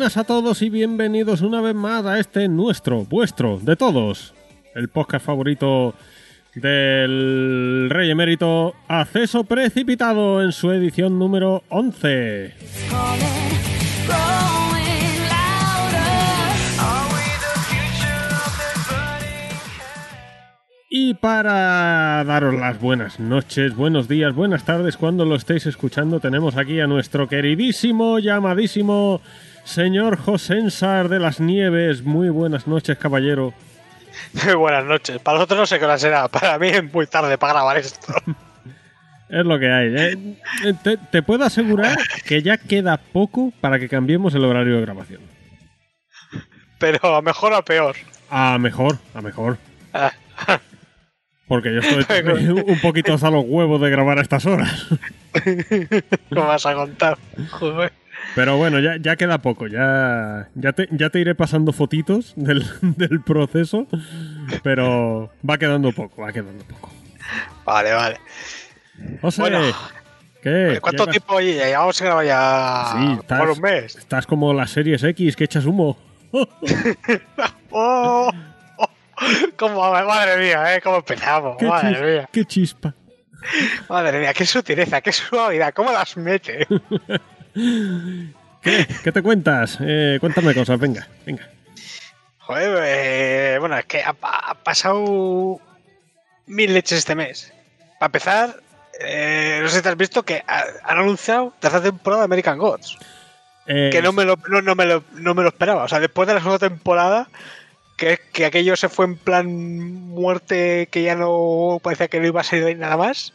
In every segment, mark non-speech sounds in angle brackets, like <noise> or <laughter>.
buenas a todos y bienvenidos una vez más a este nuestro, vuestro, de todos, el podcast favorito del Rey Emérito, Acceso Precipitado en su edición número 11. Y para daros las buenas noches, buenos días, buenas tardes, cuando lo estéis escuchando, tenemos aquí a nuestro queridísimo, llamadísimo señor Josensar de las Nieves. Muy buenas noches, caballero. Muy buenas noches. Para nosotros no sé qué hora será. Para mí es muy tarde para grabar esto. <laughs> Es lo que hay. ¿eh? Te, te puedo asegurar que ya queda poco para que cambiemos el horario de grabación. Pero a mejor o a peor. A mejor, a mejor. Ah, <laughs> Porque yo estoy <laughs> un poquito hasta los huevos de grabar a estas horas. ¿Cómo vas a contar? Joder. Pero bueno, ya, ya queda poco. Ya, ya, te, ya te iré pasando fotitos del, <laughs> del proceso. Pero va quedando poco, va quedando poco. Vale, vale. O sea, Bueno, ¿qué? ¿Cuánto tiempo? Oye, ya vamos a grabar ya Sí, estás, por un mes. estás como las series X que echas humo. Oh, oh, cómo, madre mía, ¿eh? ¿Cómo empezamos? ¡Qué, Madre chis- mía, qué chispa! madre mía, qué sutileza, qué suavidad, ¿cómo las mete? <laughs> ¿Qué? ¿Qué te cuentas? Eh, cuéntame cosas, venga, venga. Joder, eh, bueno, es que ha, ha pasado mil leches este mes. Para empezar, eh, no sé si te has visto que ha- han anunciado tercera temporada de American Gods. Eh, Que no me, lo, no, no me lo, no me lo esperaba. O sea, después de la segunda temporada, que, que aquello se fue en plan muerte que ya no parecía que no iba a salir nada más.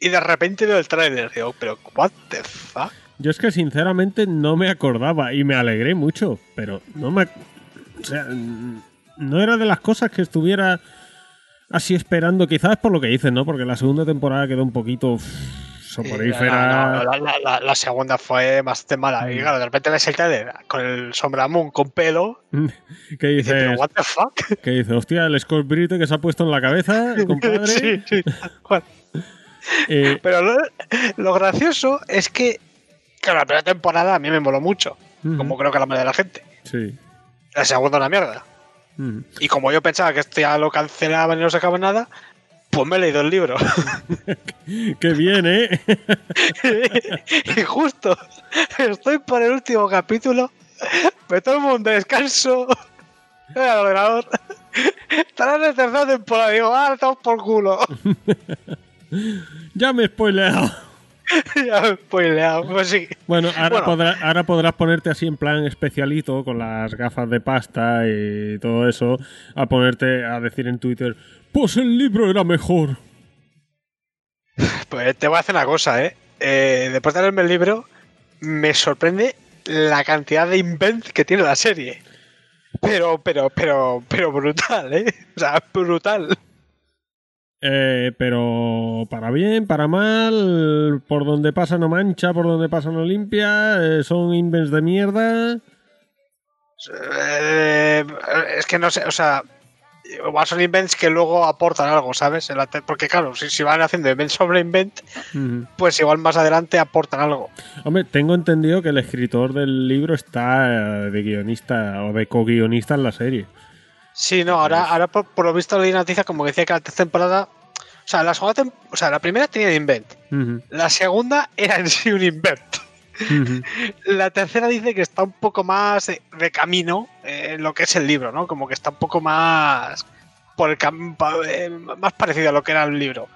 Y de repente veo el tráiler. Digo, pero what the fuck? Yo es que sinceramente no me acordaba y me alegré mucho, pero no me... O sea, mm, no era de las cosas que estuviera así esperando, quizás por lo que dices, ¿no? Porque la segunda temporada quedó un poquito soporífera. No, no, la, la- la- segunda fue bastante mala. Y Mm. claro, de repente ves el trailer con el Sombra Moon con pelo. <laughs> ¿Qué Y dices, dices? what the fuck? ¿Qué dices? Hostia, el Scott que se ha puesto en la cabeza, <laughs> compadre. sí, sí. <laughs> Bueno, Eh, pero lo, lo gracioso es que, claro, la primera temporada a mí me moló mucho. Como creo que a la mayoría de la gente. Sí. La segunda una mierda. Y como yo pensaba que esto ya lo cancelaban y no sacaba nada, pues me he leído el libro. <laughs> Qué bien, ¿eh? <laughs> y justo estoy por el último capítulo, me tomo un descanso <laughs> en el ordenador. Estará en la tercera temporada, digo, ah, estamos por culo. <laughs> ya me he spoileado. <laughs> ya me he spoileado. Pues sí. Bueno, ahora, Bueno. podrá- ahora podrás ponerte así en plan especialito con las gafas de pasta y todo eso, a ponerte a decir en Twitter, pues el libro era mejor. Pues te voy a hacer una cosa, ¿eh? Eh, después de leerme el libro, me sorprende la cantidad de invent que tiene la serie. Pero, pero, pero, pero brutal, ¿eh? O sea, brutal. Eh, pero para bien, para mal, por donde pasa no mancha, por donde pasa no limpia, eh, son invents de mierda. Eh, es que no sé, o sea, igual son invents que luego aportan algo, ¿sabes? Porque claro, si, si van haciendo invent sobre invent, pues igual más adelante aportan algo. Hombre, tengo entendido que el escritor del libro está de guionista o de co-guionista en la serie. Sí, no, ahora, ahora por, por lo visto leí noticias como que decía que la tercera temporada, o sea, la segunda tem- o sea, la primera tenía invent, Ujú, la segunda era en sí un invent. <laughs> La tercera dice que está un poco más de, de camino eh, en lo que es el libro, ¿no? Como que está un poco más por el eh, más parecido a lo que era el libro.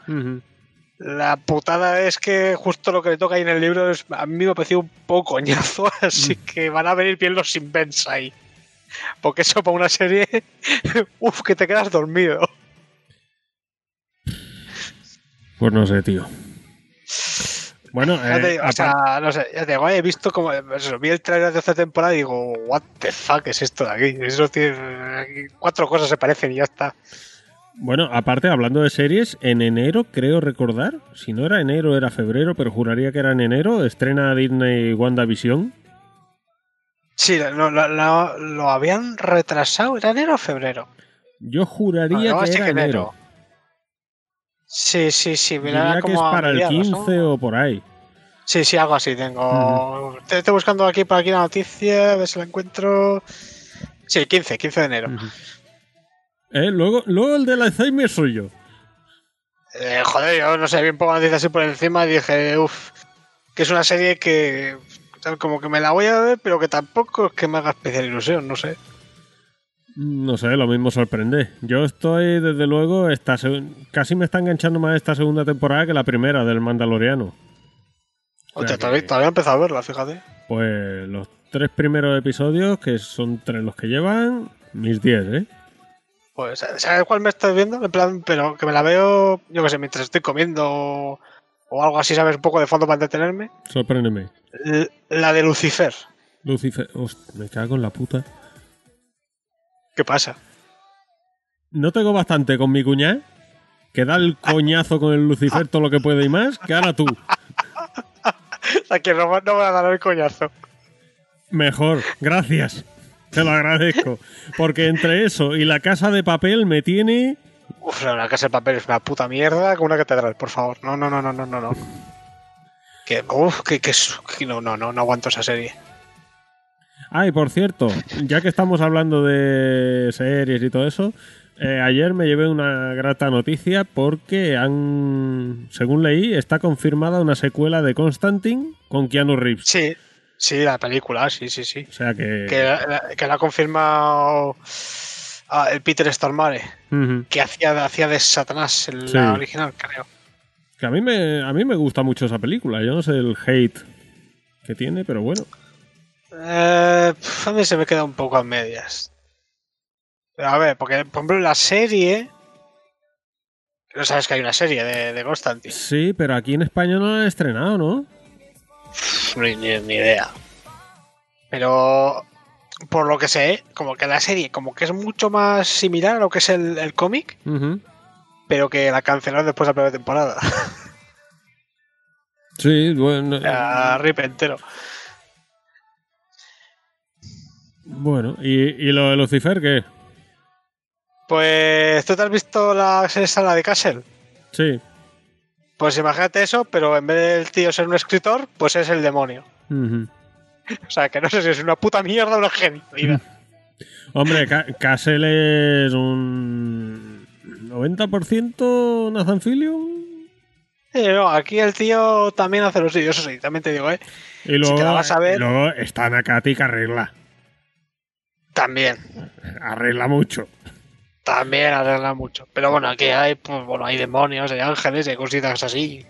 La putada es que justo lo que le toca ahí en el libro es, a mí me ha parecido un poco coñazo, <laughs> así que van a venir bien los invents ahí. Porque eso para una serie, <laughs> uff, que te quedas dormido. Pues no sé, tío. Bueno, te eh, o sea, no sé, ya te digo, he visto como, vi el trailer de esta temporada y digo, what the fuck es esto de aquí. Eso tiene, cuatro cosas se parecen y ya está. bueno, aparte, hablando de series, en enero, creo recordar, si no era enero, era febrero, pero juraría que era en enero, estrena Disney WandaVision. Sí, lo, lo- lo- lo habían retrasado, ¿era enero o febrero? Yo juraría No, que sí era que enero. Sí, sí, sí, mira, que es como a para el mediados, 15 ¿no? o por ahí. Sí, sí, algo así tengo. Te Estoy buscando aquí por aquí la noticia, a ver si la encuentro. Sí, 15, 15 de enero. Eh, luego, luego el del Alzheimer soy yo. Eh, joder, yo no sé, bien poco noticias así por encima y dije, uff, que es una serie que tal, como que me la voy a ver, pero que tampoco es que me haga especial ilusión, no sé. No sé, lo mismo sorprende. Yo estoy, desde luego, esta casi me está enganchando más esta segunda temporada que la primera del Mandaloriano. Hostia, que- todavía, todavía he empezado a verla, fíjate. Pues los tres primeros episodios, que son tres los que llevan, mis 10, ¿eh? Pues, ¿sabes cuál me estoy viendo? En plan, pero que me la veo, yo qué sé, mientras estoy comiendo o, o algo así, ¿sabes? Un poco de fondo para entretenerme. Sorpréndeme. L- La de Lucifer. Lucifer. Host, me cago en la puta. ¿Qué pasa? No tengo bastante con mi cuñada, que da el coñazo con el Lucifer todo lo que puede y más, que ahora tú. <laughs> A que no, no me va a dar el coñazo. Mejor, gracias. Te lo agradezco. Porque entre eso y la casa de papel me tiene. Uf, la casa de papel es una puta mierda con una catedral, por favor. No, no, no, no, no, no. no. Que, uf, que, que, no, no, no, no aguanto esa serie. Ah, y por cierto, ya que estamos hablando de series y todo eso, eh, ayer me llevé una grata noticia porque han, según leí, está confirmada una secuela de Constantine con Keanu Reeves. Sí, sí, la película, sí, sí, sí. O sea que... Que la ha confirmado ah, el Peter Stormare, que hacía, hacía de Satanás en Sí. la original, creo. Que a mí, me, a mí me gusta mucho esa película. Yo no sé el hate que tiene, pero bueno. Eh, a mí se me queda un poco a medias. Pero a ver, porque por ejemplo la serie. No sabes que hay una serie de, de Constantine. Sí, pero aquí en España no la han estrenado, ¿no? Ni idea. Pero por lo que sé, como que la serie como que es mucho más similar a lo que es el, el cómic, pero que la cancelaron después de la primera temporada. <laughs> Sí, bueno. a rip entero. Bueno, ¿y, y lo de Lucifer qué? Pues, ¿tú te has visto la serie sala de Castle? Sí. Pues imagínate eso, pero en vez del tío ser un escritor, pues es el demonio. Ujú. O sea, que no sé si es una puta mierda o una genialidad. <laughs> Hombre, Ca- Castle es un 90% Nathan Fillion. Eh, no, aquí el tío también hace lo suyo, eso sí, también te digo, ¿eh? Y luego, te la vas a ver- luego está Nakati que arregla. También, Arregla mucho. también arregla mucho. Pero bueno, aquí hay, pues, bueno, hay demonios, hay ángeles, hay cositas así.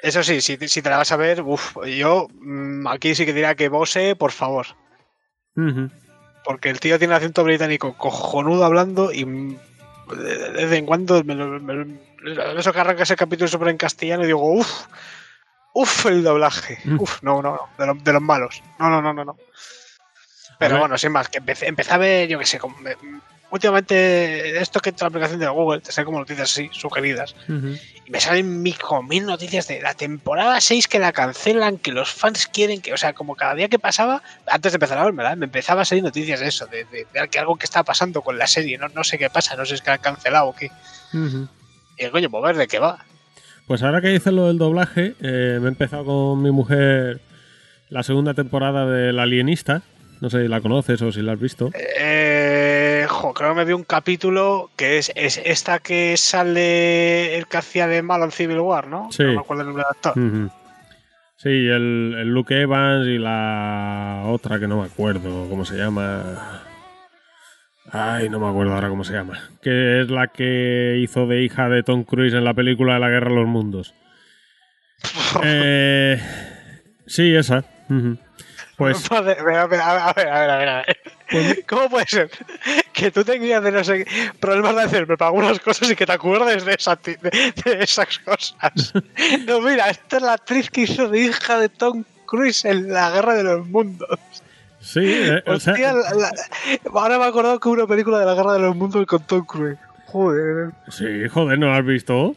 Eso sí, si, si te la vas a ver, uff, yo mm, aquí sí que diría que Bose, por favor. Porque el tío tiene acento británico cojonudo hablando y mm, de vez en cuando me lo- me lo- eso que arranca ese capítulo sobre en castellano y digo, uff, uff, el doblaje. Mm. Uff, no, no, no, de, lo- de los malos. No, no, no, no, no. Pero bueno, sin más, que empecé, empecé a ver, yo qué sé, como me- últimamente esto que entra en la aplicación de Google, te salen como noticias así, sugeridas. Y me salen mil, como mil noticias de la temporada 6 que la cancelan, que los fans quieren que, o sea, como cada día que pasaba, antes de empezar a ver, ¿verdad? Me empezaba a salir noticias de eso, de, de- de que algo que está pasando con la serie, no, no sé qué pasa, no sé si es que la han cancelado o qué. Y el coño, pues ver de qué va. Pues ahora que dices lo del doblaje, eh, me he empezado con mi mujer la segunda temporada del Alienista. No sé si la conoces o si la has visto. Eh, jo, creo que me vi un capítulo que es, es esta que sale el que hacía de malo en Civil War, ¿no? Sí. No me acuerdo el nombre del actor. Sí, el, el Luke Evans y la otra que no me acuerdo cómo se llama. Ay, no me acuerdo ahora cómo se llama. Que es la que hizo de hija de Tom Cruise en la película de la Guerra de los Mundos. <laughs> Eh, sí, esa. Pues <laughs> a ver, a ver, a ver, a ver, a ver, a ver. Pues ¿Cómo puede ser que tú tengas de no sé problemas de hacerme para algunas cosas y que te acuerdes de, esa de, de esas cosas? <laughs> No, mira, esta es la actriz que hizo de hija de Tom Cruise en la Guerra de los Mundos. sí, eh, o sea, Hostia, la- la- ahora me he acordado que hubo una película de la Guerra de los Mundos con Tom Cruise. Joder. sí, joder, ¿no la has visto?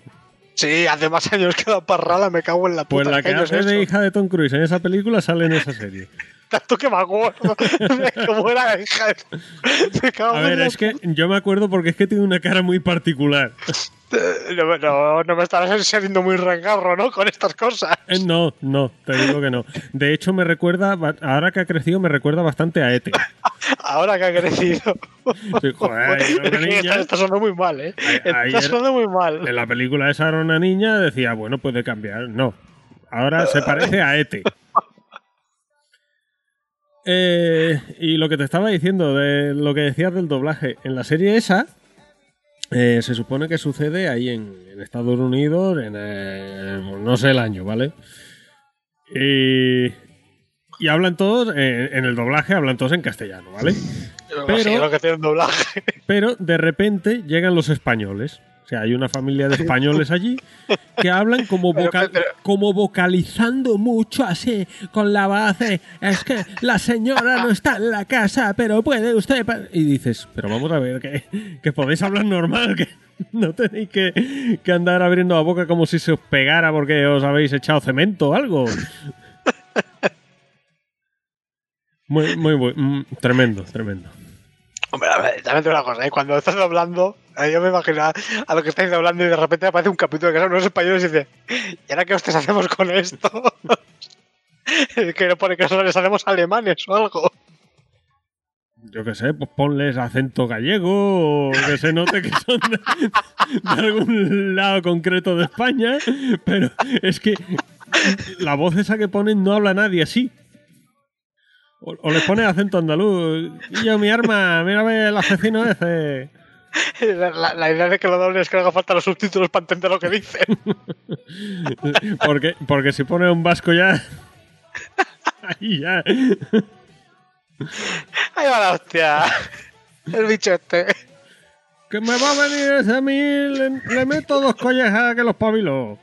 Sí, hace más años que la parrala, me cago en la puta. Pues la que ¿qué año es hace de hija de Tom Cruise en esa película sale en esa serie. Tanto que me acuerdo <laughs> <laughs> de cómo era A ver, es que yo me acuerdo porque es que tiene una cara muy particular. <laughs> No, no, no me estarás siendo muy rangarro, ¿no? Con estas cosas. Eh, no, no, te digo que no. De hecho, me recuerda, ahora que ha crecido, me recuerda bastante a Ete. Ahora que ha crecido. Sí, joder, niña. está, sonando muy mal, ¿eh? Está sonando muy mal. En la película esa era una niña, decía, bueno, puede cambiar. No, ahora se parece a Ete. Eh, y lo que te estaba diciendo, de lo que decías del doblaje, en la serie esa, eh, se supone que sucede ahí en, en Estados Unidos, en eh, no sé el año, ¿vale? Y, y hablan todos, en el doblaje hablan todos en castellano, ¿vale? pero- Sí, lo que tiene un doblaje. Pero de repente llegan los españoles. Sea, hay una familia de <laughs> españoles allí que hablan como, Pero- voca- pero- como vocalizando mucho así, con la de, es que la señora no está en la casa, pero puede usted... pa-". Y dices, pero vamos a ver, que, que podéis hablar normal, que no tenéis que, que andar abriendo la boca como si se os pegara porque os habéis echado cemento o algo. Muy, muy, bu- mm, tremendo, tremendo. Hombre, a ver, también te una cosa, ¿eh? Cuando estás doblando, eh, yo me imagino a, lo que estáis doblando y de repente aparece un capítulo que son unos españoles y dice, ¿y ahora qué hostias hacemos con esto? <laughs> que no pone que solo les hacemos alemanes o algo. yo qué sé, pues ponles acento gallego o que se note que son de, algún lado concreto de España, pero es que la voz esa que ponen no habla nadie así. O, o les pone acento andaluz. Y yo, mi arma, mírame el asesino ese. La, idea de que lo dobles es que le haga falta los subtítulos para entender lo que dicen. <laughs> Porque, porque si pone un vasco ya. Ahí ya. Ahí va la hostia. El bicho este. Que me va a venir ese a mí, le, le meto dos collejas que los pabiló.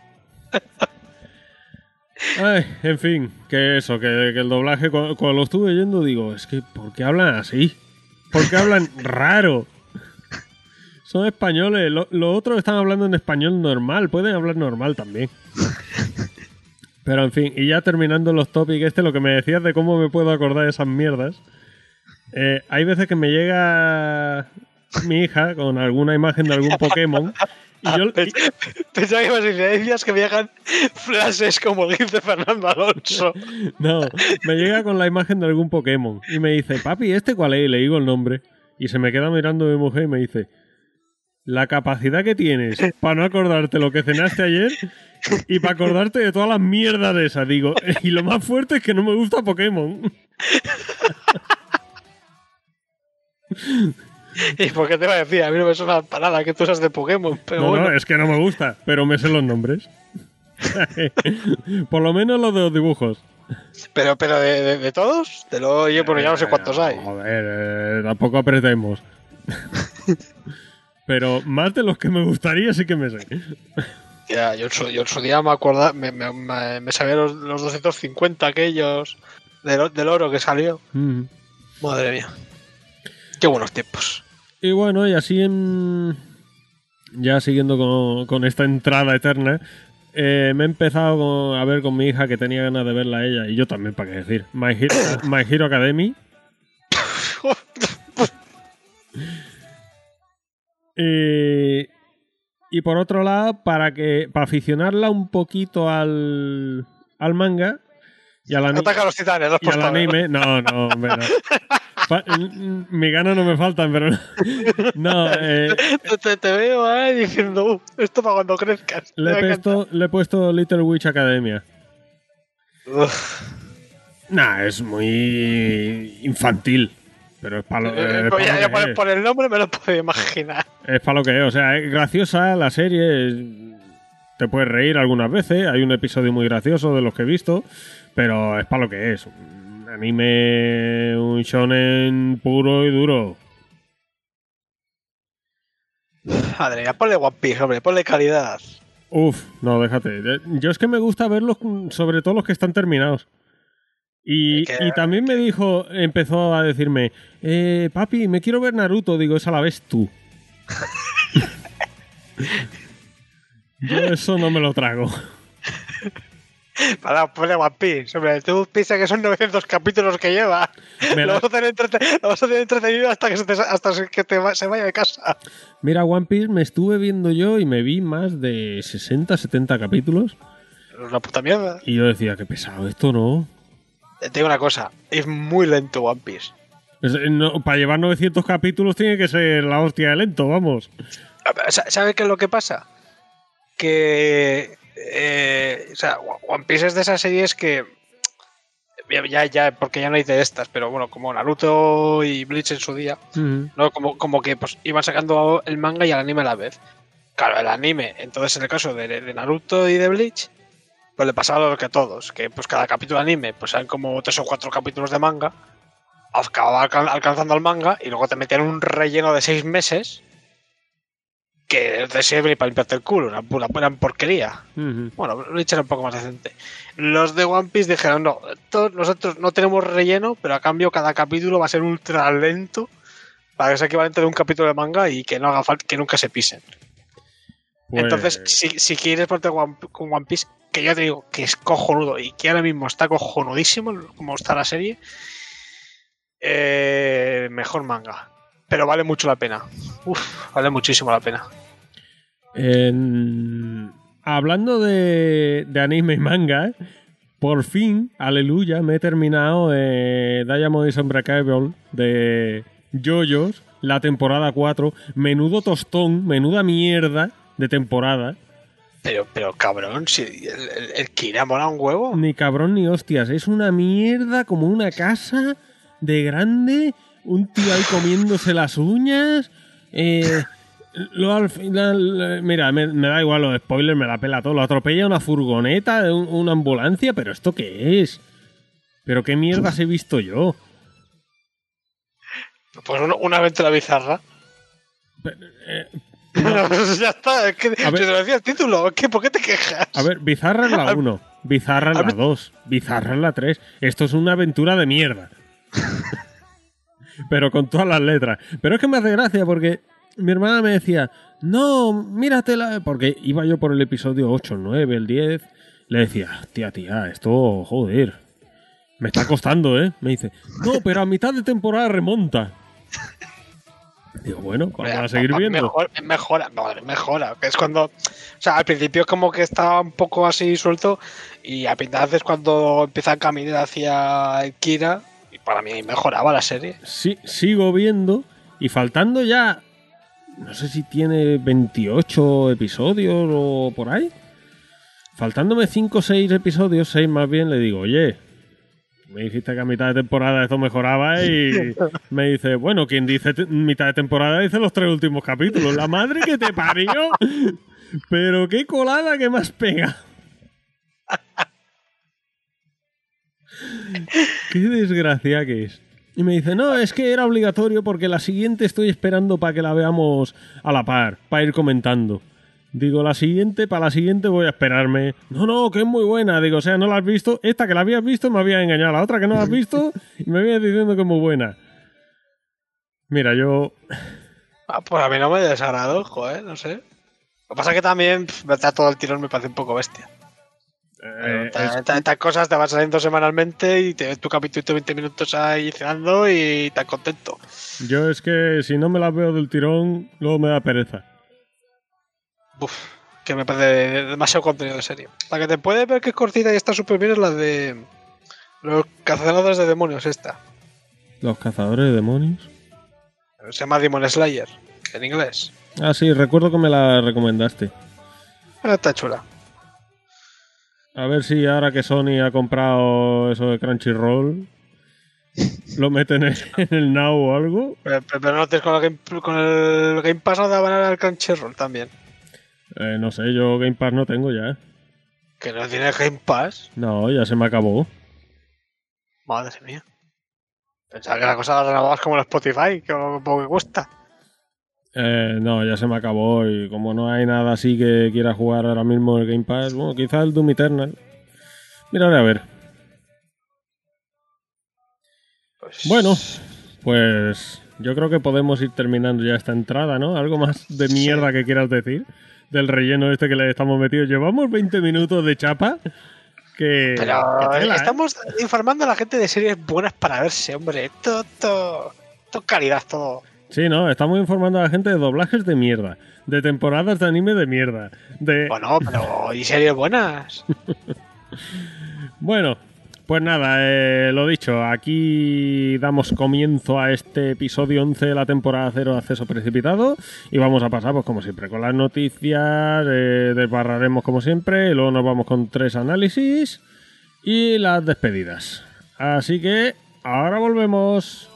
Ay, en fin, que eso, que, que el doblaje, cu- cuando, lo estuve oyendo, digo, es que, ¿por qué hablan así? ¿Por qué hablan raro? Son españoles, lo- los otros están hablando en español normal, pueden hablar normal también. <laughs> Pero en fin, y ya terminando los topics, este, lo que me decías de cómo me puedo acordar de esas mierdas. Eh, hay veces que me llega mi hija con alguna imagen de algún <laughs> Pokémon y yo, y- Pensaba que días que me llegan frases como el gif de Fernando Alonso. <laughs> no, me llega con la imagen de algún Pokémon y me dice, papi, ¿este cuál es? Y le digo el nombre y se me queda mirando mi mujer y me dice, la capacidad que tienes para no acordarte lo que cenaste ayer y para acordarte de todas las mierdas de esas, digo, <laughs> y lo más fuerte es que no me gusta Pokémon. <laughs> ¿Y por qué te iba a decir? A mí no me suena para nada que tú seas de Pokémon, pero No, bueno. no, es que no me gusta, pero me sé los nombres. <laughs> Por lo menos los de los dibujos. Pero, pero de, de- de todos, te lo oye, porque ya no sé cuántos hay. Joder, eh, tampoco apretemos. Pero más de los que me gustaría sí que me sé. Ya, yo, en su, yo en su día me acuerdo, me, me, me- me sabía los, los 250 aquellos del, del oro que salió. Mm. Madre mía. Qué buenos tiempos. Y bueno, y así en... Ya siguiendo con, con esta entrada eterna, eh, me he empezado con- a ver con mi hija que tenía ganas de verla a ella, y yo también, para qué decir. My Hero, My Hero Academy. <coughs> Y, y por otro lado, para que para aficionarla un poquito al, al manga y al, ani- Ataca a los titanes, los y al anime. No, no, hombre, no. <laughs> Mm, Mi ganas no me faltan, pero no. No, eh, Te, veo ahí diciendo, "Uh, esto para cuando crezcas. le, Me he encanta. puesto, le he puesto Little Witch Academia. Uf. Nah, es muy infantil. Pero es para lo, Eh, ya- ya que por, es. por el nombre me lo puedo imaginar. Es para lo que es. O sea, es graciosa la serie. Te puedes reír algunas veces. Hay un episodio muy gracioso de los que he visto. Pero es para lo que es. Un anime, un shonen puro y duro. Madre mía, ponle One Piece, hombre, ponle calidad. Uf, no, déjate. Yo es que me gusta verlos, sobre todo los que están terminados. Y, también me dijo, empezó a decirme, eh, papi, me quiero ver Naruto. Digo, esa la ves tú. <laughs> Yo eso no me lo trago. Para poner One Piece. Hombre, tú piensas que son 900 capítulos que lleva. Me Lo la- vas, a tener entrete- lo vas a tener entretenido hasta que, se te, hasta que te va- se vaya de casa. Mira, One Piece me estuve viendo yo y me vi más de 60, 70 capítulos. Una puta mierda. Y yo decía, qué pesado esto, ¿no? Te digo una cosa, es muy lento One Piece. Es- no, para llevar 900 capítulos tiene que ser la hostia de lento, vamos. Sa- ¿Sabes qué es lo que pasa? Que. eh, o sea, One Piece es de esas series que. Ya, ya, porque ya no hay de estas, pero bueno, como Naruto y Bleach en su día, ¿no? Como, como que pues, iban sacando el manga y el anime a la vez. Claro, el anime, entonces en el caso de, de Naruto y de Bleach, pues le pasaba lo que a todos, que pues cada capítulo de anime, pues eran como tres o cuatro capítulos de manga, acababa alcan- alcanzando el manga y luego te metían un relleno de seis meses que te sirve para limpiarte el culo, una pura, pura porquería. Ujú. Bueno, Bleach era un poco más decente. Los de One Piece dijeron, no, nosotros no tenemos relleno, pero a cambio cada capítulo va a ser ultra lento para que sea equivalente de un capítulo de manga y que no haga falta, que nunca se pisen. Pues- Entonces, si, si quieres ponerte One- con One Piece, que ya te digo que es cojonudo y que ahora mismo está cojonudísimo, como está la serie, eh, mejor manga. Pero vale mucho la pena. Vale muchísimo la pena. En- Hablando de, anime y manga, ¿eh? por fin, aleluya, me he terminado eh, Diamond is Unbreakable de JoJo's, la temporada 4. Menudo tostón, menuda mierda de temporada. Pero, pero cabrón, si el, el, el Kira mola un huevo. Ni cabrón ni hostias, es una mierda como una casa de grande, un tío ahí comiéndose las uñas. Eh, lo al final, mira, me, me da igual los spoilers, me la pela todo. Lo atropella una furgoneta, un- una ambulancia, pero ¿esto qué es? ¿Pero qué mierdas he visto yo? Pues una, una aventura bizarra. Eh, <laughs> ya está, es que A ver. si te lo decía el título, ¿qué, ¿por qué te quejas? A ver, Bizarra es la 1, Bizarra es la ver. 2, Bizarra es la 3. Esto es una aventura de mierda. <laughs> Pero con todas las letras. Pero es que me hace gracia porque mi hermana me decía, no, míratela. Porque iba yo por el episodio 8, el 9, el 10. Le decía, tía, tía, esto, joder. Me está costando, ¿eh? Me dice, no, pero a mitad de temporada remonta. <laughs> Digo, bueno, vamos a seguir viendo. Mejor- mejora, no, mejora. Es cuando. O sea, al principio como que estaba un poco así suelto. Y a pintar es cuando empieza a caminar hacia Kira. Y para mí mejoraba la serie. sí, sigo viendo y faltando ya, no sé si tiene 28 episodios o por ahí. Faltándome 5 o 6 episodios, 6 más bien, le digo, oye, me dijiste que a mitad de temporada esto mejoraba y <laughs> me dice, bueno, quien dice mitad de temporada dice los tres últimos capítulos. La madre que te parió. <laughs> Pero qué colada que más pega. <laughs> Qué desgracia que es. Y me dice, no, es que era obligatorio porque la siguiente estoy esperando para que la veamos a la par, para ir comentando. Digo, la siguiente, para la siguiente voy a esperarme. No, no, que es muy buena. Digo, o sea, no la has visto. Esta que la habías visto me había engañado. La otra que no la has visto <laughs> y me habías diciendo que es muy buena. Mira, yo. Ah, pues a mí no me desagradó, joder, no sé. Lo que pasa es que también pff, meter todo el tirón me parece un poco bestia. eh, Estas es- estas cosas te van saliendo semanalmente y te ves tu capítulo de 20 minutos ahí cenando y tan contento. yo es que si no me las veo del tirón, luego me da pereza. Uf, que me parece demasiado contenido de serie. La que te puede ver que es cortita y está súper bien es la de los cazadores de demonios esta. Los cazadores de demonios. Se llama Demon Slayer en inglés. Ah, sí, recuerdo que me la recomendaste. Ah, Está chula. A ver si ahora que Sony ha comprado eso de Crunchyroll, lo meten en el Now o algo. Pero, pero- pero no con el Game, con el Game Pass no te van a dar el Crunchyroll también. Eh, no sé, yo Game Pass no tengo ya. Que no tiene Game Pass. No, ya se me acabó. Madre mía. Pensaba que la cosa la renovabas como en Spotify, que poco que cuesta. Eh, no, ya se me acabó y como no hay nada así que quiera jugar ahora mismo el Game Pass, bueno, quizás el Doom Eternal. Miraré a ver. Pues, Bueno, pues yo creo que podemos ir terminando ya esta entrada, ¿no? Algo más de mierda que quieras decir del relleno este que le estamos metidos. Llevamos 20 minutos de chapa Que, Pero que tela, ¿eh? estamos informando a la gente de series buenas para verse, hombre. Esto, esto, esto es calidad, todo. Sí, no, estamos informando a la gente de doblajes de mierda, de temporadas de anime de mierda, de... Bueno, pero y series buenas. <laughs> Bueno, pues nada, eh, lo dicho, aquí damos comienzo a este episodio 11 de la temporada 0 de Acceso Precipitado y vamos a pasar, pues como siempre, con las noticias, eh, desbarraremos como siempre, y luego nos vamos con tres análisis y las despedidas. Así que, ahora volvemos.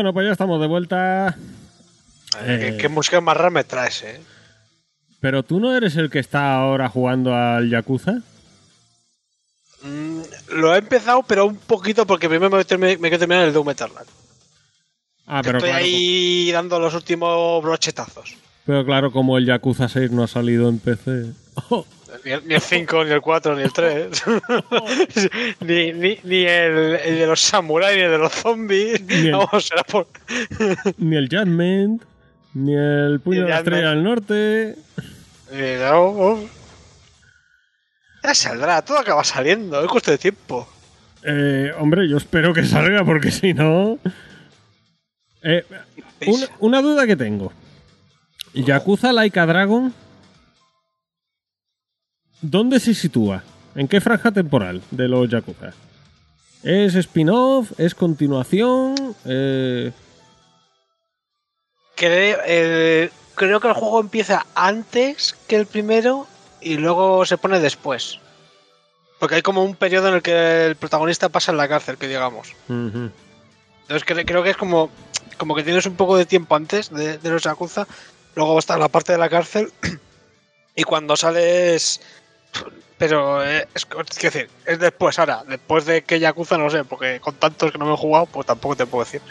Bueno, pues ya estamos de vuelta. ¿Qué, Eh. qué música más rara me traes, eh? Pero tú no eres el que está ahora jugando al Yakuza. Mm, lo he empezado, pero un poquito porque primero me, termi- me quiero terminar el Doom Eternal. Ah, pero Estoy claro, ahí dando los últimos brochetazos. pero claro, como el Yakuza 6 no ha salido en PC. <laughs> Ni el, ni el 5, ni el 4, ni el 3. <laughs> ni, ni, ni el, el de los samuráis, ni el de los zombies. Ni el- Vamos, será por. <laughs> ni el Judgment, ni el Puño de la el Estrella del Norte. ni- no, oh. Ya saldrá, todo acaba saliendo, es cuestión de tiempo. Eh, hombre, yo espero que salga porque si no... Eh, una, una duda que tengo. Yakuza Laika Dragon, ¿dónde se sitúa? ¿En qué franja temporal de los Yakuza? ¿Es spin-off? ¿Es continuación? Eh, Creo, eh, creo que el juego empieza antes que el primero y luego se pone después. Porque hay como un periodo en el que el protagonista pasa en la cárcel, que digamos. Entonces cre- creo que es como, como que tienes un poco de tiempo antes de, de los Yakuza, luego está la parte de la cárcel <clears throat> y cuando sales... Pero eh, es, decir, es después, ahora, después de que Yakuza no sé, porque con tantos que no me he jugado, pues tampoco te puedo decir.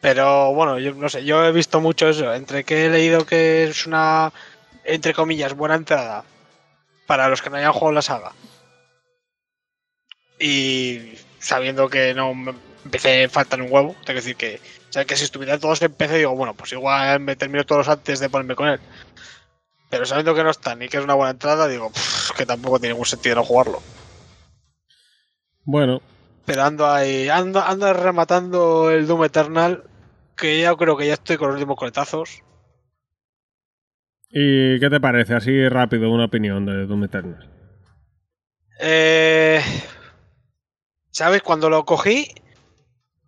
Pero bueno, yo no sé, yo he visto mucho eso, entre que he leído que es una, entre comillas, buena entrada para los que no hayan jugado la saga. Y sabiendo que no me empecé faltan un huevo, tengo que decir que, o sea, que si estuviera todos en PC, digo, bueno, pues igual me termino todos antes de ponerme con él. Pero sabiendo que no están y que es una buena entrada, digo, "Pff, que tampoco tiene ningún sentido no jugarlo. Bueno, Pero ando ahí, ando, ando rematando el Doom Eternal, que ya creo que ya estoy con los últimos coletazos. ¿y qué te parece? Así rápido, una opinión de Doom Eternal. Eh, ¿Sabes? Cuando lo cogí,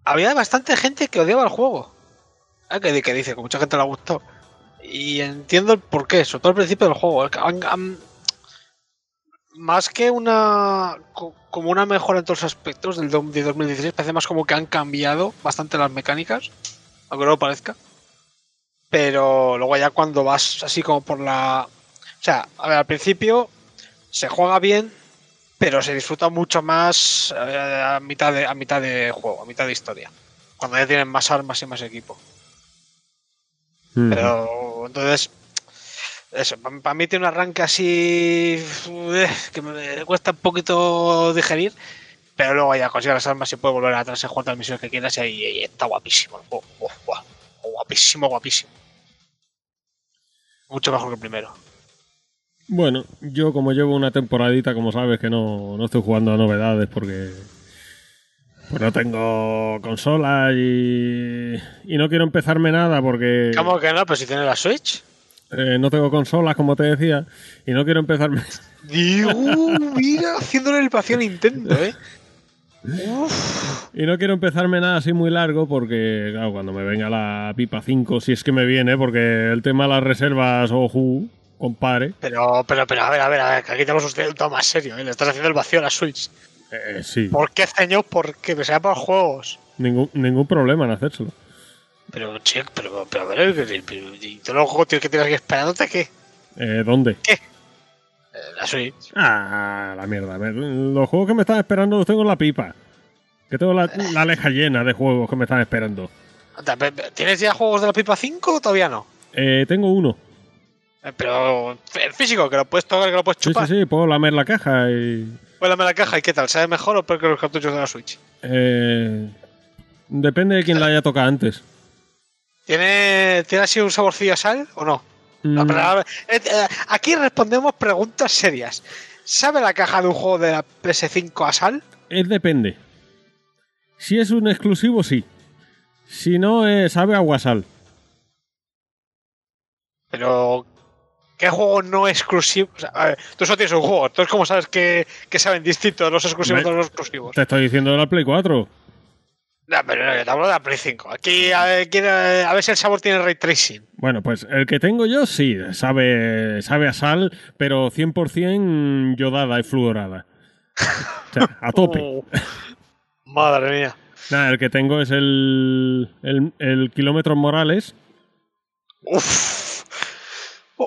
había bastante gente que odiaba el juego. Ah, que, que dice que mucha gente le ha gustado. Y entiendo el porqué, sobre todo al principio del juego. Han- han- más que una. co- como una mejora en todos los aspectos del de 2016, parece más como que han cambiado bastante las mecánicas, aunque no lo parezca. Pero luego ya cuando vas así como por la. O sea, a ver, al principio se juega bien, pero se disfruta mucho más eh, a mitad de a mitad de juego, a mitad de historia. Cuando ya tienen más armas y más equipo. Ujú. Pero entonces, eso, para mí tiene un arranque así eh, que me cuesta un poquito digerir, pero luego ya consigue las armas y puede volver atrás en cuantas misiones que quieras y ahí está guapísimo. guapísimo, guapísimo. Mucho mejor que el primero. Bueno, yo como llevo una temporadita, como sabes, que no, no estoy jugando a novedades porque pues no tengo consola y, y no quiero empezarme nada porque ¿Cómo que no? Pero si tiene la Switch. eh, no tengo consolas, como te decía, y no quiero empezarme... <laughs> Dios, mira, haciéndole el vacío a Nintendo, ¿eh? Y no quiero empezarme nada así muy largo porque, claro, cuando me venga la pipa 5, si es que me viene, porque el tema de las reservas, ojo, compadre. Pero, pero, pero, a ver, a ver, a ver, que aquí tenemos usted un tema más serio, ¿eh? Le estás haciendo el vacío a la Switch. Eh, sí, ¿Por qué ceño? Porque me sea por juegos. ningún, ningún problema en hacérselo. Pero, che, pero, pero, a ver, pero, pero- ¿y todos los juegos tienes que tienes aquí esperándote qué? Eh, ¿Dónde? Eh, La Switch. Ah, la mierda. a ver, Los juegos que me están esperando los tengo en la pipa. Que tengo la, la leja llena de juegos que me están esperando. ¿Tienes ya juegos de la pipa 5 o todavía no? Eh, tengo uno. Eh, Pero en físico, que lo puedes tocar, que lo puedes Sí, chupar. sí, sí, puedo lamer la caja y... Vuélame la caja y qué tal, ¿sabe mejor o peor que los cartuchos de la Switch? Eh, depende de quién la haya tocado antes. ¿Tiene, ¿Tiene así un saborcillo a sal o no? No, Mm, pero, eh, eh, aquí respondemos preguntas serias. ¿Sabe la caja de un juego de la PS5 a sal? Es depende. Si es un exclusivo, sí. Si no, eh, sabe a guasal. Pero, ¿qué juego no exclusivo? O sea, a ver, tú solo tienes un juego, entonces, ¿cómo sabes que, que saben distintos los exclusivos de los exclusivos? Te estoy diciendo de la Play 4. No, pero no, yo te hablo de la Play 5. Aquí, a ver, quiero- a ver si el sabor tiene ray tracing. Bueno, pues el que tengo yo sí, sabe, sabe a sal, pero 100% yodada y fluorada. O sea, a tope. <laughs> Oh, madre mía. Nada, el que tengo es el, el, el Kilómetros Morales. Uf.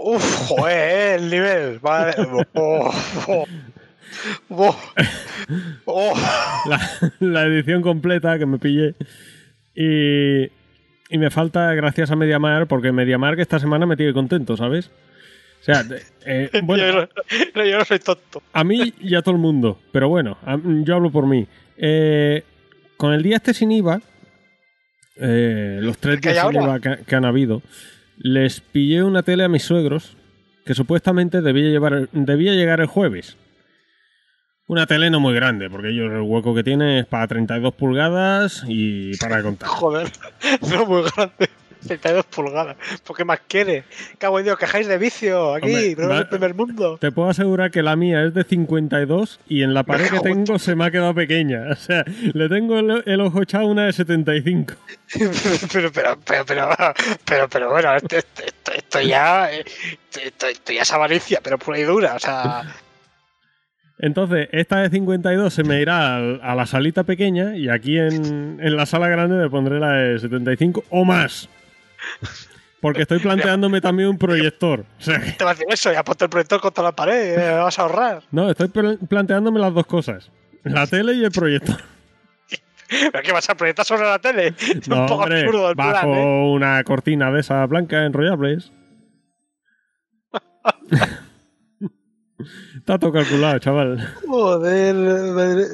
Uf, joder, eh, el nivel. Vale. Oh, oh, oh, oh. la, la edición completa que me pillé. Y, y me falta gracias a Mediamar, porque Mediamar que esta semana me tiene contento, ¿sabes? O sea, eh, <laughs> bueno, yo, no, yo no soy tonto. a mí y a todo el mundo, pero bueno, a- yo hablo por mí. Eh, con el día este sin IVA, eh, los tres ¿Que hay días sin ahora? IVA que, que han habido, les pillé una tele a mis suegros que supuestamente debía, llevar, debía llegar el jueves. Una tele no muy grande, porque ellos el hueco que tiene es para 32 pulgadas y para contar. Joder, <laughs> no muy grande. 32 pulgadas. ¿Por qué más quiere? Cago en Dios, quejáis de vicio aquí, Hombre, no es el primer mundo. Te puedo asegurar que la mía es de 52 y en la pared que tengo se me ha quedado pequeña. O sea, le tengo el, el ojo echado una de 75. <laughs> pero, pero, pero, pero, pero, pero bueno, esto, esto- esto- esto ya, eh, esto, esto ya es avaricia, pero pura y dura. O sea, Entonces, esta de 52 se me irá a, la salita pequeña y aquí en, en la sala grande me pondré la de 75 o más. Porque estoy planteándome también un proyector. O sea, que- te va a decir eso, ya ponte el proyector contra la pared, eh, vas a ahorrar. no, estoy pl- planteándome las dos cosas. La tele y el proyector. <laughs> ¿Pero qué vas a proyectar sobre la tele? <laughs> Es No, un poco hombre, absurdo el bajo plan, ¿eh? una cortina de esa blanca enrollables. <laughs> Está todo calculado, chaval. Joder, madre.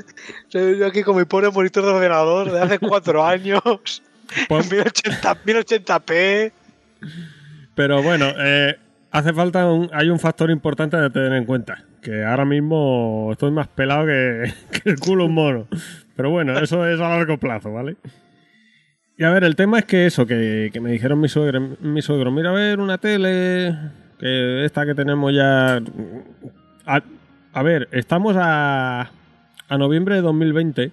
Yo aquí con mi pobre monitor de ordenador de hace cuatro años. Pues- 1080, 1080p. Pero bueno, eh, hace falta un, hay un factor importante de tener en cuenta. Que ahora mismo estoy más pelado que, <laughs> que el culo un mono. Pero bueno, eso es a largo plazo, ¿vale? Y a ver, el tema es que eso, que, que me dijeron mi suegro, mi suegro, mira a ver una tele, que esta que tenemos ya... A, a ver, estamos a, a noviembre de 2020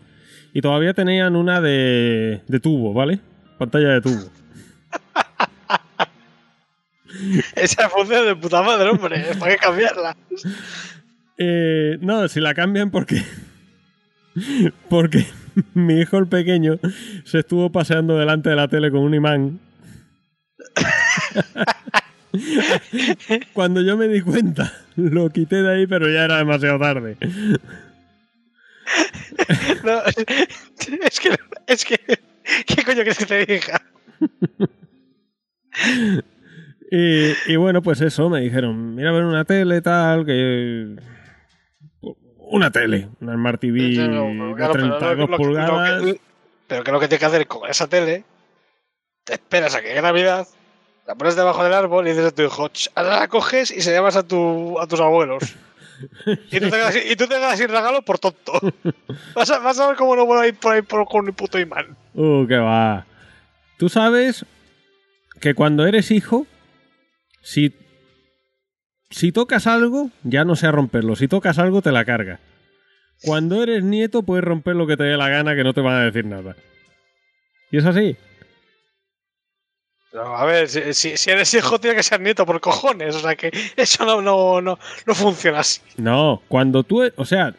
y todavía tenían una de, de tubo, ¿vale? Pantalla de tubo. <laughs> Esa función de puta madre, hombre. <laughs> ¿Para qué cambiarla? Eh, no, si la cambian porque. <laughs> Porque mi hijo el pequeño se estuvo paseando delante de la tele con un imán. Cuando yo me di cuenta, lo quité de ahí, pero ya era demasiado tarde. No, <laughs> es que. Es que. ¿Qué coño quieres que te diga? <laughs> Y, y bueno, pues eso, me dijeron, mira a ver una tele tal, que... Una tele, una Smart TV Claro, de pero 32 lo que- pulgadas. lo que- pero que lo que tienes que hacer es con esa tele, te esperas a que llegue Navidad, la pones debajo del árbol y dices a tu hijo, ahora la coges y se llamas a, tu, a tus abuelos. Y tú, te quedas, y tú te quedas sin regalo por tonto. <laughs> Vas a, vas a ver cómo no voy a ir por ahí por, con un puto imán. Uh, que va. Tú sabes que cuando eres hijo, si, si tocas algo, ya no sé romperlo. Si tocas algo, te la carga. Cuando eres nieto puedes romper lo que te dé la gana que no te van a decir nada. Y es así. A ver, si, eres hijo, tiene que ser nieto por cojones. O sea que eso no, no, no, no funciona así. No, cuando tú, o sea,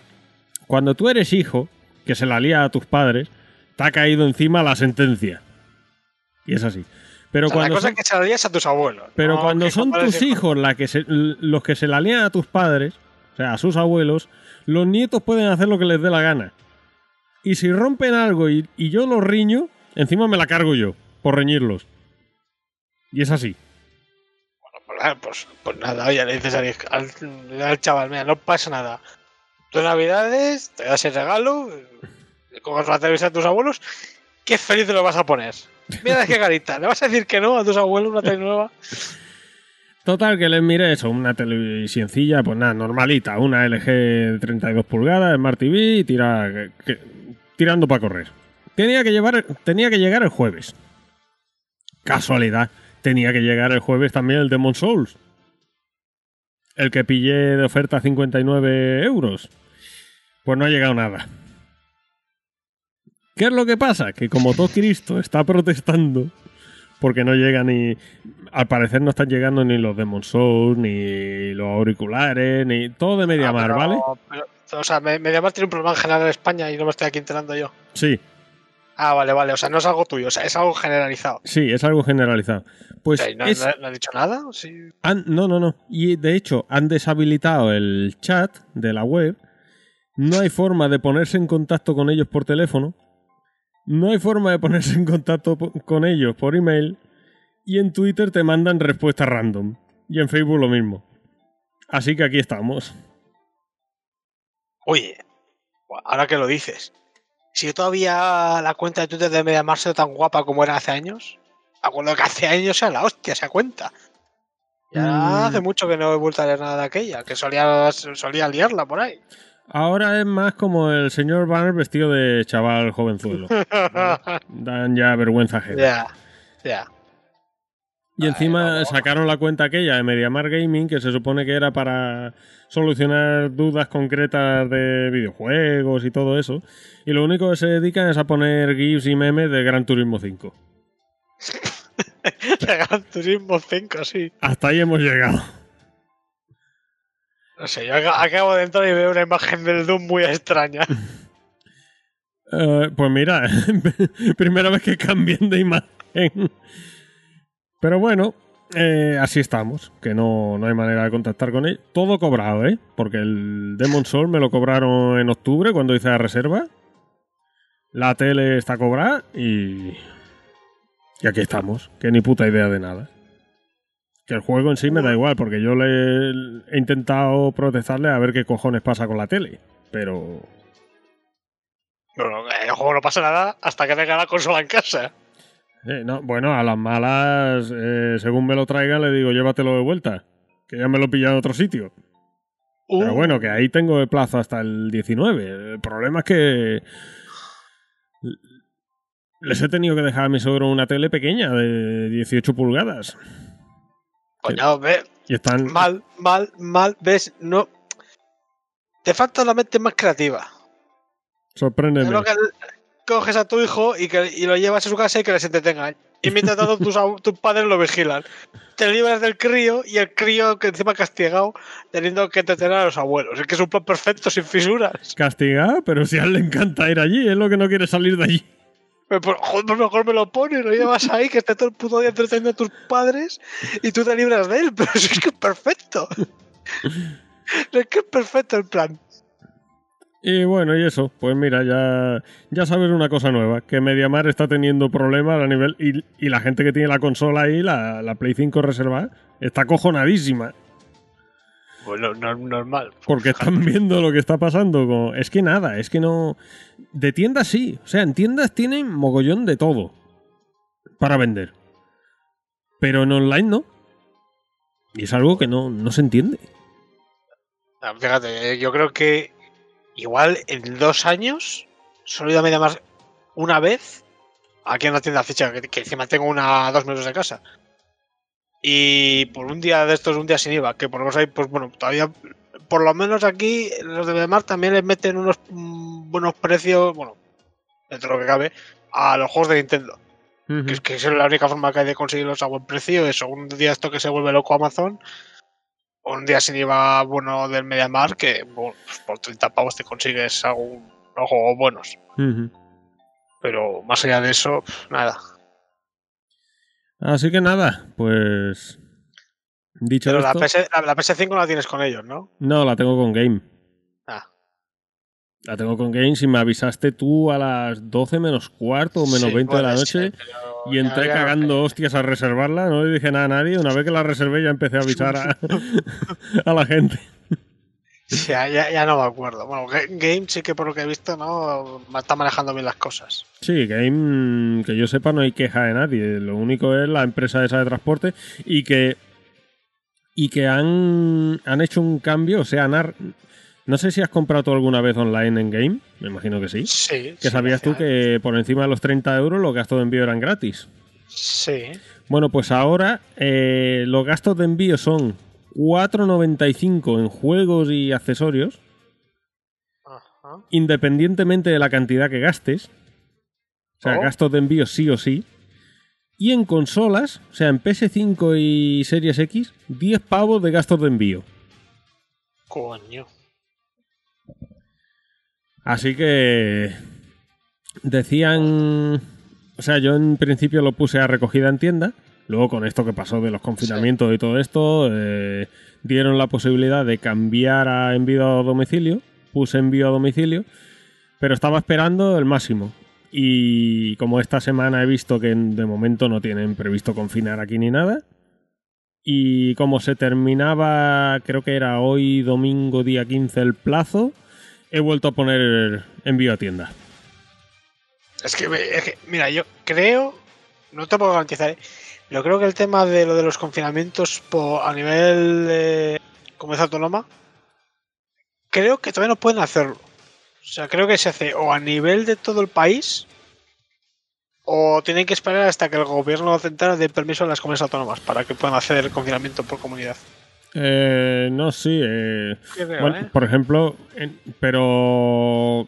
cuando tú eres hijo, que se la lía a tus padres, te ha caído encima la sentencia. Y es así. Pero O sea, la cuando cosa son, es que se la lías a tus abuelos. pero no cuando son tus hijos la que se- los que se la lían a tus padres, o sea, a sus abuelos, los nietos pueden hacer lo que les dé la gana. Y si rompen algo y, y yo los riño, encima me la cargo yo, por reñirlos. Y es así. Pues, nada, Pues, pues nada, oye, le dices al, al- al chaval, mira, no pasa nada. Tú Navidades te das el regalo, le coges la televisión a tus abuelos, qué feliz te lo vas a poner. Mira qué carita, ¿le vas a decir que no a tus abuelos una tele nueva? Total, que les miré eso, una televisioncilla, pues nada, normalita, una LG de 32 pulgadas, Smart TV, y tira, que- tirando para correr. Tenía que, llevar, tenía que llegar el jueves. Casualidad, tenía que llegar el jueves también el Demon Souls. El que pillé de oferta a 59 euros. Pues no ha llegado nada. ¿Qué es lo que pasa? Que como todo Cristo está protestando, porque no llega ni. Al parecer no están llegando ni los Demon Souls, ni los auriculares, ni todo de Mediamar, Ah, pero- ¿vale? pero- o sea, me- Mediamar tiene un problema en general en España y no me estoy aquí enterando yo. Sí, Ah, vale, vale, o sea, no es algo tuyo, o sea, es algo generalizado. sí, es algo generalizado. Pues ¿no, es- no- no ha dicho nada? Sí. han- no, no, no. Y de hecho han deshabilitado el chat de la web. No hay forma de ponerse en contacto con ellos por teléfono. No hay forma de ponerse en contacto con ellos por email. Y en Twitter te mandan respuestas random. Y en Facebook lo mismo. Así que aquí estamos. Oye, ahora que lo dices, si yo todavía la cuenta de Twitter de Mediamar sea tan guapa como era hace años, acuerdo que hace años era la hostia esa cuenta. Ya Mm. hace mucho que no he vuelto a leer nada de aquella, que solía, solía liarla por ahí. Ahora es más como el señor Banner vestido de chaval jovenzuelo. <laughs> Dan ya vergüenza ajena. Ya, ya. Y encima sacaron la cuenta aquella de Mediamar Gaming, que se supone que era para solucionar dudas concretas de videojuegos y todo eso. Y lo único que se dedican es a poner GIFs y memes de Gran Turismo 5. <laughs> De Gran Turismo 5, sí. Hasta ahí hemos llegado. No sé, yo ac- acabo de entrar y veo una imagen del Doom muy extraña. <laughs> Eh, pues mira, <laughs> primera vez que cambien de imagen. Pero bueno, eh, así estamos, que no, no hay manera de contactar con él. Todo cobrado, ¿eh? Porque el Demon Soul me lo cobraron en octubre cuando hice la reserva. La tele está cobrada y... Y aquí estamos, que ni puta idea de nada. Que el juego en sí me da igual, porque yo le he intentado protestarle a ver qué cojones pasa con la tele. Pero No, no, el juego no pasa nada hasta que tenga la consola en casa. Eh, no, bueno, a las malas, eh, según me lo traigan, le digo, llévatelo de vuelta. Que ya me lo he pillado en otro sitio. Pero Uh, bueno, que ahí tengo el plazo hasta el 19. El problema es que. Les he tenido que dejar a mi suegro una tele pequeña de 18 pulgadas. Coño, ve, Y están. mal, mal, mal, ves, no. Te falta la mente más creativa. Es Sorpréndeme. lo que coges a tu hijo y, que, y lo llevas a su casa y que les entretengan. Y mientras tanto tus, tus padres lo vigilan. Te libras del crío y el crío que encima castigado teniendo que entretener a los abuelos. Es que es un plan perfecto, sin fisuras. Castigado, pero si a él le encanta ir allí, es lo que no quiere salir de allí. Pues, pues, joder, pues mejor me lo pones, lo llevas ahí, que esté todo el puto día entreteniendo a tus padres y tú te libras de él. <laughs> Pero es que es perfecto. <laughs> Es que es perfecto el plan. Y bueno, y eso, pues mira, ya, ya sabes una cosa nueva, que Mediamar está teniendo problemas a nivel... Y, y la gente que tiene la consola ahí, la, la Play 5 reservada, está cojonadísima. Bueno, no, normal. Porque están <laughs> viendo lo que está pasando. Es que nada, es que no... De tiendas sí, o sea, en tiendas tienen mogollón de todo para vender. Pero en online no. Y es algo que no, no se entiende. Ah, Fíjate, eh, yo creo que igual en dos años solo he ido a Mediamar una vez aquí en la tienda ficha, que, que encima tengo una a dos minutos de casa. Y por un día de estos, un día sin IVA, que por lo menos ahí, pues bueno, todavía por lo menos aquí los de Demar también les meten unos mm, buenos precios, bueno, dentro de lo que cabe, a los juegos de Nintendo. Que es que es la única forma que hay de conseguirlos a buen precio. Eso, un día esto que se vuelve loco Amazon, un día sin IVA bueno del MediaMar, que bueno, pues por 30 pavos te consigues algún, unos juegos buenos. Pero más allá de eso, nada. Así que nada, pues. Dicho Pero la. PS, la, la PS5 no la tienes con ellos, ¿no? No, la tengo con Game. Ah, La tengo con Game. Si me avisaste tú a las 12 menos cuarto o menos sí, 20 de la noche. pero Y entré cagando hostias a reservarla, no le dije nada a nadie. Una vez que la reservé ya empecé a avisar a, <laughs> a la gente. Ya, ya, ya no me acuerdo. Bueno, Ga- Game sí que por lo que he visto, ¿no? Está manejando bien las cosas. Sí, Game, que yo sepa, no hay queja de nadie. Lo único es la empresa esa de transporte y que y que han, han hecho un cambio. O sea, han no sé si has comprado tú alguna vez online en Game. Me imagino que sí. Sí. Que sí, sabías tú que por encima de los 30 euros los gastos de envío eran gratis. Sí. Bueno, pues ahora eh, los gastos de envío son 4,95 en juegos y accesorios, Ajá. independientemente de la cantidad que gastes. O sea, Oh. gastos de envío sí o sí. Y en consolas, o sea, en PS5 y Series X, 10 pavos de gastos de envío. Coño. Así que decían, o sea, yo en principio lo puse a recogida en tienda, luego con esto que pasó de los confinamientos y todo esto, eh, dieron la posibilidad de cambiar a envío a domicilio, puse envío a domicilio, pero estaba esperando el máximo. Y como esta semana he visto que de momento no tienen previsto confinar aquí ni nada, y como se terminaba, creo que era hoy domingo día 15 el plazo, he vuelto a poner envío a tienda. Es que, es que, mira, yo creo, no te puedo garantizar, ¿eh? pero creo que el tema de lo de los confinamientos po- a nivel de comunidad autónoma, creo que todavía no pueden hacerlo. O sea, creo que se hace o a nivel de todo el país o tienen que esperar hasta que el gobierno central dé permiso a las comunidades autónomas para que puedan hacer el confinamiento por comunidad. Eh, no, sí. eh, bueno, ¿eh? Por ejemplo, en- pero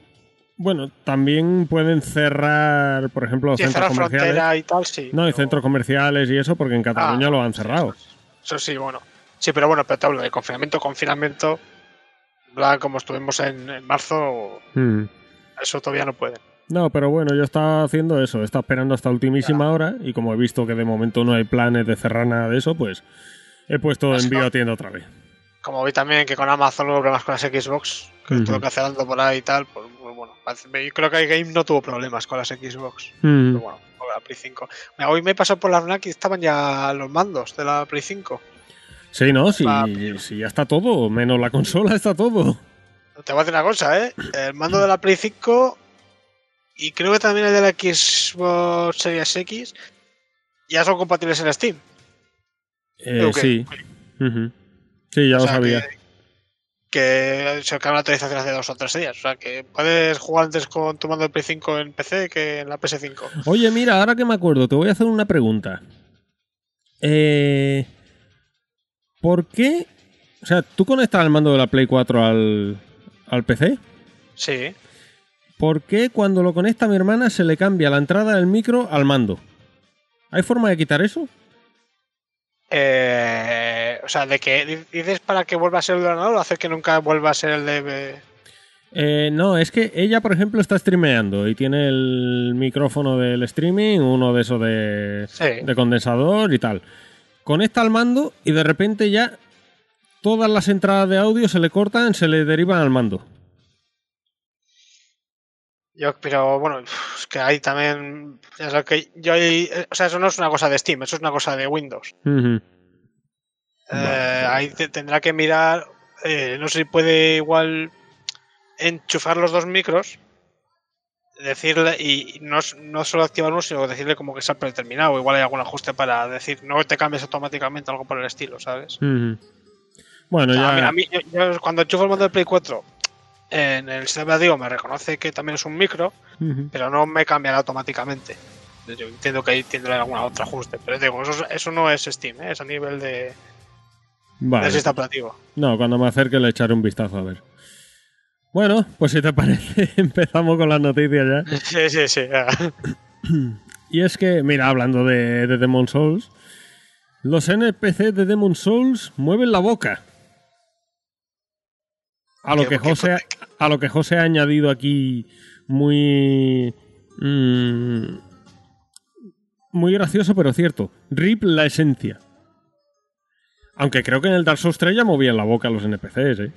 bueno, también pueden cerrar, por ejemplo, centros comerciales. y tal, sí. No, y pero- centros comerciales y eso, porque en Cataluña Ah. lo han cerrado. Eso sí, bueno. Sí, pero bueno, pero te hablo de confinamiento, confinamiento. bla, Como estuvimos en, en marzo, Mm. eso todavía no puede. No, pero bueno, yo estaba haciendo eso, estaba esperando hasta ultimísima hora y como he visto que de momento no hay planes de cerrar nada de eso, pues he puesto Pues envío no. a tienda otra vez. Como vi también que con Amazon hubo problemas con las Xbox, que Ujú. estuvo cancelando por ahí y tal, pues pues bueno, yo creo que Game no tuvo problemas con las Xbox. Pero bueno, con la Play 5. Mira, hoy me pasó por la FNAC y estaban ya los mandos de la Play 5. Sí, no, sí, Va. sí, ya está todo, menos la consola está todo. Te voy a decir una cosa, ¿eh? El mando de la Play 5 y creo que también el de la Xbox Series X ya son compatibles en Steam. Eh. Sí. Sí, ya O lo sabía. Que, que se acaba la actualización hace dos o tres días. O sea, que puedes jugar antes con tu mando de Play 5 en PC que en la PS5. Oye, mira, ahora que me acuerdo, te voy a hacer una pregunta. Eh, ¿Por qué? O sea, ¿tú conectas el mando de la Play 4 al, al PC? Sí. ¿Por qué cuando lo conecta mi hermana se le cambia la entrada del micro al mando? ¿Hay forma de quitar eso? Eh, o sea, de que dices para que vuelva a ser el de ordenador o hacer que nunca vuelva a ser el de. Eh, no, es que ella, por ejemplo, está streameando y tiene el micrófono del streaming, uno de esos de, Sí. de condensador y tal. Conecta al mando y de repente ya todas las entradas de audio se le cortan, se le derivan al mando. Yo, pero bueno, es que ahí también. Es lo que yo ahí- o sea, eso no es una cosa de Steam, eso es una cosa de Windows. Eh, Vale. ahí te- tendrá que mirar. eh, no sé si puede igual enchufar los dos micros. Decirle, y no, no solo activar uno, sino decirle como que está predeterminado. Igual hay algún ajuste para decir, no te cambies automáticamente, algo por el estilo, ¿sabes? Bueno, O sea, ya. a mí, a mí- yo, yo cuando enchufo el mando del Play 4 en el sistema digo me reconoce que también es un micro, pero no me cambiará automáticamente. Yo entiendo que ahí tendrá algún otro ajuste, pero digo, eso, eso no es Steam, ¿eh? es a nivel de, Vale. El sistema operativo. No, cuando me acerque le echaré un vistazo a ver. Bueno, pues si te <laughs> parece, empezamos con las noticias ya. <laughs> Sí, sí, sí. Y es que, mira, hablando de, de Demon Souls, los NPC de Demon Souls mueven la boca. A lo ¿Qué- que José? A lo que José ha añadido aquí muy mm, muy gracioso, pero cierto. Rip la esencia. Aunque creo que en el Dark Souls 3 ya movían la boca los NPCs, ¿eh?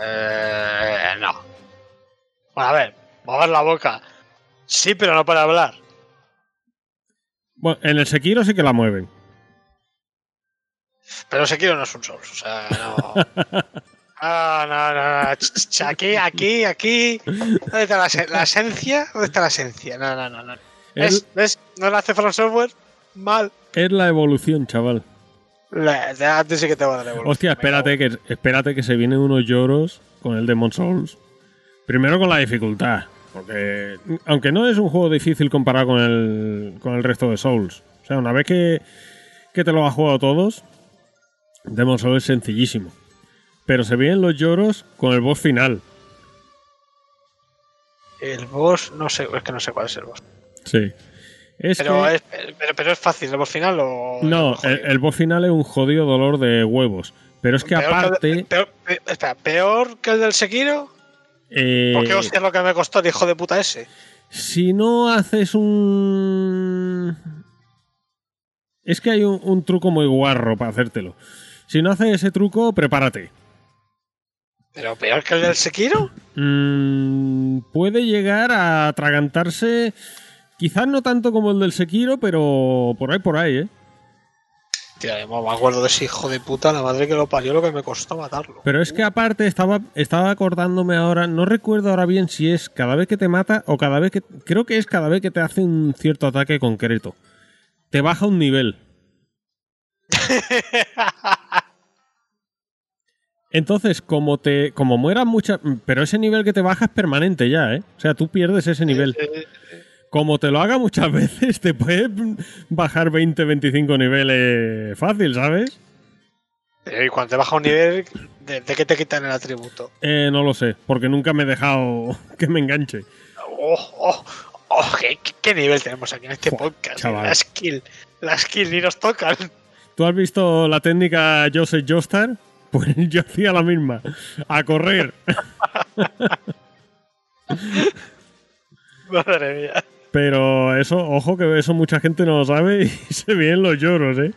Eh, no. Bueno, a ver, mover la boca. Sí, pero no para hablar. Bueno, en el Sekiro sí que la mueven. Pero Sekiro no es un Souls, o sea, no. <laughs> Ah, no, no, no. Ch, Aquí, aquí, aquí. ¿Dónde está la, ese- la esencia? ¿Dónde está la esencia? No, no, no. no. ¿Ves? ¿Ves? No la hace From Software. Mal. Es la evolución, chaval. La- Antes sí que te va a dar evolución. Hostia, espérate que, espérate que se vienen unos lloros con el Demon Souls. Primero con la dificultad. Porque, aunque no es un juego difícil comparado con el, con el resto de Souls. O sea, una vez que, que te lo has jugado todos, Demon Souls es sencillísimo. Pero se vienen los lloros con el boss final. El boss, no sé, es que no sé cuál es el boss. Sí. Es Pero, que- es, pero, pero es fácil, el boss final o. no, el, el boss final es un jodido dolor de huevos. Pero es que Peor aparte... el- peor, pe- espera, ¿peor que el del Sekiro? eh, ¿Por qué hostia es lo que me costó el hijo de puta ese? Si no haces un... Es que hay un, un truco muy guarro para hacértelo. Si no haces ese truco, prepárate. ¿Pero peor que el del Sekiro? Mm, puede llegar a atragantarse, quizás no tanto como el del Sekiro, pero por ahí, por ahí, ¿eh? Tío, yo me acuerdo de ese hijo de puta, la madre que lo parió, lo que me costó matarlo. Pero es que aparte estaba, estaba acordándome ahora, no recuerdo ahora bien si es cada vez que te mata o cada vez que... Creo que es cada vez que te hace un cierto ataque concreto. Te baja un nivel. <laughs> Entonces, como te, como mueras muchas, pero ese nivel que te baja es permanente ya, ¿eh? O sea, tú pierdes ese nivel. Como te lo haga muchas <laughs> veces, te puede bajar 20, 25 niveles fácil, ¿sabes? y cuando te baja un nivel, ¿de, de qué te quitan el atributo? Eh, no lo sé, porque nunca me he dejado <laughs> que me enganche. ¡Oh, oh, oh! ¿qué, nivel tenemos aquí en este podcast? chaval. La skill, la skill ni nos tocan. ¿Tú has visto la técnica Joseph Joestar? Pues <laughs> yo hacía la misma. A correr. <laughs> Madre mía. Pero eso, ojo que eso mucha gente no lo sabe y <laughs> se vienen los lloros, ¿eh?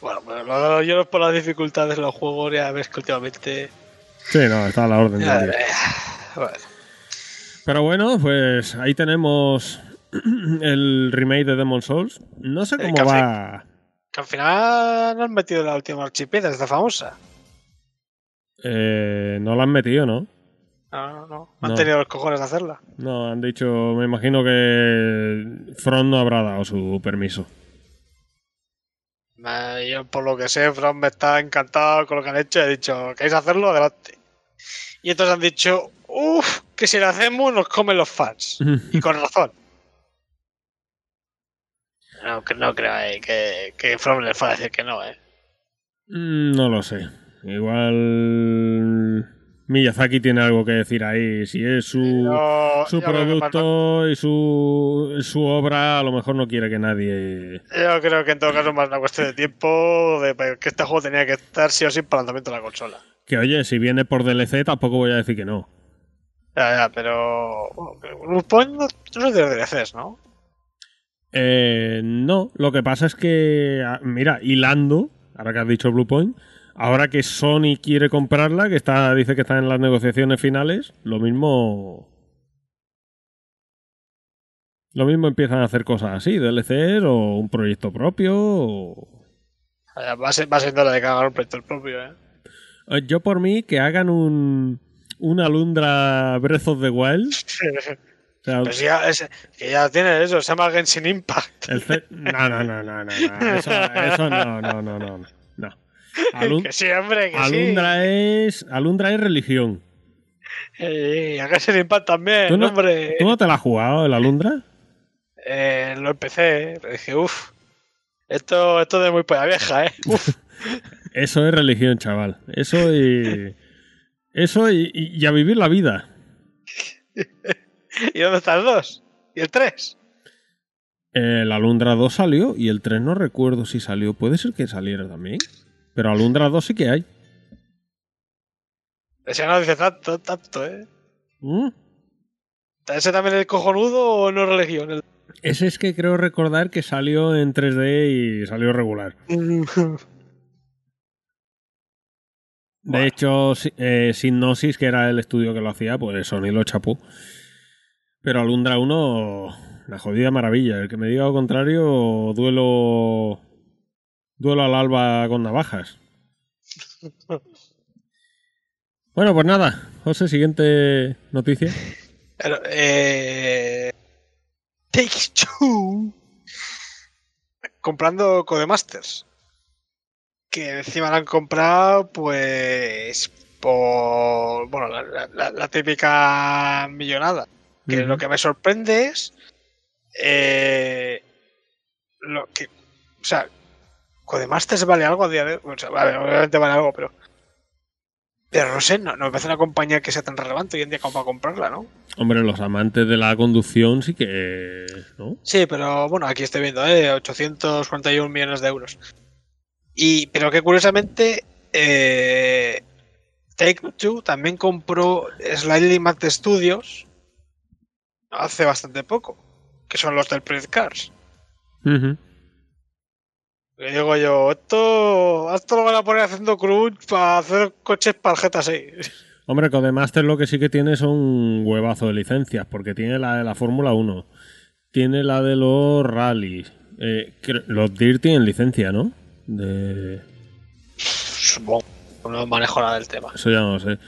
Bueno, pues lo yo por las dificultades de los juegos, ya ves que últimamente. Sí, no, está a la orden. Madre, bueno, Pero bueno, pues ahí tenemos <clears throat> el remake de Demon Souls. No sé cómo va. Que al final no han metido la última archipiedra, esta famosa. Eh, no la han metido, ¿no? No, no, no. Han No. tenido los cojones de hacerla. No, han dicho, me imagino que Front no habrá dado su permiso. Yo, por lo que sé, From está encantado con lo que han hecho ha dicho, ¿queréis hacerlo? Adelante. Y entonces han dicho, uff, que si lo hacemos nos comen los fans. <laughs> Y con razón. No, que no creo eh, que, que From les fue a decir que no, eh. Mm, No lo sé. Igual Miyazaki tiene algo que decir ahí. Si es su, su producto y su, su obra, a lo mejor no quiere que nadie... Yo creo que en todo caso más una cuestión de tiempo, de que este juego tenía que estar sí o sí para el lanzamiento de la consola. Que oye, si viene por DLC tampoco voy a decir que no. Ya, ya, pero. Bueno, no, no es de DLCs, ¿no? Eh, no, lo que pasa es que, ah, mira, hilando, ahora que has dicho Bluepoint, ahora que Sony quiere comprarla, que está dice que está en las negociaciones finales, lo mismo... Lo mismo empiezan a hacer cosas así, DLCs o un proyecto propio. o- Va, a ser- va siendo la de cagar un proyecto propio, ¿eh? Eh, Yo por mí que hagan un, un Alundra Breath of the Wild. <laughs> Sea, Pues ya, es- que ya tiene eso, se llama Genshin Impact. el no, no, no, no, no, no, Eso, eso no, no, no, no. no. Que sí, hombre, que Alundra es Alundra es religión. sí. Y a Genshin Impact también, ¿Tú no, hombre. ¿Tú no te la has jugado el Alundra? Eh, lo empecé, ¿eh? pero dije, uff, esto, esto de muy polla vieja, ¿eh? <laughs> Uf, Eso es religión, chaval. Eso y. Eso y, y- y a vivir la vida. <laughs> <laughs> ¿Y dónde están los dos? ¿Y el 3? El Alundra 2 salió y el 3 no recuerdo si salió. Puede ser que saliera también. Pero Alundra 2 sí que hay. Ese no dice tanto, tanto, ¿eh? ¿Mm? ¿Ese también es cojonudo o no religión? El- Ese es que creo recordar que salió en 3D y salió regular. <laughs> De hecho, eh, Synopsis, que era el estudio que lo hacía, pues Sony lo chapó. Pero Alundra 1, la jodida maravilla. El que me diga lo contrario, duelo. Duelo al alba con navajas. <laughs> Bueno, pues nada. José, siguiente noticia. Pero, eh, Take Two comprando Codemasters. Que encima la han comprado, pues, por. Bueno, la, la- la- la típica millonada. Que lo que me sorprende es. eh, lo que. O sea, Codemasters vale algo a día de hoy. O sea, vale, obviamente vale algo, pero. Pero no sé, no, no me parece una compañía que sea tan relevante hoy en día como para comprarla, ¿no? Hombre, los amantes de la conducción sí que. ¿No? Sí, pero bueno, aquí estoy viendo, ¿eh? 841 millones de euros. Y, pero que curiosamente, eh, Take Two también compró Slightly Mad Studios hace bastante poco, que son los del Project Cars. Ujú. Y digo yo, esto, esto lo van a poner haciendo crunch para hacer coches para el GTA 6. <laughs> Hombre, Codemaster lo que sí que tiene son un huevazo de licencias, porque tiene la de la Fórmula 1, tiene la de los rallies, eh, los DIR tienen licencia, ¿no? De... Supongo, no manejo nada del tema. Eso ya no lo sé.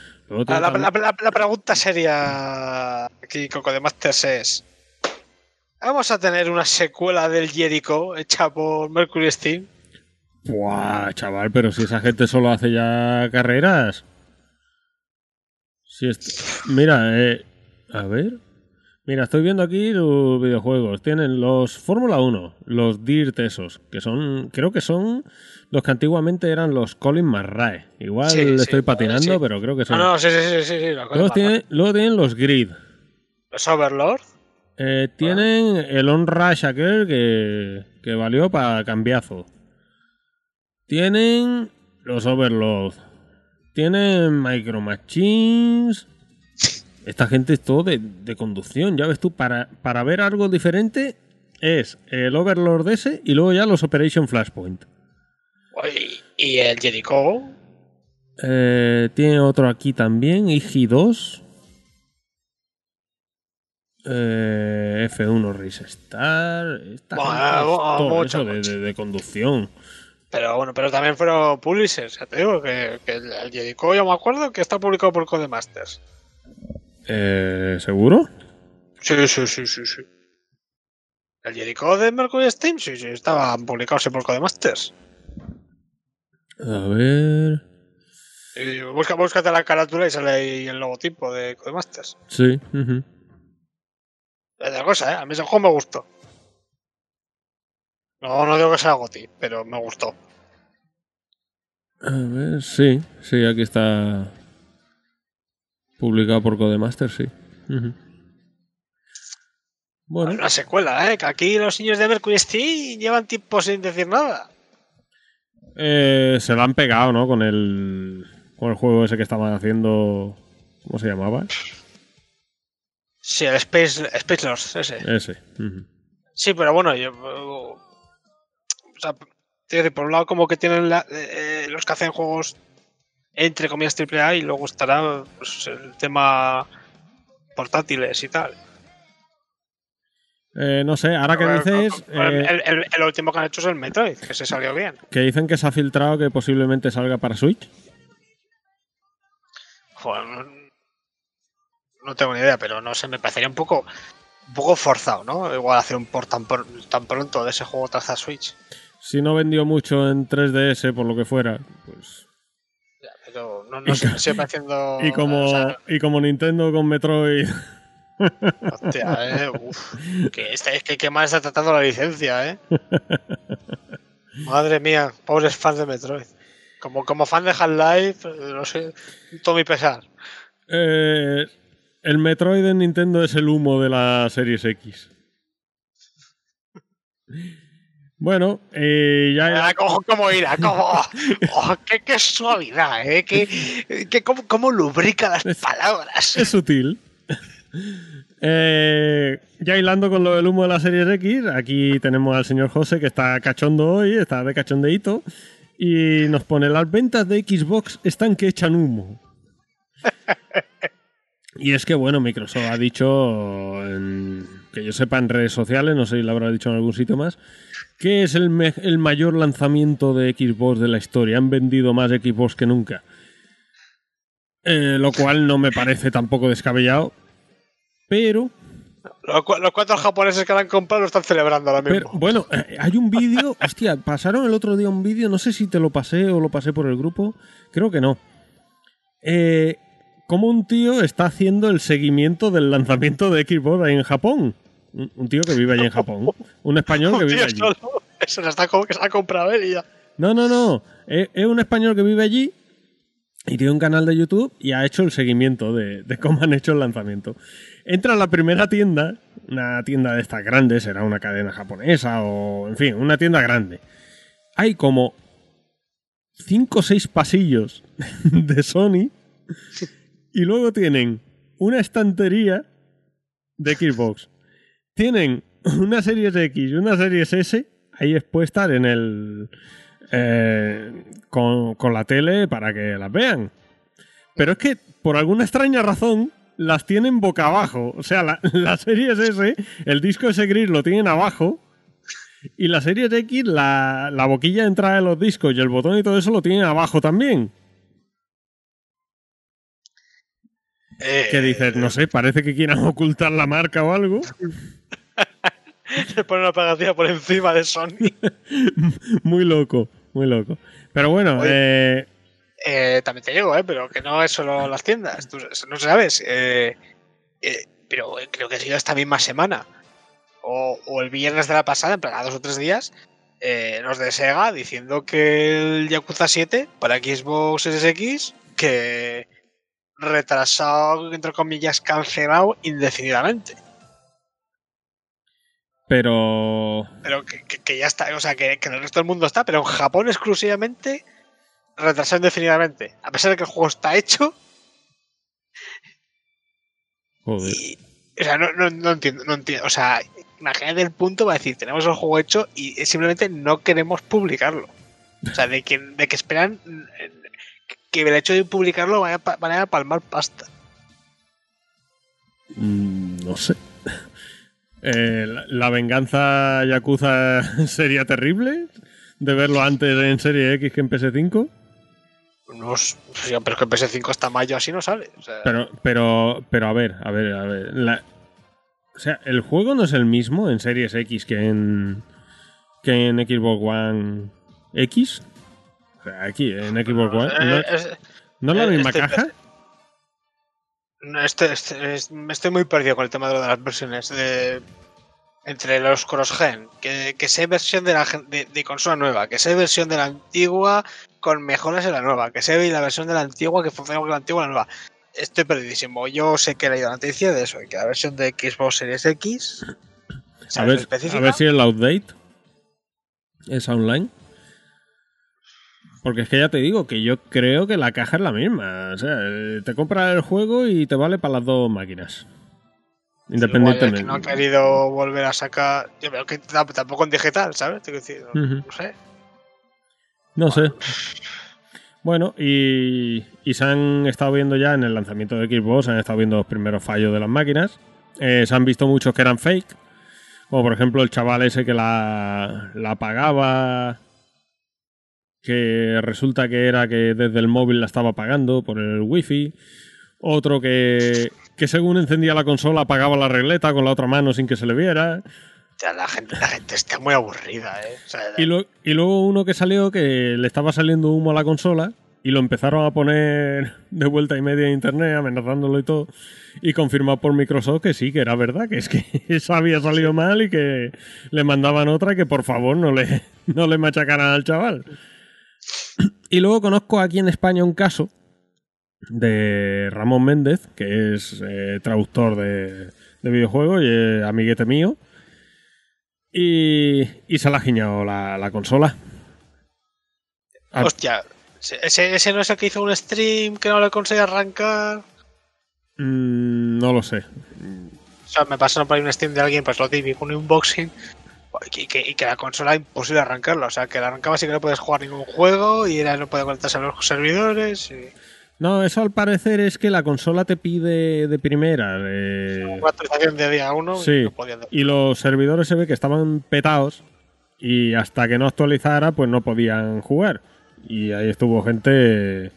Ah, La, tam- la- la- la pregunta seria aquí, Coco de Masters, es: ¿Vamos a tener una secuela del Jericho hecha por Mercury Steam? Buah, chaval, pero si esa gente solo hace ya carreras. Si Mira, eh, a ver. Mira, estoy viendo aquí los videojuegos. Tienen los Fórmula 1, los DIRT esos, que son, creo que son los que antiguamente eran los Colin McRae. Igual Sí, estoy patinando, sí. pero creo que No, son. no, sí, sí, sí, sí. cosa luego, tienen, luego tienen los Grid. Los Overlord. Eh, tienen el On-Rush aquel que, que valió para cambiazo. Tienen los Overload. Tienen Micro Machines. Esta gente es todo de, de conducción. Ya ves tú, para, para ver algo diferente es el Overlord ese y luego ya los Operation Flashpoint. Y el Jericho. Eh, tiene otro aquí también, IG2. Eh, F1 Race Star. Esta Buah, gente es buah, todo mucho, eso de, de- de conducción. Pero bueno, pero también fueron publishers. Ya te digo que, que el, el Jericho, yo me acuerdo que está publicado por Codemasters. Eh, ¿Seguro? Sí, sí, sí, sí, sí. El Jericho de Mercury Steam, sí, sí, estaban publicados por Codemasters. A ver. Y busca, búscate la carátula y sale ahí el logotipo de Codemasters. Sí. ujú. Es de cosa, ¿eh? A mí ese juego me gustó. No, no digo que sea Goti, pero me gustó. A ver, sí. Sí, aquí está. Publicado por Codemaster, sí. Ujú. Bueno. Una secuela, ¿eh? Que aquí los niños de Mercury Steam llevan tiempo sin decir nada. Eh, se lo han pegado, ¿no? Con el, con el juego ese que estaban haciendo. ¿Cómo se llamaba? Sí, el Space, Space Lords, ese. Sí, pero bueno, yo. O sea, decir, por un lado, como que tienen la- eh, los que hacen juegos entre comillas AAA y luego estará pues, el tema portátiles y tal. Eh, no sé, ahora que dices. el, eh, el- el- el último que han hecho es el Metroid, que se salió bien. que dicen que se ha filtrado que posiblemente salga para Switch. Joder, no, no tengo ni idea, pero no sé, me parecería un poco, un poco forzado, ¿no? Igual hacer un port tan, por- tan pronto de ese juego tras a Switch. Si no vendió mucho en 3DS, por lo que fuera, pues. Ya, Pero no, no sé, me sigue pareciendo. Y como, o sea, y como Nintendo con Metroid. Hostia, eh, uf, que, este- es que qué mal está tratando la licencia, ¿eh? Madre mía, pobres fans de Metroid. Como, como fan de Half-Life, eh, no sé, todo mi pesar. Eh, el Metroid en Nintendo es el humo de la Series X. Bueno, eh, ya... Ah, ¿Cómo, cómo irá? ¿Cómo? <laughs> Oh, qué, qué suavidad, ¿eh? Qué, qué- cómo, cómo lubrica las palabras. Es sutil. Eh, ya hilando con lo del humo de la Series X, aquí tenemos al señor José que está cachondo hoy, está de cachondeíto, y nos pone las ventas de Xbox están que echan humo. Y es que, bueno, Microsoft ha dicho, que yo sepa en redes sociales, no sé si lo habrá dicho en algún sitio más, que es el mayor lanzamiento de Xbox de la historia. Han vendido más Xbox que nunca. Eh, lo cual no me parece tampoco descabellado. Pero, Los, cu- los cuatro japoneses que la han comprado lo están celebrando ahora mismo. pero bueno, eh, hay un vídeo. <laughs> Hostia, pasaron el otro día un vídeo. No sé si te lo pasé o lo pasé por el grupo. Creo que no. Eh, como un tío está haciendo el seguimiento del lanzamiento de Xbox ahí en Japón. Un, un tío que vive allí en Japón. <laughs> Un español que vive allí. Eso se está que se ha comprado él y ya. No, no, no. Es, es un español que vive allí y tiene un canal de YouTube y ha hecho el seguimiento de, de cómo han hecho el lanzamiento. Entra a la primera tienda, una tienda de estas grandes, será una cadena japonesa o, en fin, una tienda grande. Hay como cinco o seis pasillos <laughs> de Sony <laughs> y luego tienen una estantería de Xbox. Tienen una Series X y una Series S ahí expuestas en el, eh, con, con la tele para que las vean. Pero es que, por alguna extraña razón, las tienen boca abajo. O sea, la, <laughs> la Series S, el disco ese gris lo tienen abajo. Y la Series X, la, la boquilla de entrada de los discos y el botón y todo eso lo tienen abajo también. Eh, Que dices, no sé, parece que quieran <laughs> ocultar la marca o algo. <laughs> Se pone una pegatina por encima de Sony. Muy loco, muy loco. Pero bueno, eh, Eh, también te digo, eh, pero que no es solo las tiendas. Tú no sabes. eh, eh, pero creo que ha sido esta misma semana. O, o el viernes de la pasada, en plan, a dos o tres días. eh, los de Sega diciendo que el Yakuza 7 para Xbox Series X que retrasado, entre comillas, cancelado indefinidamente. pero Pero que, que- que ya está, o sea, que, que en el resto del mundo está, pero en Japón exclusivamente retrasado indefinidamente. A pesar de que el juego está hecho, joder. y, o sea, no, no, no entiendo, no entiendo. O sea, imagínate el punto va a decir, tenemos el juego hecho y simplemente no queremos publicarlo. O sea, de que, de que esperan que el hecho de publicarlo vaya, a pa- vaya a palmar pasta. Mm, no sé. Eh, la, la venganza Yakuza <laughs> sería terrible de verlo antes en Serie X que en PS5. Pero es que el PS5 hasta mayo así no sale. O sea, Pero, pero, pero a ver, a ver, a ver. la- o sea, el juego no es el mismo en Series X que en que en Xbox One X. O sea, aquí en Xbox One. ¿No, es- no es la misma este- caja? Este- este- es- me estoy muy perdido con el tema de las versiones de, entre los cross-gen. Que, que sea versión de, la, de, de consola nueva, que sea versión de la antigua con mejoras en la nueva, que sea la versión de la antigua que funciona con la antigua y la nueva. Estoy perdidísimo. Yo sé que he leído la noticia de eso, que la versión de Xbox Series X. A ¿sabes ver, específica? a ver si el update es online. Porque es que ya te digo que yo creo que la caja es la misma. O sea, te compras el juego y te vale para las dos máquinas. Independientemente. no ha querido volver a sacar. Yo veo que tam- tampoco en digital, ¿sabes? Decir, no, sé. No sé. Bueno, y, y se han estado viendo ya en el lanzamiento de Xbox, se han estado viendo los primeros fallos de las máquinas. Eh, se han visto muchos que eran fake. Como por ejemplo el chaval ese que la, la apagaba. Que resulta que era que desde el móvil la estaba apagando por el wifi. Otro que, que según encendía la consola apagaba la regleta con la otra mano sin que se le viera. La gente, la gente está muy aburrida, ¿eh? O sea, Y, lo- y luego uno que salió que le estaba saliendo humo a la consola y lo empezaron a poner <laughs> de vuelta y media en internet, amenazándolo y todo. Y confirmado por Microsoft que sí, que era verdad, que es que <laughs> eso había salido mal y que le mandaban otra que por favor no le, <laughs> no le machacaran al chaval. Y luego conozco aquí en España un caso de Ramón Méndez, que es eh, traductor de, de videojuegos y es amiguete mío. Y, y se le ha giñado la, la consola. Ah. Hostia, ese, ese no es el que hizo un stream que no le conseguí arrancar. Mm, no lo sé. O sea, me pasaron por ahí un stream de alguien, pues lo típico, un unboxing. Y que, y que la consola imposible arrancarla. O sea, que la arrancabas y que no puedes jugar ningún juego y era no puede conectarse a los servidores. Y... No, eso al parecer es que la consola te pide de primera. Una actualización de día 1 Sí, y no y los servidores se ve que estaban petados y hasta que no actualizara pues no podían jugar. Y ahí estuvo gente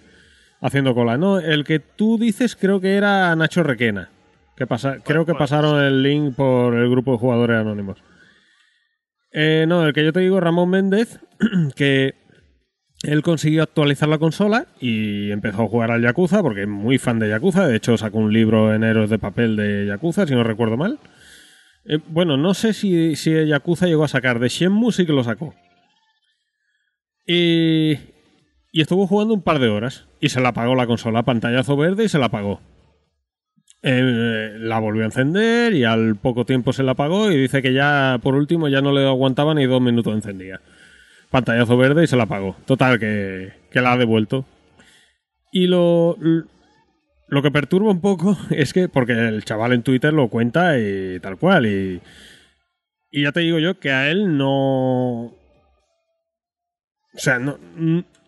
haciendo cola. No, el que tú dices creo que era Nacho Requena. Que pasa, creo que pues, pasaron el link por el grupo de jugadores anónimos. Eh, no, el que yo te digo, Ramón Méndez, <clears throat> que él consiguió actualizar la consola y empezó a jugar al Yakuza, porque es muy fan de Yakuza. De hecho, sacó un libro en Héroes de Papel de Yakuza, si no recuerdo mal. Eh, bueno, no sé si, si Yakuza llegó a sacar. De Shenmue sí que lo sacó. Y, y estuvo jugando un par de horas. Y se la apagó la consola, pantallazo verde y se la apagó. Eh, la volvió a encender y al poco tiempo se la apagó y dice que ya, por último, ya no le aguantaba ni dos minutos encendida. Pantallazo verde y se la apagó. Total, que, que la ha devuelto. Y lo, lo que perturba un poco <laughs> es que, porque el chaval en Twitter lo cuenta y tal cual, y, y ya te digo yo que a él no... O sea, no,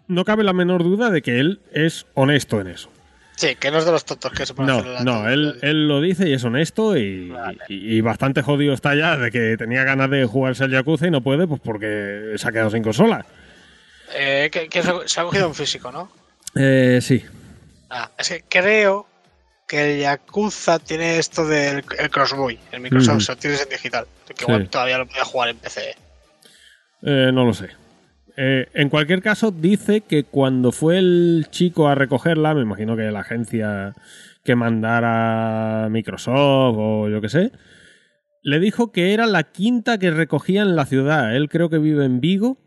no cabe la menor duda de que él es honesto en eso. Sí, que no es de los tontos que se ponen a No, hacer la no, él, él lo dice y es honesto y, Vale. y- y bastante jodido está ya de que tenía ganas de jugarse al Yakuza y no puede pues porque se ha quedado sin consola. Eh, que, que se ha cogido un físico, ¿no? Eh, sí. Ah, es que creo que el Yakuza tiene esto del el Crossboy, el Microsoft, Ujú. se lo tienes en digital. Que Sí. igual todavía lo podía jugar en PC. Eh, no lo sé. Eh, en cualquier caso, dice que cuando fue el chico a recogerla, me imagino que la agencia que mandara Microsoft o yo qué sé, le dijo que era la quinta que recogía en la ciudad. Él creo que vive en Vigo,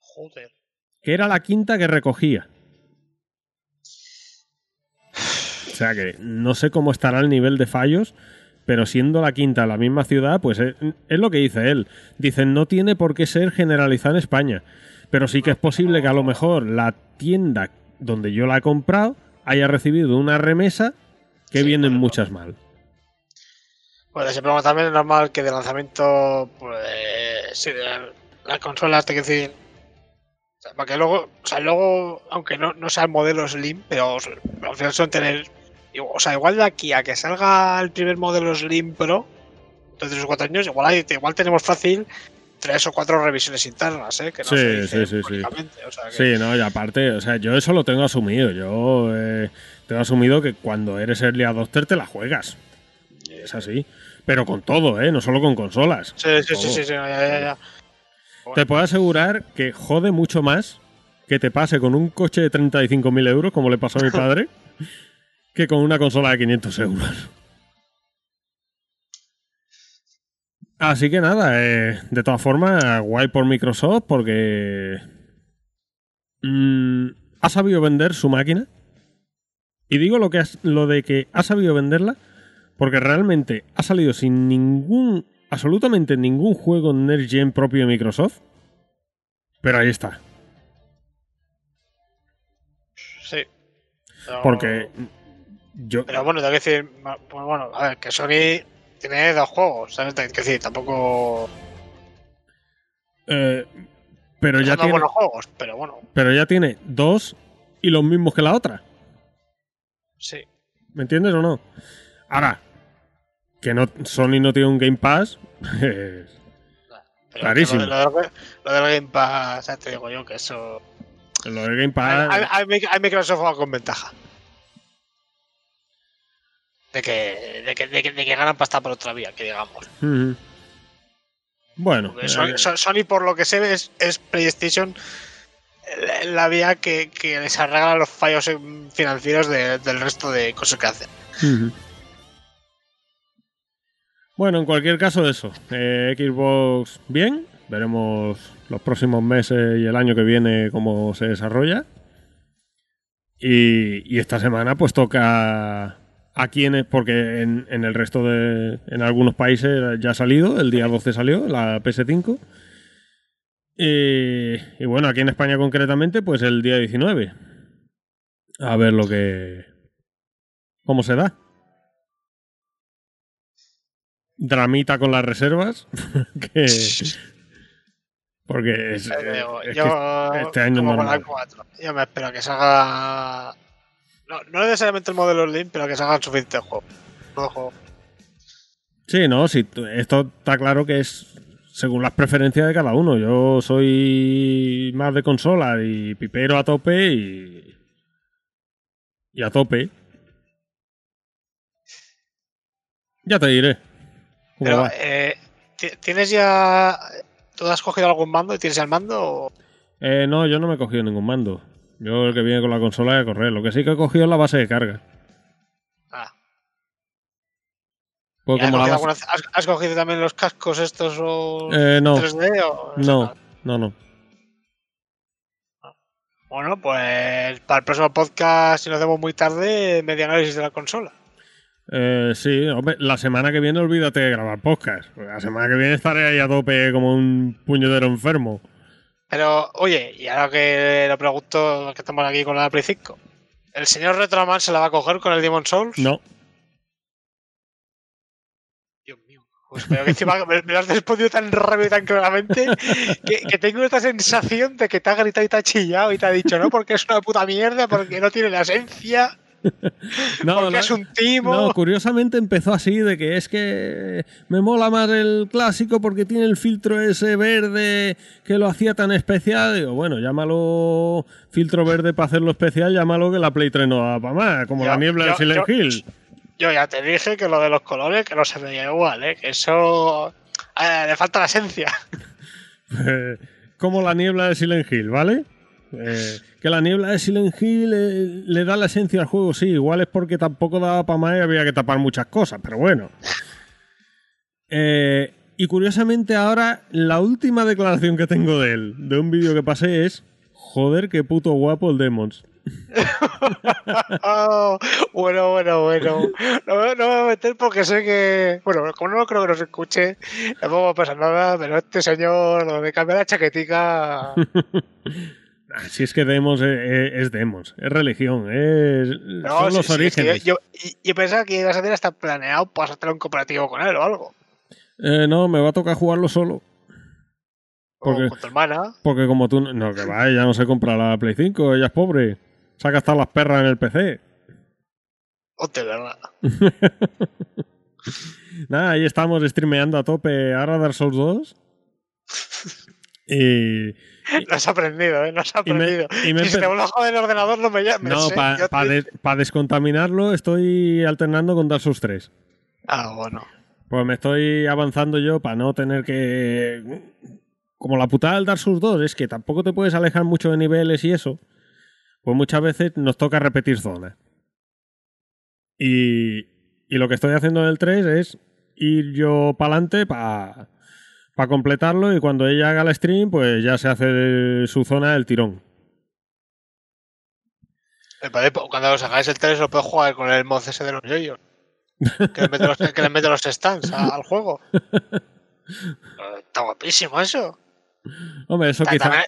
Joder. que era la quinta que recogía. O sea que no sé cómo estará el nivel de fallos, pero siendo la quinta la misma ciudad, pues es, es lo que dice él. Dice, no tiene por qué ser generalizada en España, pero sí que es posible que a lo mejor la tienda donde yo la he comprado haya recibido una remesa que Sí, vienen muchas mal. Pues ese programa también es normal que de lanzamiento, pues, sí, de la, la consola, te que decir. Para que luego, o sea, luego, aunque no, no sea el modelo Slim, pero al final son tener. O sea, igual de aquí a que salga el primer modelo Slim Pro, de 3 o 4 años, igual, hay- igual tenemos fácil tres o cuatro revisiones internas, ¿eh? Que no Sí, se dice sí, sí, sí. públicamente, o sea, que- Sí, no, y aparte, o sea, yo eso lo tengo asumido. Yo eh, tengo asumido que cuando eres early adopter te la juegas. Es así. Pero con todo, ¿eh? No solo con consolas. Sí, sí, Con sí, sí, sí, ya, ya, ya. Te puedo asegurar que jode mucho más que te pase con un coche de 35.000 euros, como le pasó a mi padre, <laughs> que con una consola de 500 euros. Así que nada, eh, de todas formas, guay por Microsoft porque mm, ha sabido vender su máquina. Y digo lo, que has- lo de que ha sabido venderla porque realmente ha salido sin ningún, absolutamente ningún juego Next Gen propio de Microsoft. Pero ahí está. Sí. Porque yo... Pero bueno, tengo que decir, pues bueno, a ver, que Sony tiene dos juegos, ¿sabes? Tengo que decir, tampoco eh, pero, ya tiene, buenos juegos, pero bueno, pero ya tiene dos y los mismos que la otra. sí. ¿Me entiendes o no? Ahora, que no, Sony no tiene un Game Pass. <laughs> Clarísimo. Lo, de- lo de- lo del Game Pass, ya te digo yo que eso. lo del Game Pass. hay- hay Mic- hay Microsoft va con ventaja. De que, de, que, de, que, de que ganan pasta por otra vía, que digamos. Bueno, Sony, eh, So- Sony, por lo que sé, es, es PlayStation la, la vía que, que les arregla los fallos financieros de- del resto de cosas que hacen. Bueno, en cualquier caso, eso. Eh, Xbox, bien. veremos los próximos meses y el año que viene cómo se desarrolla. Y, y esta semana pues toca aquí en porque en, en el resto de en algunos países ya ha salido, el día 12 salió la PS5. Y, y bueno, aquí en España concretamente pues el día 19. A ver lo que cómo se da. Dramita con las reservas <laughs> que porque es, Eh, digo, es que yo, este año como no con la normal. 4, yo me espero que salga. No, no necesariamente el modelo Slim, pero que salgan suficientes juegos. No juego. Sí, no, sí, esto está claro que es según las preferencias de cada uno. Yo soy más de consola y pipero a tope y. y a tope. Ya te diré. ¿Cómo Pero, eh, ti- ¿tienes ya. ¿Tú has cogido algún mando y tienes el mando? o- Eh, no, yo no me he cogido ningún mando. Yo el que viene con la consola a correr. Lo que sí que he cogido es la base de carga. Ah, Pues ¿y has, cogido base- alguna- has- has cogido también los cascos estos o Eh, no, 3D? O... no, no, no. Bueno, pues para el próximo podcast, si nos hacemos muy tarde, media análisis de la consola. Eh, sí, hombre, la semana que viene olvídate de grabar podcast. La semana que viene estaré ahí a tope como un puñetero enfermo. Pero, oye, y ahora que lo pregunto, que estamos aquí con la Play 5, ¿el señor Retroman se la va a coger con el Demon Souls? No, Dios mío. Pues pero que encima me, me lo has respondido tan rápido y tan claramente que, que tengo esta sensación de que te ha gritado y te ha chillado y te ha dicho, no, porque es una puta mierda, porque no tiene la esencia, <laughs> no, porque no, es un timo. no, curiosamente empezó así, de que es que me mola más el clásico porque tiene el filtro ese verde que lo hacía tan especial. Digo, bueno, llámalo filtro verde para hacerlo especial, llámalo que la Play 3 no da para más, como Yo- la niebla de Silent yo- Hill. Yo ya te dije que lo de los colores, que no se veía igual, ¿eh? que eso eh, le falta la esencia. <laughs> Eh, como la niebla de Silent Hill, ¿vale? Eh, que la niebla de Silent Hill eh, le da la esencia al juego, sí, igual es porque tampoco daba para más y había que tapar muchas cosas, pero bueno. Eh, y curiosamente ahora la última declaración que tengo de él, de un vídeo que pasé es, joder, qué puto guapo el Demons. <laughs> Oh, bueno, bueno, bueno. No, me- no me voy a meter porque sé que. Bueno, como no creo que nos escuche, tampoco va a pasar nada, pero este señor, lo de cambiar la chaquetica. <laughs> Si es que Demons es, es- es Demons, es religión, es, No, son sí, los sí, es que orígenes. yo, yo, yo pensaba que ibas a hacer hasta planeado para hacer un cooperativo con él o algo. Eh, no, me va a tocar jugarlo solo. ¿Por O qué? con tu hermana. Porque como tú... No, que va, ella no se compra la Play 5, ella es pobre. Se ha gastado las perras en el PC. De verdad. <laughs> Nada, ahí estamos streameando a tope ahora Dark Souls 2. <laughs> Y... <laughs> Lo has aprendido, ¿eh? Lo has Y me- aprendido. y me si se te vuelve a joder el ordenador, no me llames. No, ¿eh? para descontaminarlo estoy alternando con Dark Souls 3. Ah, bueno. Pues me estoy avanzando yo para no tener que... Como la putada del Dark Souls 2 es que tampoco te puedes alejar mucho de niveles y eso. Pues muchas veces nos toca repetir zonas. Y, y lo que estoy haciendo en el 3 es ir yo para adelante para completarlo y cuando ella haga el stream pues ya se hace su zona del tirón. Parece, pues, Cuando os hagáis el 3 lo puedes jugar con el mod ese de los yoyos. Que le mete los, que le mete los stands a- al juego. <laughs> Está guapísimo eso. Hombre, eso Ta- quizá... También,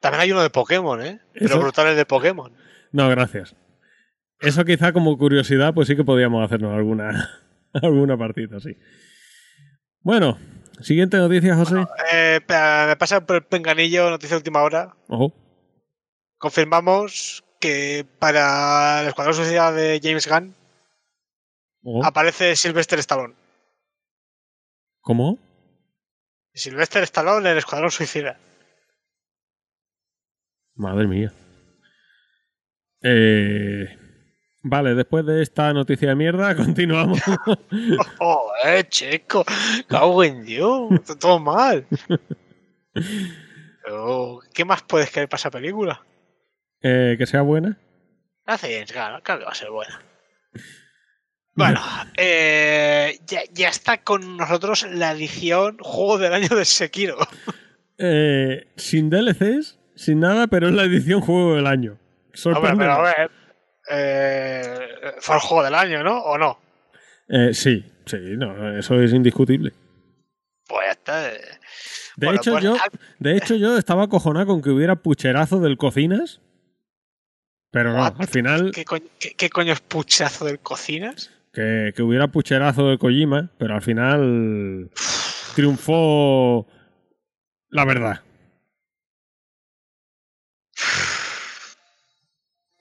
también hay uno de Pokémon, ¿eh? Pero Eso- brutales de Pokémon. No, gracias. Eso quizá como curiosidad, pues sí que podíamos hacernos alguna, <laughs> alguna partida, sí. Bueno, siguiente noticia, José. Eh, me pasa por el penganillo, noticia de última hora. Ojo. Confirmamos que para el Escuadrón Suicida de James Gunn ojo. aparece Sylvester Stallone. ¿Cómo? Sylvester Stallone en el Escuadrón Suicida. Madre mía. Eh, vale, después de esta noticia de mierda, <laughs> continuamos. <laughs> Oh, eh, chico. Cago en Dios. Está todo mal. <laughs> Pero, ¿Qué más puedes querer para esa película? Eh, que sea buena. Hace Gunn, claro que va a ser buena. Bueno, eh, ya, ya está con nosotros la edición Juego del Año de Sekiro. eh, sin DLCs, sin nada, pero es la edición juego del año. Hombre, Sorprende. pero a ver. Eh, fue el juego del año, ¿no? ¿O no? Eh, sí, sí, no, eso es indiscutible. Pues ya está. eh. De Bueno, hecho, pues, yo, ah, de hecho, yo estaba acojonado con que hubiera pucherazo del cocinas. Pero no, What? al final ¿Qué coño, qué- qué coño es puchazo del cocinas? que, que hubiera pucherazo de Kojima, pero al final triunfó la verdad.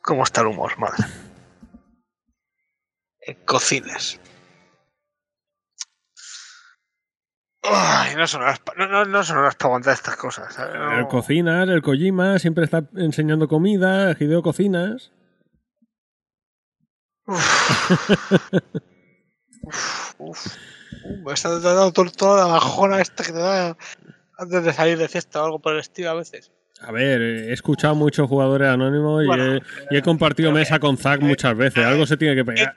¿Cómo está el humor, madre? En cocinas. Ay, no son horas pa- no, no, no son horas para aguantar estas cosas. El cocinas, el Kojima siempre está enseñando comida, Hideo cocinas. Uf, uf. Uh, me está dando to- toda la bajona esta que te da antes de salir de fiesta o algo por el estilo a veces. A ver, he escuchado muchos jugadores anónimos y, he, y he compartido mesa con Zack muchas veces. Algo se tiene que pegar.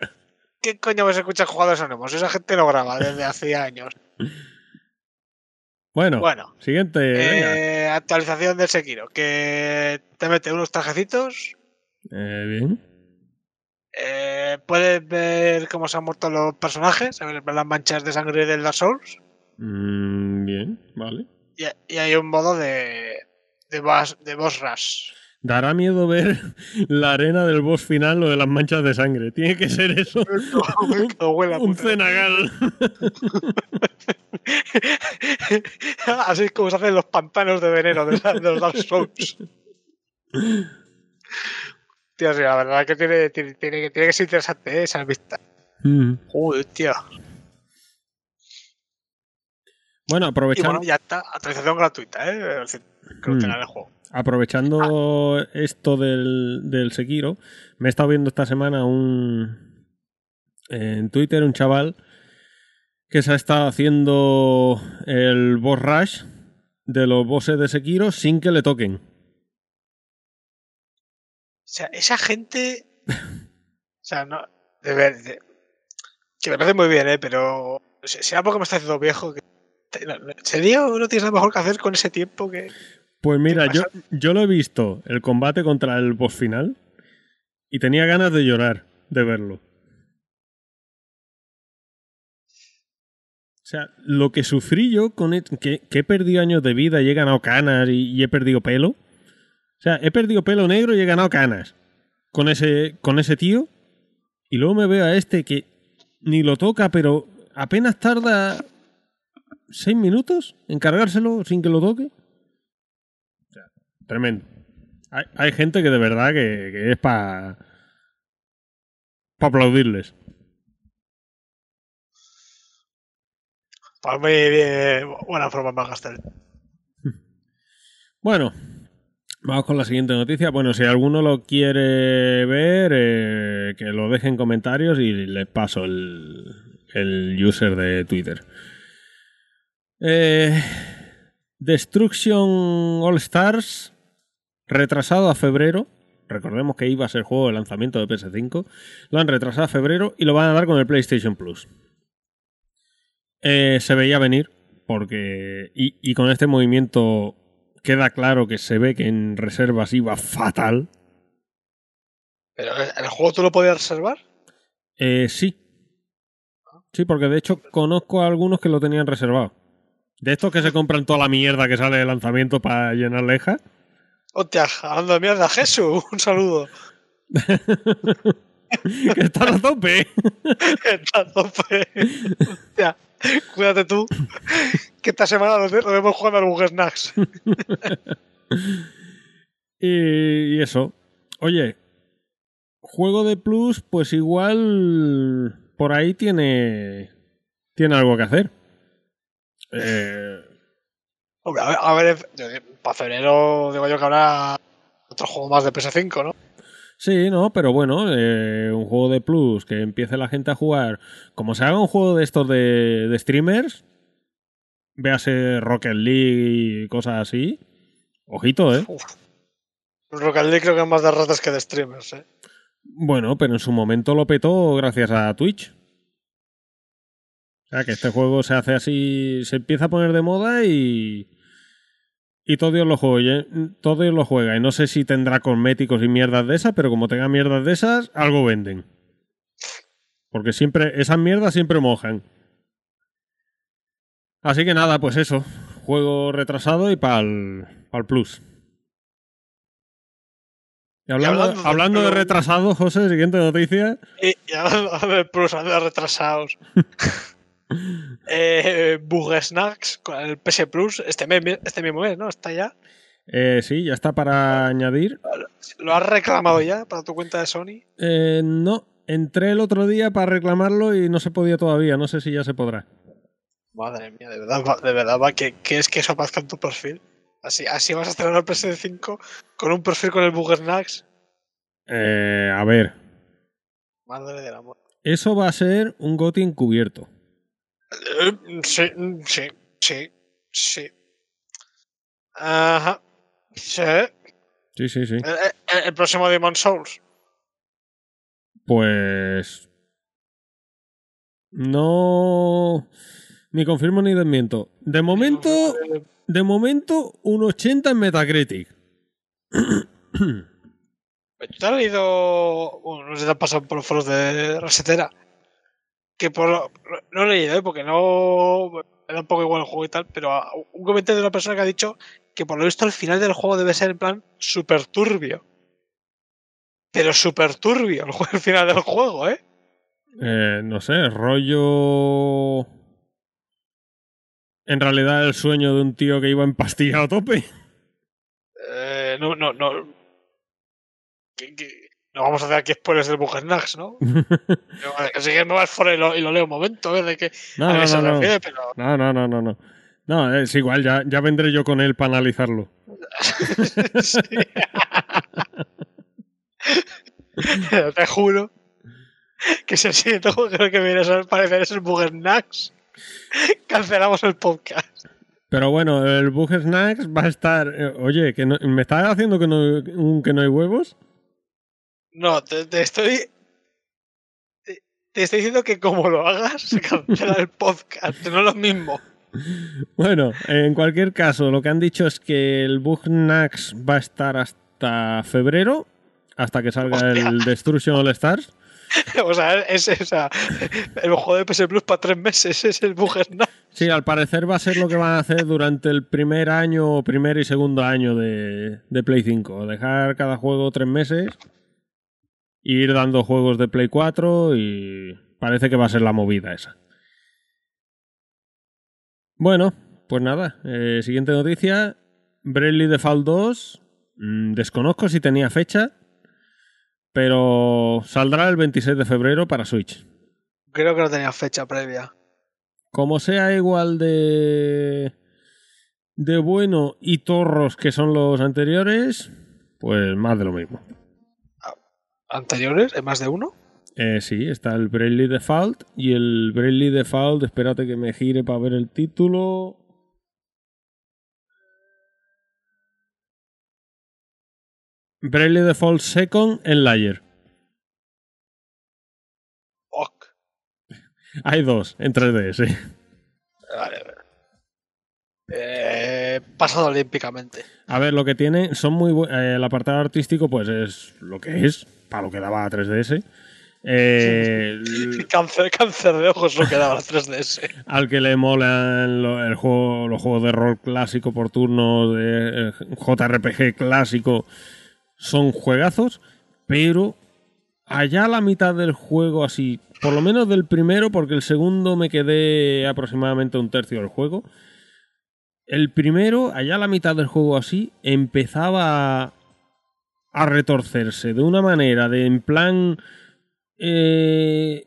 ¿Qué coño me escucha jugadores anónimos? Esa gente no graba desde hace años. Bueno, Bueno, siguiente. venga. eh, actualización del Sekiro. Que te mete unos trajecitos. Eh, bien. eh, puedes ver cómo se han muerto los personajes. A ver las manchas de sangre del Dark Souls. Mm, bien, vale. Y, y hay un modo de, de, boss, de boss rush. Dará miedo ver <laughs> la arena del boss final, lo de las manchas de sangre. Tiene que ser eso. Que huele a Un cenagal. <laughs> Así es como se hacen los pantanos de veneno de, los Dark Souls. Tío, sí, la verdad que tiene, tiene, tiene que- tiene que ser interesante ¿eh? esa vista. Mm. Joder, tío. Bueno, Y aprovechando, bueno, ya está. Actualización gratuita, ¿eh? Que lo Mm. en el juego. aprovechando esto del, del Sekiro, me he estado viendo esta semana un en Twitter un chaval que se ha estado haciendo el boss rush de los bosses de Sekiro sin que le toquen. O sea, esa gente. O sea, no. De ver. de- que me parece muy bien, ¿eh? Pero. se- Será porque me está haciendo viejo. Que, ¿En serio? ¿No tienes nada mejor que hacer con ese tiempo que.? Pues mira, ¿Qué yo, yo lo he visto, el combate contra el boss final, y tenía ganas de llorar de verlo. O sea, lo que sufrí yo con et- que, que he perdido años de vida y he ganado canas y, y he perdido pelo. O sea, he perdido pelo negro y he ganado canas con ese, con ese tío. Y luego me veo a este que ni lo toca, pero apenas tarda seis minutos en cargárselo sin que lo toque. O sea, tremendo. Hay, hay gente que de verdad que, que es para para aplaudirles. Pues muy bien. Buena forma para gastar. <laughs> Bueno, vamos con la siguiente noticia. Bueno, si alguno lo quiere ver, eh, que lo deje en comentarios y les paso el, el user de Twitter. Eh, Destruction All Stars, retrasado a febrero. Recordemos que iba a ser juego de lanzamiento de PS5. Lo han retrasado a febrero y lo van a dar con el PlayStation Plus. Eh, se veía venir, porque. Y, y con este movimiento queda claro que se ve que en reservas iba fatal. Pero ¿eh, el juego tú lo podías reservar. Eh, sí. Sí, porque de hecho conozco a algunos que lo tenían reservado. De estos que se compran toda la mierda que sale de lanzamiento para llenar leja. Hostia, hablando de mierda, Jesús, <laughs> un saludo. <laughs> que están a tope. <laughs> Está a tope. Hostia, cuídate tú. Que esta semana nos nos vemos jugando al Bug Snacks. y, y eso. Oye, juego de plus, pues igual por ahí tiene tiene algo que hacer. Eh, Hombre, a ver, a ver, para febrero digo yo que habrá otro juego más de PS5, ¿no? Sí, no, pero bueno, eh, un juego de plus que empiece la gente a jugar. Como se haga un juego de estos de, de streamers, véase Rocket League y cosas así. Ojito, ¿eh? Uf. Rocket League creo que es más de ratas que de streamers, ¿eh? Bueno, pero en su momento lo petó gracias a Twitch. Sea, que este juego se hace así, se empieza a poner de moda y. Y todo Dios lo juega, todo Dios lo juega. Y no sé si tendrá cosméticos y mierdas de esas, pero como tenga mierdas de esas, algo venden. Porque siempre, esas mierdas siempre mojan. Así que nada, pues eso. Juego retrasado y para el Plus. Y hablando, hablando de hablando de Plus- retrasado, José, siguiente noticia. Y, y hablando de Plus, hablando de retrasados. <laughs> eh, Bugesnacks con el PS Plus, este, mes- este mismo mes, ¿no? Está ya. Eh, sí, ya está para añadir. ¿Lo has reclamado ya para tu cuenta de Sony? Eh, no, entré el otro día para reclamarlo y no se podía todavía. No sé si ya se podrá. Madre mía, de verdad, va- de verdad, va, que, que es que eso aparezca en tu perfil. Así, así vas a estrenar el PS5 con un perfil con el Bugesnacks. Eh, a ver, Madre del amor. eso va a ser un GOTY encubierto. Eh, Sí, sí, sí, sí. Ajá. Sí. El, Sí, sí, sí. el- el próximo Demon Souls. Pues. No. Ni confirmo ni desmiento. De momento, de momento, un 80 en Metacritic. ¿Tú <clears throat> te has leído? Bueno, no sé si te han pasado por los foros de Resetera. Que por lo- no he leído, ¿eh? porque no. Me da un poco igual el juego y tal, pero un comentario de una persona que ha dicho que por lo visto el final del juego debe ser en plan super turbio. Pero super turbio el, final del juego, ¿eh? Eh, no sé, rollo. En realidad, el sueño de un tío que iba empastillado a tope. Eh, no, no, no. No vamos a hacer aquí spoilers del Bugesnax, ¿no? <laughs> Así que me vas fuera y lo, y lo leo un momento, a ver de qué, No, a no, se no, no. refiere, pero. No, no, no, no, no. No, es igual, ya, ya vendré yo con él para analizarlo. <laughs> <laughs> Te juro que si el siguiente juego creo que viene a parecer es el cancelamos el podcast. Pero bueno, el Bug Snacks va a estar. eh, oye, que no- ¿me estás haciendo que no, que no hay huevos? No, te, te estoy. Te, te estoy diciendo que como lo hagas, se cancela el podcast, no es lo mismo. Bueno, en cualquier caso, lo que han dicho es que el Bug Snacks va a estar hasta febrero, hasta que salga Hostia. el Destruction All Stars. <laughs> O sea, es, o sea, el juego de PS Plus para tres meses es el Bugesnax. Sí, al parecer va a ser lo que van a hacer durante el primer año, primer y segundo año de, de Play 5. Dejar cada juego tres meses, ir dando juegos de Play 4 y parece que va a ser la movida esa. Bueno, pues nada, eh, siguiente noticia. Bravely Default 2. mm, desconozco si tenía fecha, pero saldrá el 26 de febrero para Switch. Creo que no tenía fecha previa. como sea igual de de bueno y torros que son los anteriores, pues más de lo mismo. ¿Anteriores? ¿Hay más de uno? Eh, sí, está el Bravely Default y el Bravely Default, espérate que me gire para ver el título. Bravely Default Second en Layer. Ok. Hay dos en 3DS. Vale, vale. Eh, pasado olímpicamente. A ver, lo que tiene, son muy eh, el apartado artístico, pues es lo que es, para lo que daba a 3DS. Eh, <laughs> Cáncer, cáncer de ojos lo que daba la 3DS. al que le molan lo- el juego, los juegos de rol clásico por turnos, de eh, JRPG clásico, son juegazos, pero allá a la mitad del juego, así, por lo menos del primero, porque el segundo me quedé aproximadamente un tercio del juego. El primero, allá a la mitad del juego así, empezaba a, a retorcerse de una manera de en plan eh,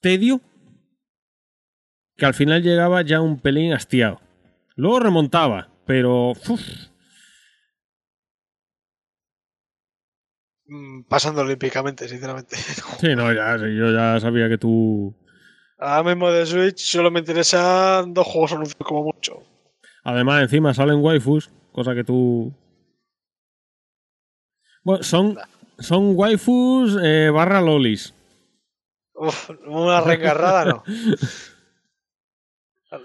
tedio que al final llegaba ya un pelín hastiado. Luego remontaba, pero uf, Mm, Pasando olímpicamente, sinceramente. <laughs> sí, no, ya, yo ya sabía que tú. Ahora mismo de Switch solo me interesan dos juegos anunciados como mucho. Además, encima salen waifus, cosa que tú. Bueno, son, son waifus eh, barra lolis. Uf, una reengarrada no. <laughs>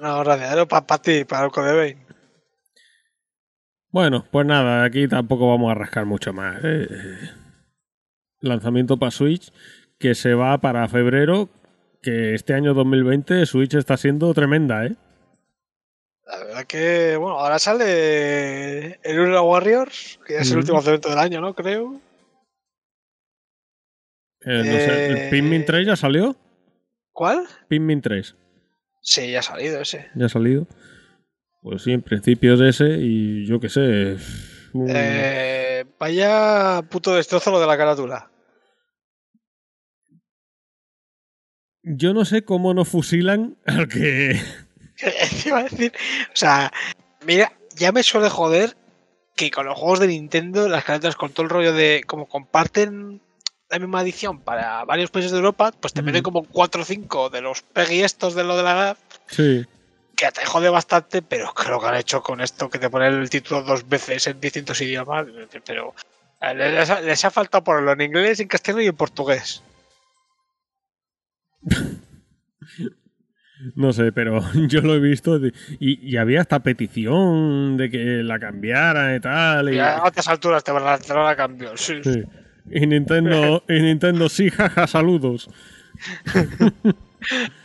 No, gracias. Era para ti, para el. Bueno, pues nada, aquí tampoco vamos a rascar mucho más. ¿eh? Lanzamiento para Switch que se va para febrero, que este año 2020 Switch está siendo tremenda, ¿eh? La verdad que, bueno, ahora sale el Ultra Warriors, que ya es el último lanzamiento del año, ¿no? Creo. Eh, no sé, ¿el Eh, Pikmin 3 ya salió? ¿Cuál? Pikmin 3 Sí, ya ha salido ese. ya ha salido. Pues sí, en principio es ese y yo qué sé. un- Eh, vaya puto destrozo lo de la carátula. Yo no sé cómo no fusilan al que... <laughs> Iba a decir, o sea, mira, ya me suele joder que con los juegos de Nintendo, las carátulas con todo el rollo de como comparten la misma edición para varios países de Europa, pues te meten como 4 o 5 de los PEGI estos de lo de la Sí. que te jode bastante, pero creo que han hecho con esto que te ponen el título dos veces en distintos idiomas, pero eh, les ha, les ha faltado ponerlo en inglés, en castellano y en portugués. <laughs> No sé, pero <laughs> yo lo he visto de- y, y había hasta petición de que la cambiaran y tal. Y, Y a otras alturas te van a, te van a cambiar. sí. sí. Y Nintendo, <laughs> y Nintendo, sí, jaja, saludos.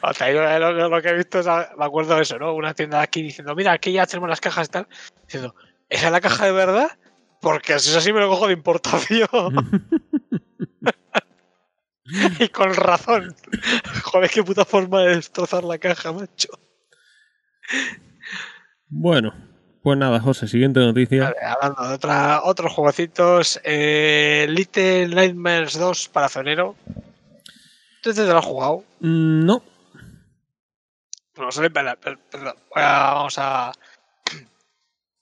O sea, yo lo, que he visto es, me acuerdo de eso, ¿no? Una tienda de aquí diciendo, mira, aquí ya tenemos las cajas y tal. Diciendo, ¿esa es la caja de verdad? Porque si es así me lo cojo de importación. <laughs> <laughs> y con razón. Joder, qué puta forma de destrozar la caja, macho. Bueno, pues nada, José, siguiente noticia. Vale, hablando de otra, otros jueguecitos, eh, Little Nightmares 2 para febrero. Entonces te lo has jugado. Mm, No, Bueno, sale, perdón, perdón, vamos a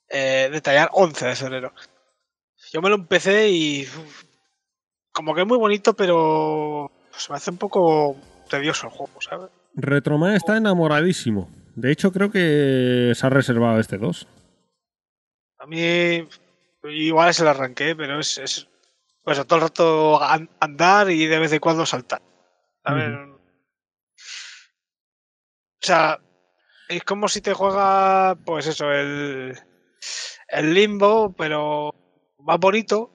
eh, detallar 11 de febrero. Yo me lo empecé y uf, como que es muy bonito, pero se me hace un poco tedioso el juego, ¿sabes? Retroman está enamoradísimo. De hecho, creo que se ha reservado este 2. A mí igual es el arranque, pero es, es pues todo el rato an- andar y de vez en cuando saltar. A ver. O sea, es como si te juega, pues eso, el, el limbo, pero más bonito,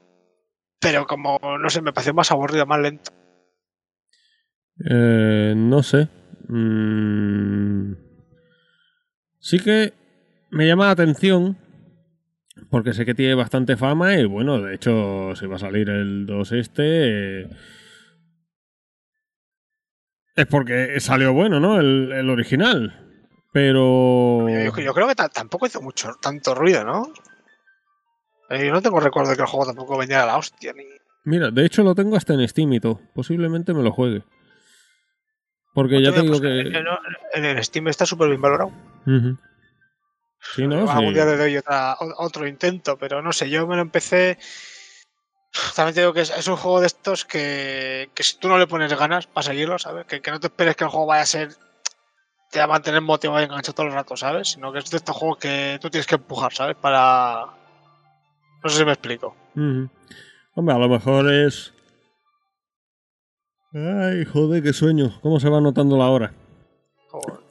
pero como, no sé, me pareció más aburrido, más lento. Eh, no sé. Mm, sí que me llama la atención porque sé que tiene bastante fama y bueno, de hecho, si va a salir el 2 este... eh, es porque salió bueno, ¿no? El, el original. Pero... Yo, yo creo que ta- tampoco hizo mucho, tanto ruido, ¿no? Eh, Yo no tengo recuerdo de que el juego tampoco vendiera la hostia, ni... Mira, de hecho lo tengo hasta en Steam y todo. Posiblemente me lo juegue. Porque ya te digo Pues, que... eh, En el Steam está súper bien valorado. Ujú. Sí, ¿no? Algún Sí. día le doy otra, otro intento, pero no sé, yo me lo empecé. También te digo que es, es un juego de estos que, que si tú no le pones ganas para seguirlo, ¿sabes? Que, que no te esperes que el juego vaya a ser. te va a mantener motivado y enganchado todo el rato, ¿sabes? Sino que es de estos juegos que tú tienes que empujar, ¿sabes? Para. No sé si me explico. Hombre, a lo mejor es. Ay, joder, qué sueño. ¿Cómo se va notando la hora?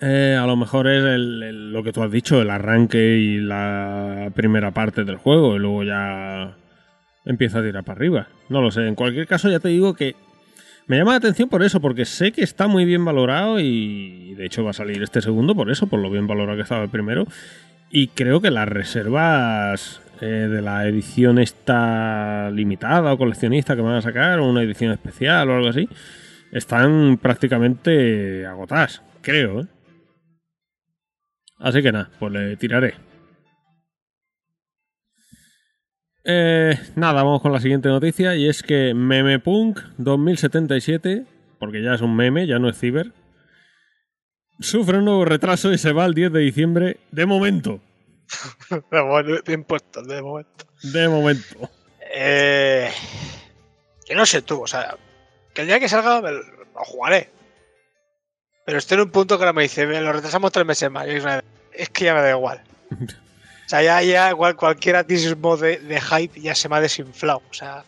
Eh, a lo mejor es el- el- lo que tú has dicho, el arranque y la primera parte del juego, y luego ya empieza a tirar para arriba. No lo sé. En cualquier caso, ya te digo que me llama la atención por eso, porque sé que está muy bien valorado y de hecho va a salir este segundo por eso, por lo bien valorado que estaba el primero. Y creo que las reservas eh, de la edición esta limitada o coleccionista que van a sacar, o una edición especial o algo así, están prácticamente agotadas, creo. ¿eh? Así que nada, pues le tiraré. Eh, nada, vamos con la siguiente noticia y es que Memepunk 2077, porque ya es un meme, ya no es ciber, sufre un nuevo retraso y se va el 10 de diciembre de momento. <laughs> De momento. De momento. Eh, yo no sé tú, o sea, que el día que salga me lo jugaré. Pero estoy en un punto que ahora me dice, "Ve, lo retrasamos tres meses más. Es, que ya me da igual. <laughs> O sea, ya, ya cual- cualquier atismo de, de hype ya se me ha desinflado. O sea,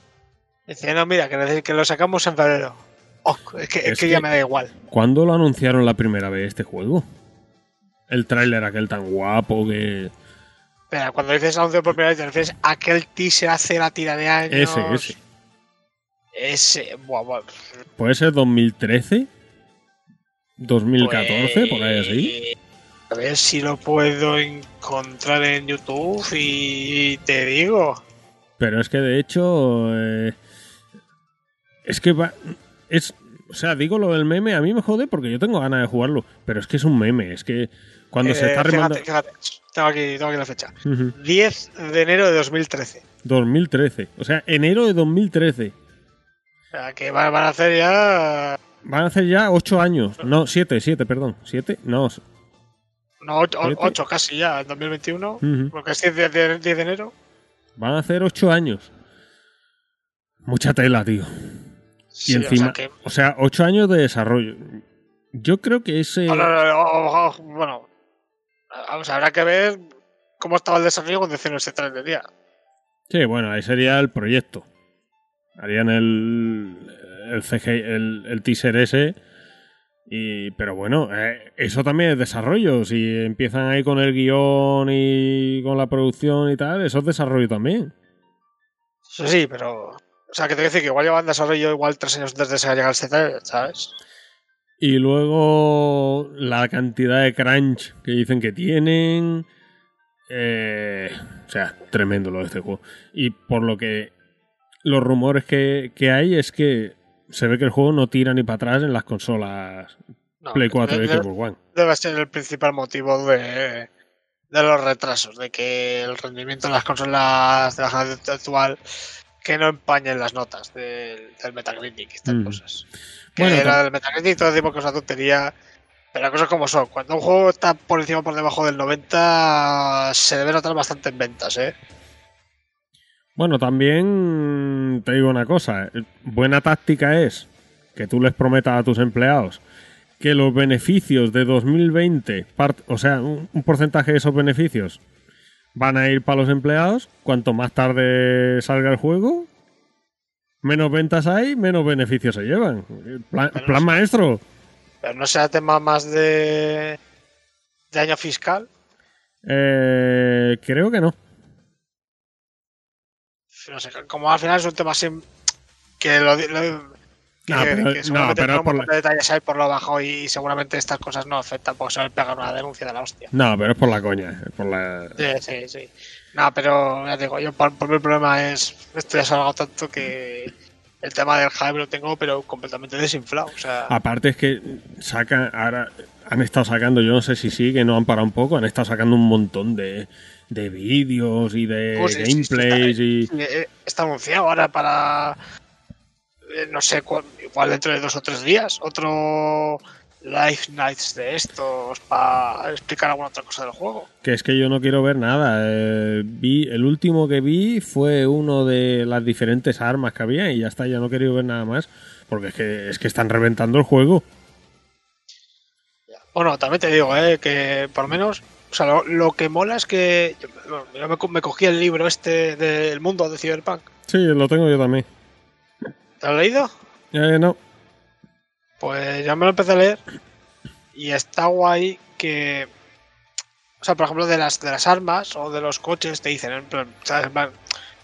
dice, no, mira, que, que lo sacamos en febrero. Oh, es que, es Es que ya que- me da igual. ¿Cuándo lo anunciaron la primera vez este juego? El tráiler aquel tan guapo que... Espera, cuando dices anuncio por primera vez, te refieres a aquel teaser hace la tira de años. Ese, ese. Ese. Buah, buah. Puede ser 2013, 2014, por ahí así. Pues, A ver si lo puedo encontrar en YouTube y te digo. Pero es que de hecho. eh, es que va. Es. O sea, digo lo del meme, a mí me jode porque yo tengo ganas de jugarlo. Pero es que es un meme, es que cuando se Eh, está remando. fíjate, fíjate, tengo aquí, tengo aquí la fecha. Ujú. 10 de enero de 2013. 2013. O sea, enero de 2013. O sea, que van, a hacer ya. Van a hacer ya 8 años. No, 7, 7, perdón. ¿7? No. No, 8, Siete. casi ya, en 2021. Ujú. Porque es 10 de, de- 10 de enero. Van a hacer 8 años. Mucha tela, tío. Sí, y o encima. sea que- O sea, 8 años de desarrollo. Yo creo que ese. No, no, no, no, o- o- bueno, vamos, habrá que ver cómo estaba el desarrollo cuando hicieron ese 3 de día. Sí, bueno, ahí sería el proyecto. Harían el, el CG, el, el teaser ese. Y, pero bueno, eh, eso también es desarrollo. Si empiezan ahí con el guion y con la producción y tal, eso es desarrollo también. Sí, sí, pero. O sea, que te voy a decir que igual llevan desarrollo igual 3 años antes de que llegara el Z, ¿sabes? Y luego la cantidad de crunch que dicen que tienen. eh, o sea, tremendo lo de este juego. Y por lo que los rumores que, que hay es que se ve que el juego no tira ni para atrás en las consolas No, Play 4 y Xbox One. debe ser el principal motivo de, de los retrasos, de que el rendimiento de las consolas de la generación actual que no empañen las notas del, del Metacritic y estas Mm. cosas. Que Bueno, tam- del Metacritic todos decimos que es una tontería, pero las cosas como son. Cuando un juego está por encima o por debajo del 90, se debe notar bastante en ventas, ¿eh? Bueno, también te digo una cosa. eh, Buena táctica es que tú les prometas a tus empleados que los beneficios de 2020, part- o sea, un, un porcentaje de esos beneficios van a ir para los empleados. Cuanto más tarde salga el juego, menos ventas hay, menos beneficios se llevan. Plan, plan maestro. Pero no será tema más de, de año fiscal. Eh, creo que no. No sé, como al final es un tema así que lo, lo- que, No, pero- que no, pero por la- detalles hay por lo bajo y seguramente estas cosas no afectan porque se le pegan una denuncia de la hostia. No, pero es por la coña. por la... Sí, sí, sí. No, pero ya digo, yo por, por mi problema es esto ya salgo tanto que el tema del hype lo tengo pero completamente desinflado. O sea, Aparte es que sacan, ahora han estado sacando, yo no sé si sí, que no han parado un poco, han estado sacando un montón de, de vídeos y de sí, sí, sí, gameplays y... está, eh, está anunciado ahora para eh, no sé, igual dentro de dos o tres días, otro live nights de estos para explicar alguna otra cosa del juego. Que es que yo no quiero ver nada. eh, vi, el último que vi fue uno de las diferentes armas que había y ya está, ya no he querido ver nada más. Porque es que, es que están reventando el juego. Bueno, también te digo, eh, que por lo menos, o sea, lo, lo que mola es que yo, me, me cogí el libro este del mundo de Cyberpunk. Sí, lo tengo yo también. ¿Te lo has leído? Eh, no. Pues ya me lo empecé a leer y está guay que, o sea, por ejemplo, de las, de las armas o de los coches te dicen, en plan, ¿sabes? En plan,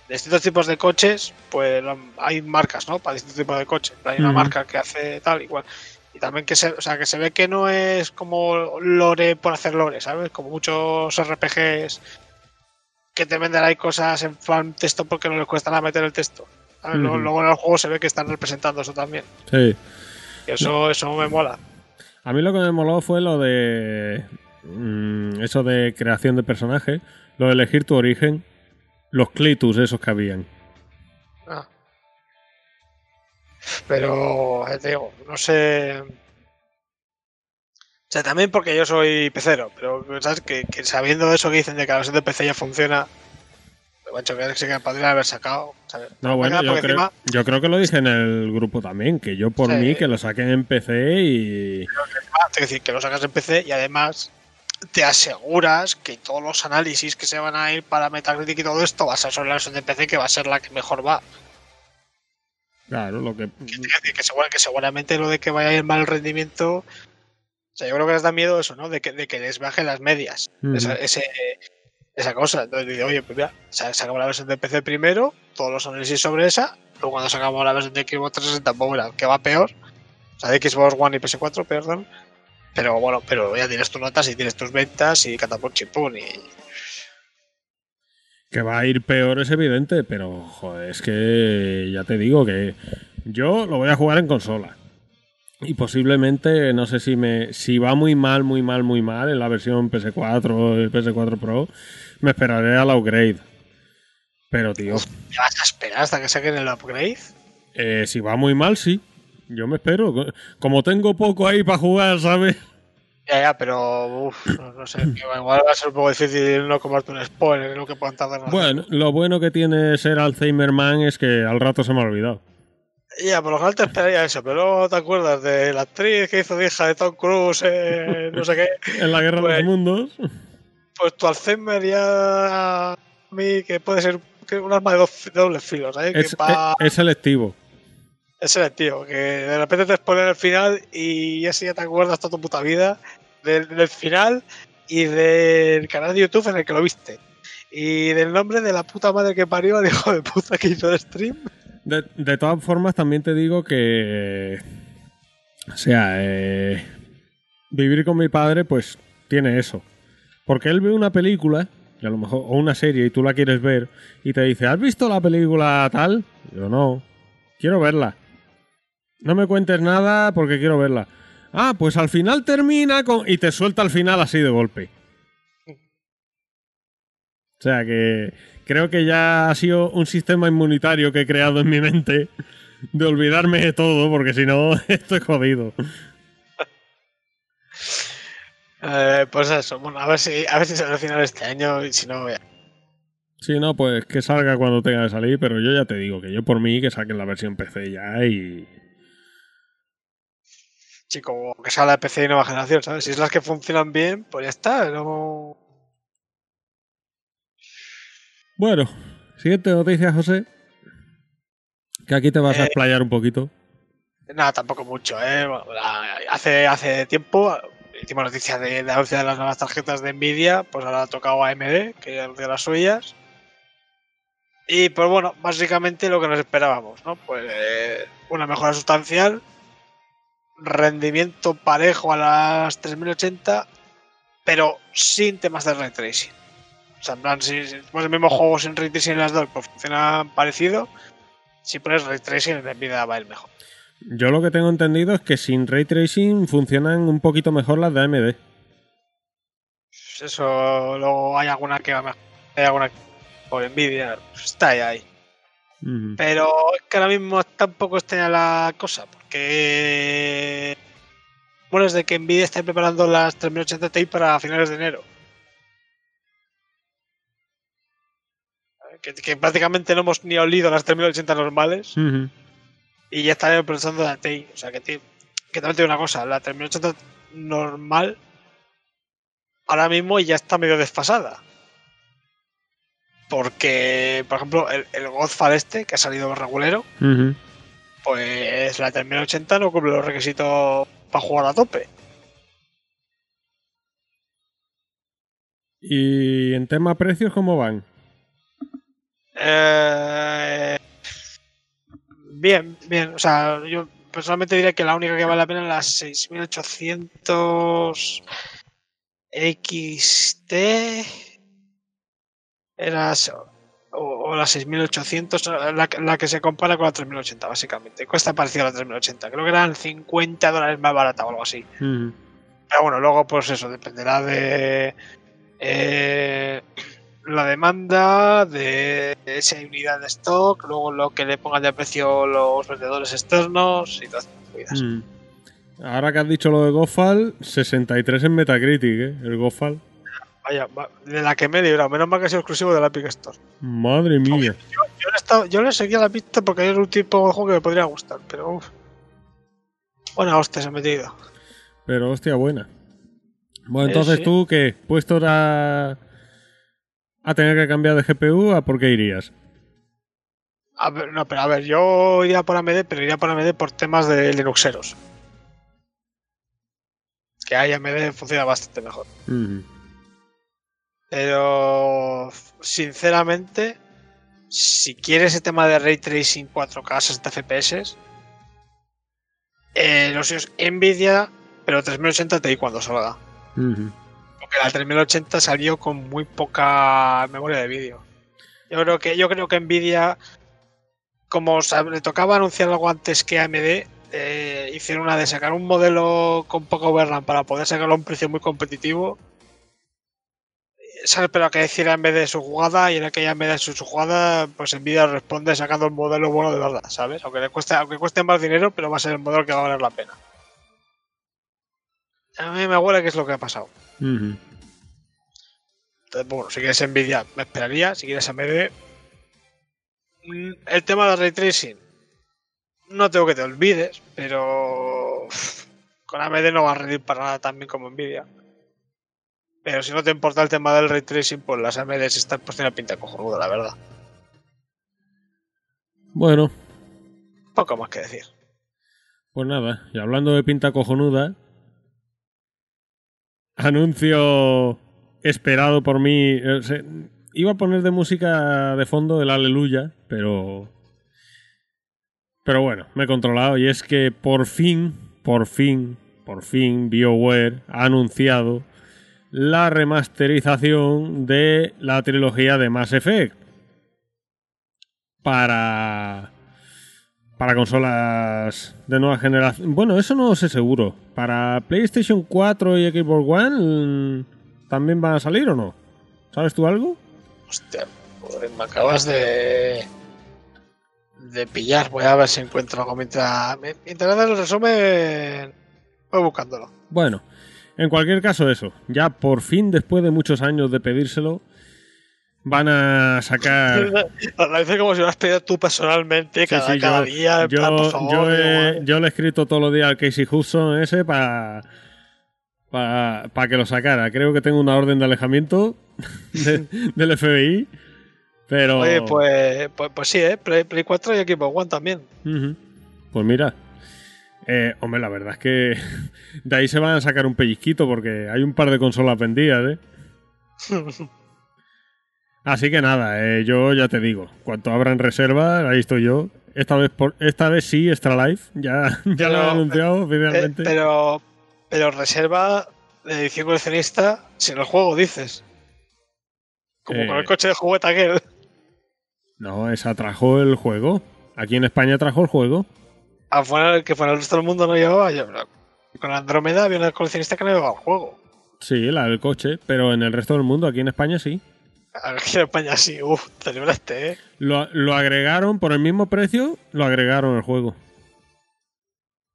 de distintos tipos de coches, pues hay marcas, ¿no? Para distintos tipos de coches. Hay una marca que hace tal igual. Y también que se, o sea, que se ve que no es como lore por hacer lore, ¿sabes? Como muchos RPGs que te venden ahí cosas en plan texto porque no les cuesta nada meter el texto. Luego-. Luego en el juego se ve que están representando eso también. Sí. Y eso, eso me mola. A mí lo que me moló fue lo de. mm, eso de creación de personaje. Lo de elegir tu origen. Los clitus esos que habían. Ah. Pero, ya te digo, no sé. O sea, también porque yo soy pecero, pero ¿sabes? Que, que sabiendo eso que dicen de que la versión de PC ya funciona, macho, que sí que podrían haber sacado. ¿sabes? No, bueno, yo creo, encima, yo creo que lo dije en el grupo también. Que yo por Sí. mí que lo saquen en PC y. te decir que lo sacas en PC y además te aseguras que todos los análisis que se van a ir para Metacritic y todo esto va a ser sobre la versión de PC que va a ser la que mejor va. Claro, lo que. Que, que, segura- que seguramente lo de que vaya a ir mal el rendimiento. O sea, yo creo que les da miedo eso, ¿no? De que, de que les bajen las medias. Esa- ese, esa cosa. Entonces digo, oye, pues mira, sa- sacamos la versión de PC primero, todos los análisis sobre esa, luego cuando sacamos la versión de Xbox 360, pues mira, que va peor. O sea, de Xbox One y PS4, perdón. Pero bueno, pero ya tienes tus notas y tienes tus ventas y catapult chipún y Que va a ir peor es evidente, pero joder, es que ya te digo que yo lo voy a jugar en consola. Y posiblemente, no sé si me si va muy mal, muy mal, muy mal en la versión PS4 o el PS4 Pro, me esperaré al upgrade. Pero tío, ¿te vas a esperar hasta que saquen el upgrade? eh, si va muy mal, sí. Yo me espero. Como tengo poco ahí para jugar, ¿sabes? Ya, ya, pero uf, no, sé, igual va a ser un poco difícil no comerte un spoiler lo que puedan tardar. en Bueno, lo bueno que tiene ser Alzheimer Man es que al rato se me ha olvidado. Ya, por lo general te esperaría eso, pero luego te acuerdas de la actriz que hizo de hija de Tom Cruise, eh, <laughs> no sé qué. En la guerra de Pues- los mundos. Pues tu Alzheimer ya a mí que puede ser que un arma de, dos, de dobles filos, ¿eh? Es, que va, es- es selectivo. es selectivo, que de repente te exponen el final y ese ya te acuerdas toda tu puta vida del, del final y del canal de YouTube en el que lo viste. Y del nombre de la puta madre que parió al hijo de puta que hizo el stream. De, de todas formas, también te digo que. O sea, eh, vivir con mi padre, pues tiene eso. Porque él ve una película, y a lo mejor, o una serie, y tú la quieres ver, y te dice, ¿has visto la película tal? Yo no. Quiero verla. No me cuentes nada porque quiero verla. Ah, pues al final termina con. Y te suelta al final así de golpe. O sea que creo que ya ha sido un sistema inmunitario que he creado en mi mente de olvidarme de todo, porque si no, <laughs> estoy jodido. Eh, pues eso, bueno, a ver si, a ver si sale al final este año y si no, ya. Si no, pues que salga cuando tenga que salir, pero yo ya te digo que yo por mí que saquen la versión PC ya y. chico, que sea la PC de nueva generación, ¿sabes? Si es las que funcionan bien, pues ya está, no... Bueno, siguiente noticia, José. Que aquí te vas a Eh, explayar un poquito. Nada, tampoco mucho, ¿eh? La- hace, hace tiempo, hicimos noticias de, de anuncio de las nuevas tarjetas de Nvidia, pues ahora ha tocado AMD, que ya anunció las suyas. Y pues bueno, básicamente lo que nos esperábamos, ¿no? Pues eh, una mejora sustancial, rendimiento parejo a las 3080, pero sin temas de ray tracing. O sea, en plan, si, si pones el mismo juego sin ray tracing en las dos, pues funciona parecido. Si pones ray tracing, en Nvidia va a ir mejor. Yo lo que tengo entendido es que sin ray tracing funcionan un poquito mejor las de AMD. Pues Eso, luego hay alguna que va mejor, hay alguna que- por Nvidia, pues está ahí. Pero es que ahora mismo tampoco está la cosa, porque bueno, es de que Nvidia está preparando las 3080 Ti para finales de enero. Que, que prácticamente no hemos ni olido las 3080 normales y ya están pensando la TI. O sea que, que también te digo una cosa, la 3080 normal ahora mismo ya está medio desfasada. Porque, por ejemplo, el, el Godfall este, que ha salido regulero, pues la 3080 no cumple los requisitos para jugar a tope. Y en tema precios, ¿cómo van? Eh, bien, bien. O sea, yo personalmente diría que la única que vale la pena es la 6800 XT. Era o, o la 6800, la, la que se compara con la 3080, básicamente. Cuesta parecido a la 3080. Creo que eran 50 dólares más barata o algo así. Pero bueno, luego pues eso, dependerá de eh, la demanda, de hay unidad de stock, luego lo que le pongan de precio los vendedores externos y todas movidas. Mm. Ahora que has dicho lo de Gofal, 63 en Metacritic, ¿eh? El Gofal. Vaya, va- de la que me he librado, menos mal que ha sido exclusivo de la Epic Store. Madre mía. Yo le, he estado- yo le seguía la pista porque es un tipo de juego que me podría gustar, pero uff. Buena hostia se ha metido. Pero hostia, buena. Bueno, Eh, entonces sí. tú, ¿qué? ¿Puesto a, a tener que cambiar de GPU? ¿A por qué irías? A ver, no, pero a ver, yo iría por AMD, pero iría por AMD por temas de Linuxeros. Que ahí AMD funciona bastante mejor. Pero, sinceramente, si quieres ese tema de ray tracing 4K 60 FPS, eh, lo sé, es Nvidia, pero 3080 Ti cuando salga. Ujú. La 3080 salió con muy poca memoria de vídeo. Yo creo que yo creo que Nvidia, como le tocaba anunciar algo antes que AMD, eh, hicieron una de sacar un modelo con poco VRAM para poder sacarlo a un precio muy competitivo. ¿Sabes? Pero que decir AMD de su jugada y en aquella AMD de su su jugada, pues Nvidia responde sacando el modelo bueno de verdad, ¿sabes? Aunque le cueste, aunque cueste más dinero, pero va a ser el modelo que va a valer la pena. A mí me huele que es lo que ha pasado. Entonces, bueno, si quieres Nvidia, me esperaría. Si quieres AMD, mm, el tema del ray tracing, no tengo que te olvides, pero con AMD no va a rendir para nada tan bien como Nvidia. Pero si no te importa el tema del ray tracing, pues las AMD están pues tiene pinta cojonuda, la verdad. Bueno, Poco más que decir. pues nada, y hablando de pinta cojonuda, anuncio esperado por mí. eh, iba a poner de música de fondo el Aleluya, pero. Pero bueno, me he controlado y es que por fin, por fin, por fin, BioWare ha anunciado la remasterización de la trilogía de Mass Effect para para consolas de nueva generación. Bueno, eso no lo sé seguro. Para PlayStation 4 y Xbox One mm, también van a salir o no? ¿Sabes tú algo? Hostia, me acabas de. de pillar. Voy a ver si encuentro algo mientras. Mientras el resumen. Voy buscándolo. Bueno, en cualquier caso eso. Ya por fin, después de muchos años de pedírselo, van a sacar... <laughs> Dices como si lo has pedido tú personalmente cada, sí, cada yo, día. yo, plan, por favor, yo he, le he escrito todos los días al Casey Hudson ese para para que lo sacara. Creo que tengo una orden de alejamiento <laughs> de- del FBI, pero... Oye, pues, pues, pues sí, ¿eh? Play, Play 4 y Xbox One también. Pues mira, eh, hombre, la verdad es que <laughs> de ahí se van a sacar un pellizquito porque hay un par de consolas vendidas, ¿eh? Así que nada, eh, yo ya te digo, cuanto abran reserva, ahí estoy yo. Esta vez por, esta vez sí, Extra Life, ya, <laughs> ya lo han anunciado Eh, oficialmente. pero, pero reserva de edición coleccionista sin el juego, dices. Como Eh. con el coche de juguete aquel. No, esa trajo el juego. Aquí en España trajo el juego. Afuera, que fuera el resto del mundo no llevaba. Yo, con Andrómeda había una coleccionista que no llevaba el juego. Sí, la del coche, pero en el resto del mundo, aquí en España sí. Aquí <laughs> en España sí, uff, te libraste, ¿eh? Lo, lo agregaron por el mismo precio, lo agregaron el juego.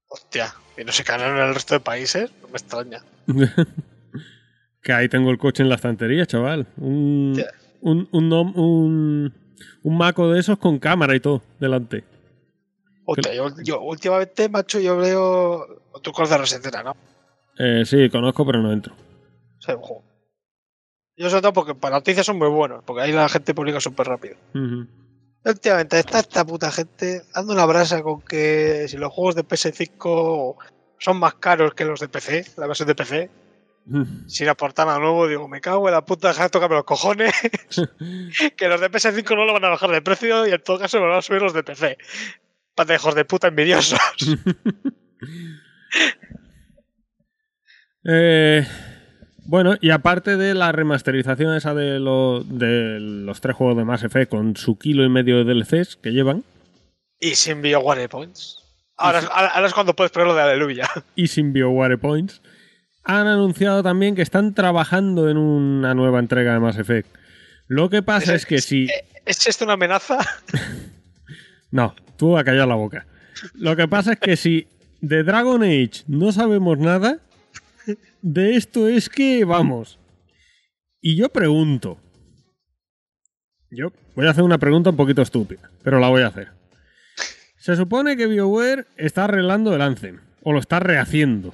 Hostia, y no se ganaron en el resto de países, no me extraña. <laughs> que ahí tengo el coche en la estantería, chaval. Un, un, un, un, un maco de esos con cámara y todo delante. Hostia, yo, yo últimamente, macho, yo veo. Tú conoces Resetera, ¿no? Eh, sí, conozco, pero no entro. O sea, ojo. Yo sobre todo porque para noticias son muy buenos, porque ahí la gente publica súper rápido. Ujú. Últimamente está esta puta gente dando una brasa con que si los juegos de PS5 son más caros que los de PC, la versión de PC, sin aportar nada nuevo, digo, me cago en la puta, deja de tocarme los cojones, <laughs> que los de PS5 no lo van a bajar de precio y en todo caso me van a subir los de PC. Patejos de puta envidiosos. <laughs> Eh, bueno, y aparte de la remasterización esa de, lo- de los tres juegos de Mass Effect con su kilo y medio de DLCs que llevan, y sin BioWare Points. Ahora, es- ahora, es cuando puedes ponerlo de aleluya. <laughs> y sin BioWare Points, han anunciado también que están trabajando en una nueva entrega de Mass Effect. Lo que pasa es que si... ¿Es esto una amenaza? <laughs> No, tú a callar la boca. Lo que pasa es que si de Dragon Age no sabemos nada, de esto es que vamos. Y yo pregunto. Yo voy a hacer una pregunta un poquito estúpida, pero la voy a hacer. Se supone que BioWare está arreglando el Anthem, o lo está rehaciendo.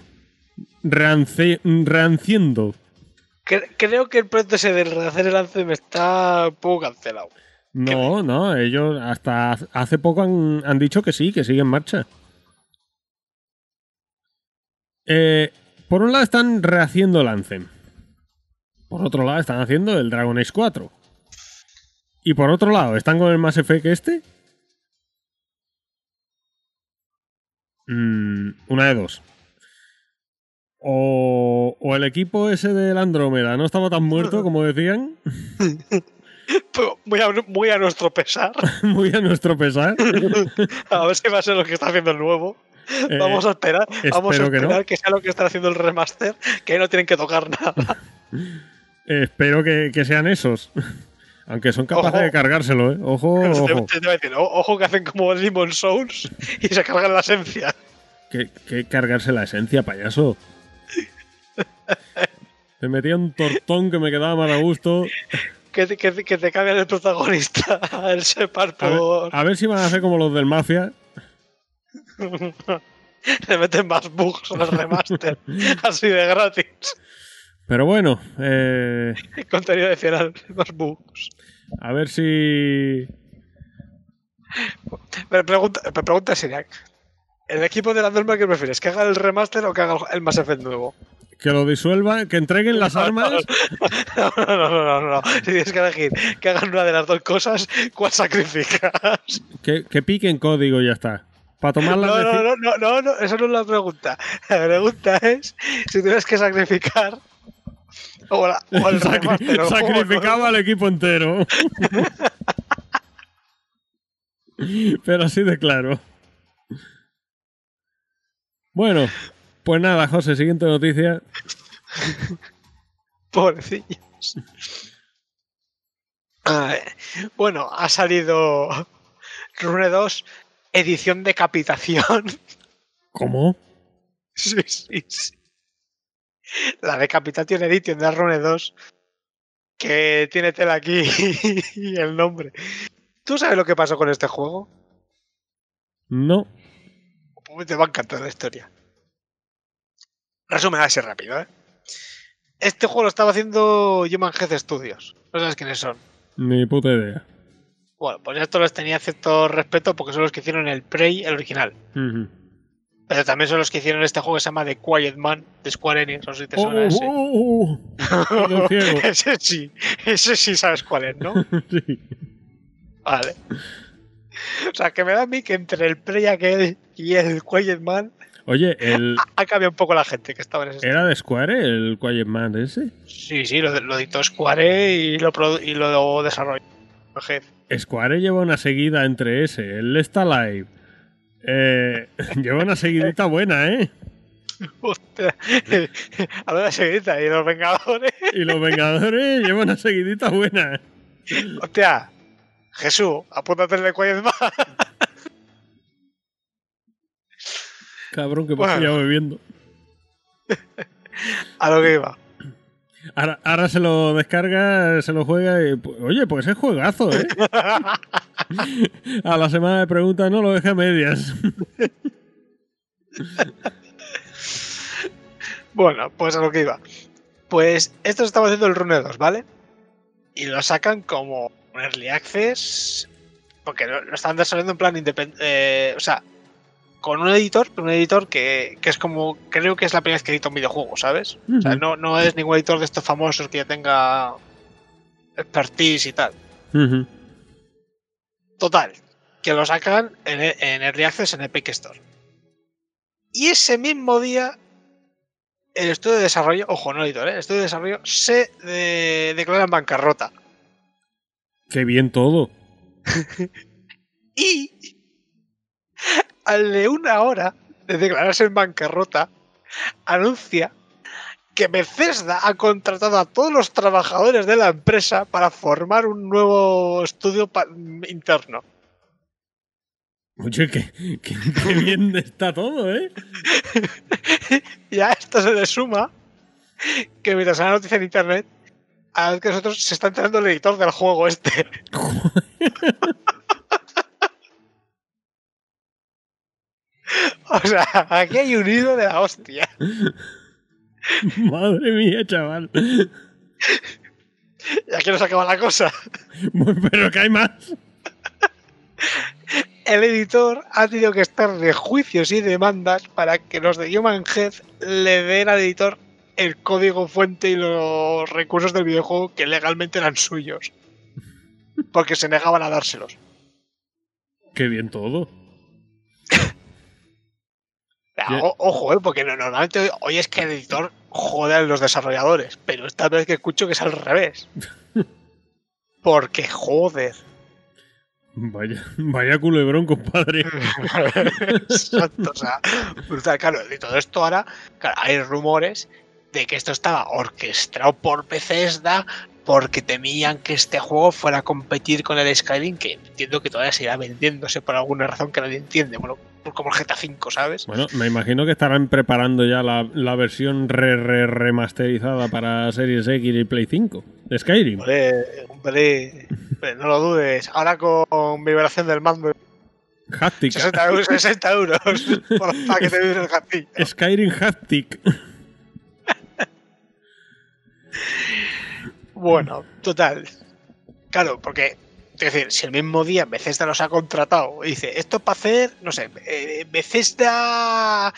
Reance- rehaciendo. Cre- Creo que el proyecto ese de rehacer el Anthem está un poco cancelado. No, no, ellos hasta hace poco han, han dicho que sí, que sigue en marcha. Eh, por un lado están rehaciendo el Anthem. Por otro lado, están haciendo el Dragon Age 4. Y por otro lado, ¿están con el Mass Effect este? Mm, una de dos. O, o el equipo ese del Andrómeda no estaba tan muerto como decían, <laughs> Pero Muy a, <laughs> muy a nuestro pesar. muy a nuestro pesar. A ver si va a ser lo que está haciendo el nuevo. Eh, Vamos a esperar. Vamos a espero que no. esperar que, sea lo que está haciendo el remaster, que ahí no tienen que tocar nada. <laughs> Espero que, que sean esos. <laughs> Aunque son capaces Ojo. de cargárselo, ¿eh? Ojo, <laughs> ojo. Te, te voy a decir, o- ojo que hacen como Demon Souls y se cargan la esencia. Que, que cargarse la esencia, payaso. Te metía un tortón que me quedaba mal a gusto. Que, te- que, que te cambian el protagonista, el Separ A ver, a ver si van a hacer como los del Mafia. <laughs> Le meten más bugs al remaster. <laughs> así de gratis. Pero bueno, eh, <laughs> Contenido adicional, más bugs. a ver si. Pero pregunta, pregunta seria. ¿El equipo de la norma que prefieres? ¿Que haga el remaster o que haga el Mass Effect nuevo? Que lo disuelvan, que entreguen las armas. No, no, no, no, no, no. Si tienes que elegir que hagan una de las dos cosas, ¿cuál sacrificas? Que, que piquen código y ya está. Para tomar No, no, no, no, no, no, esa no es la pregunta. La pregunta es si tienes que sacrificar o, la, o el Sacri- remaster, el juego, sacrificaba al equipo entero. <laughs> Pero así de claro. Bueno, pues nada, José, siguiente noticia. ¿no? <laughs> Pobrecillos. Bueno, ha salido Rune 2, edición decapitación. <laughs> ¿Cómo? Sí, sí, sí. La Decapitation Edition de Rune 2, que tiene tela aquí <laughs> y el nombre. ¿Tú sabes lo que pasó con este juego? No. Pues Te va a encantar la historia. Resumen así rápido, ¿eh? Este juego lo estaba haciendo Human Health Studios. No sabes quiénes son. Ni puta idea. Bueno, pues esto les tenía cierto respeto porque son los que hicieron el Prey, el original. Pero también son los que hicieron este juego que se llama The Quiet Man de Square Enix. No sé si te suena oh, ese. oh, oh, oh. <laughs> Ese sí, ese sí sabes cuál es, ¿no? <laughs> Sí. Vale. O sea, que me da a mí que entre el Prey aquel y el Quiet Man Oye, el, ha cambiado un poco la gente que estaba en ese. ¿era de Square el Quiet Man ese? Sí, sí, lo, lo Square y lo, y lo desarrolló. el jefe. Square lleva una seguida entre ese, el Está Live. Eh, <laughs> lleva una seguidita buena, ¿eh? Hostia. <laughs> A ver la seguidita y los Vengadores. Y los Vengadores llevan una seguidita buena. Hostia, Jesús, apúntate el de Man. Cabrón, que me Bueno. pillado bebiendo. <laughs> A lo que iba. Ahora, ahora se lo descarga, se lo juega y... Oye, pues es juegazo, ¿eh? <laughs> A la semana de preguntas no lo deja a medias. Bueno, pues a lo que iba. Pues esto estaba haciendo el Rune 2, ¿vale? Y lo sacan como un Early Access. Porque lo, lo están desarrollando en plan independiente. o sea, con un editor, un editor que, que es como. Creo que es la primera vez que edita un videojuego, ¿sabes? O sea, no, no es ningún editor de estos famosos que ya tenga expertise y tal. Total, que lo sacan en, en Early Access en Epic Store. Y ese mismo día, el estudio de desarrollo, ojo, no editor, ¿eh? el estudio de desarrollo se de- declara en bancarrota. Qué bien todo. <laughs> Y al de una hora de declararse en bancarrota, anuncia que Bethesda ha contratado a todos los trabajadores de la empresa para formar un nuevo estudio interno. Oye, qué bien está todo, ¿eh? <laughs> Y a esto se le suma que mientras la noticia en internet, a vez que nosotros se está enterando el editor del juego este. <laughs> <laughs> <laughs> o sea, aquí hay un hilo de la hostia. <laughs> Madre mía, chaval. Y aquí no se acaba la cosa. Pero que hay más. El editor ha tenido que estar de juicios y demandas para que los de Human Head le den al editor el código fuente y los recursos del videojuego que legalmente eran suyos. Porque se negaban a dárselos. Qué bien todo. O ojo, ¿eh? porque no- normalmente hoy es que el editor jode a los desarrolladores, pero esta vez que escucho que es al revés. <laughs> Porque joder. Vaya, vaya culebrón, compadre. <laughs> Exacto, o sea, brutal. Claro, y todo esto ahora, claro, hay rumores de que esto estaba orquestado por Bethesda porque temían que este juego fuera a competir con el Skyrim, que entiendo que todavía seguirá vendiéndose por alguna razón que nadie entiende, bueno, como el GTA V, ¿sabes? Bueno, me imagino que estarán preparando ya la, la versión re, re- remasterizada para Series X y Play 5 de Skyrim. Hombre, hombre, no lo dudes. Ahora con vibración del mando, Haptic. 60 euros, 60 euros <laughs> por para que te vibre el gatillo. Skyrim Haptic. Bueno, total. Claro, porque, es decir, si el mismo día Bethesda los ha contratado y dice, esto es para hacer, no sé, eh, Bethesda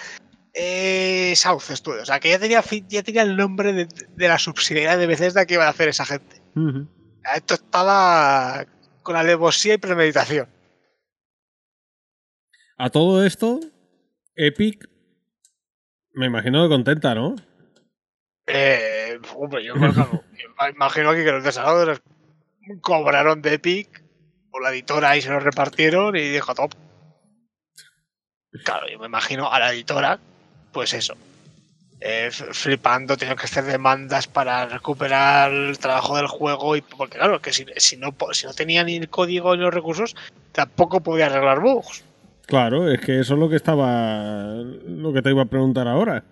eh, South Studios, o sea, que ya tenía, ya tenía el nombre de, de la subsidiaria de Bethesda que iba a hacer esa gente. Esto estaba con alevosía y premeditación. A todo esto, Epic, me imagino que contenta, ¿no? Eh, hombre, yo. Yo <laughs> imagino que los desarrolladores cobraron de Epic o la editora y se lo repartieron y dijo top. Claro, yo me imagino a la editora, pues eso. eh, flipando, teniendo que hacer demandas para recuperar el trabajo del juego y porque claro, que si, si no si no tenía ni el código ni los recursos, tampoco podía arreglar bugs. Claro, es que eso es lo que estaba. Lo que te iba a preguntar ahora.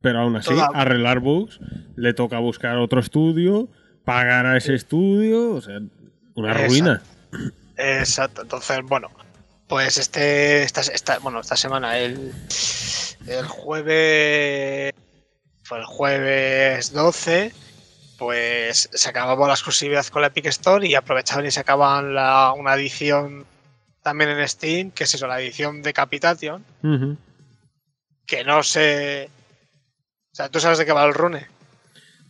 Pero aún así, Toda- arreglar bugs, le toca buscar otro estudio, pagar a ese estudio, o sea, una Exacto. ruina. Exacto, entonces, bueno, pues este, esta, esta- bueno, esta semana, el, el jueves, fue el jueves 12, pues se acababa la exclusividad con la Epic Store y aprovechaban y sacaban la, una edición también en Steam, que es eso, la edición de Capitation, que no sé... O sea, ¿tú sabes de qué va el rune?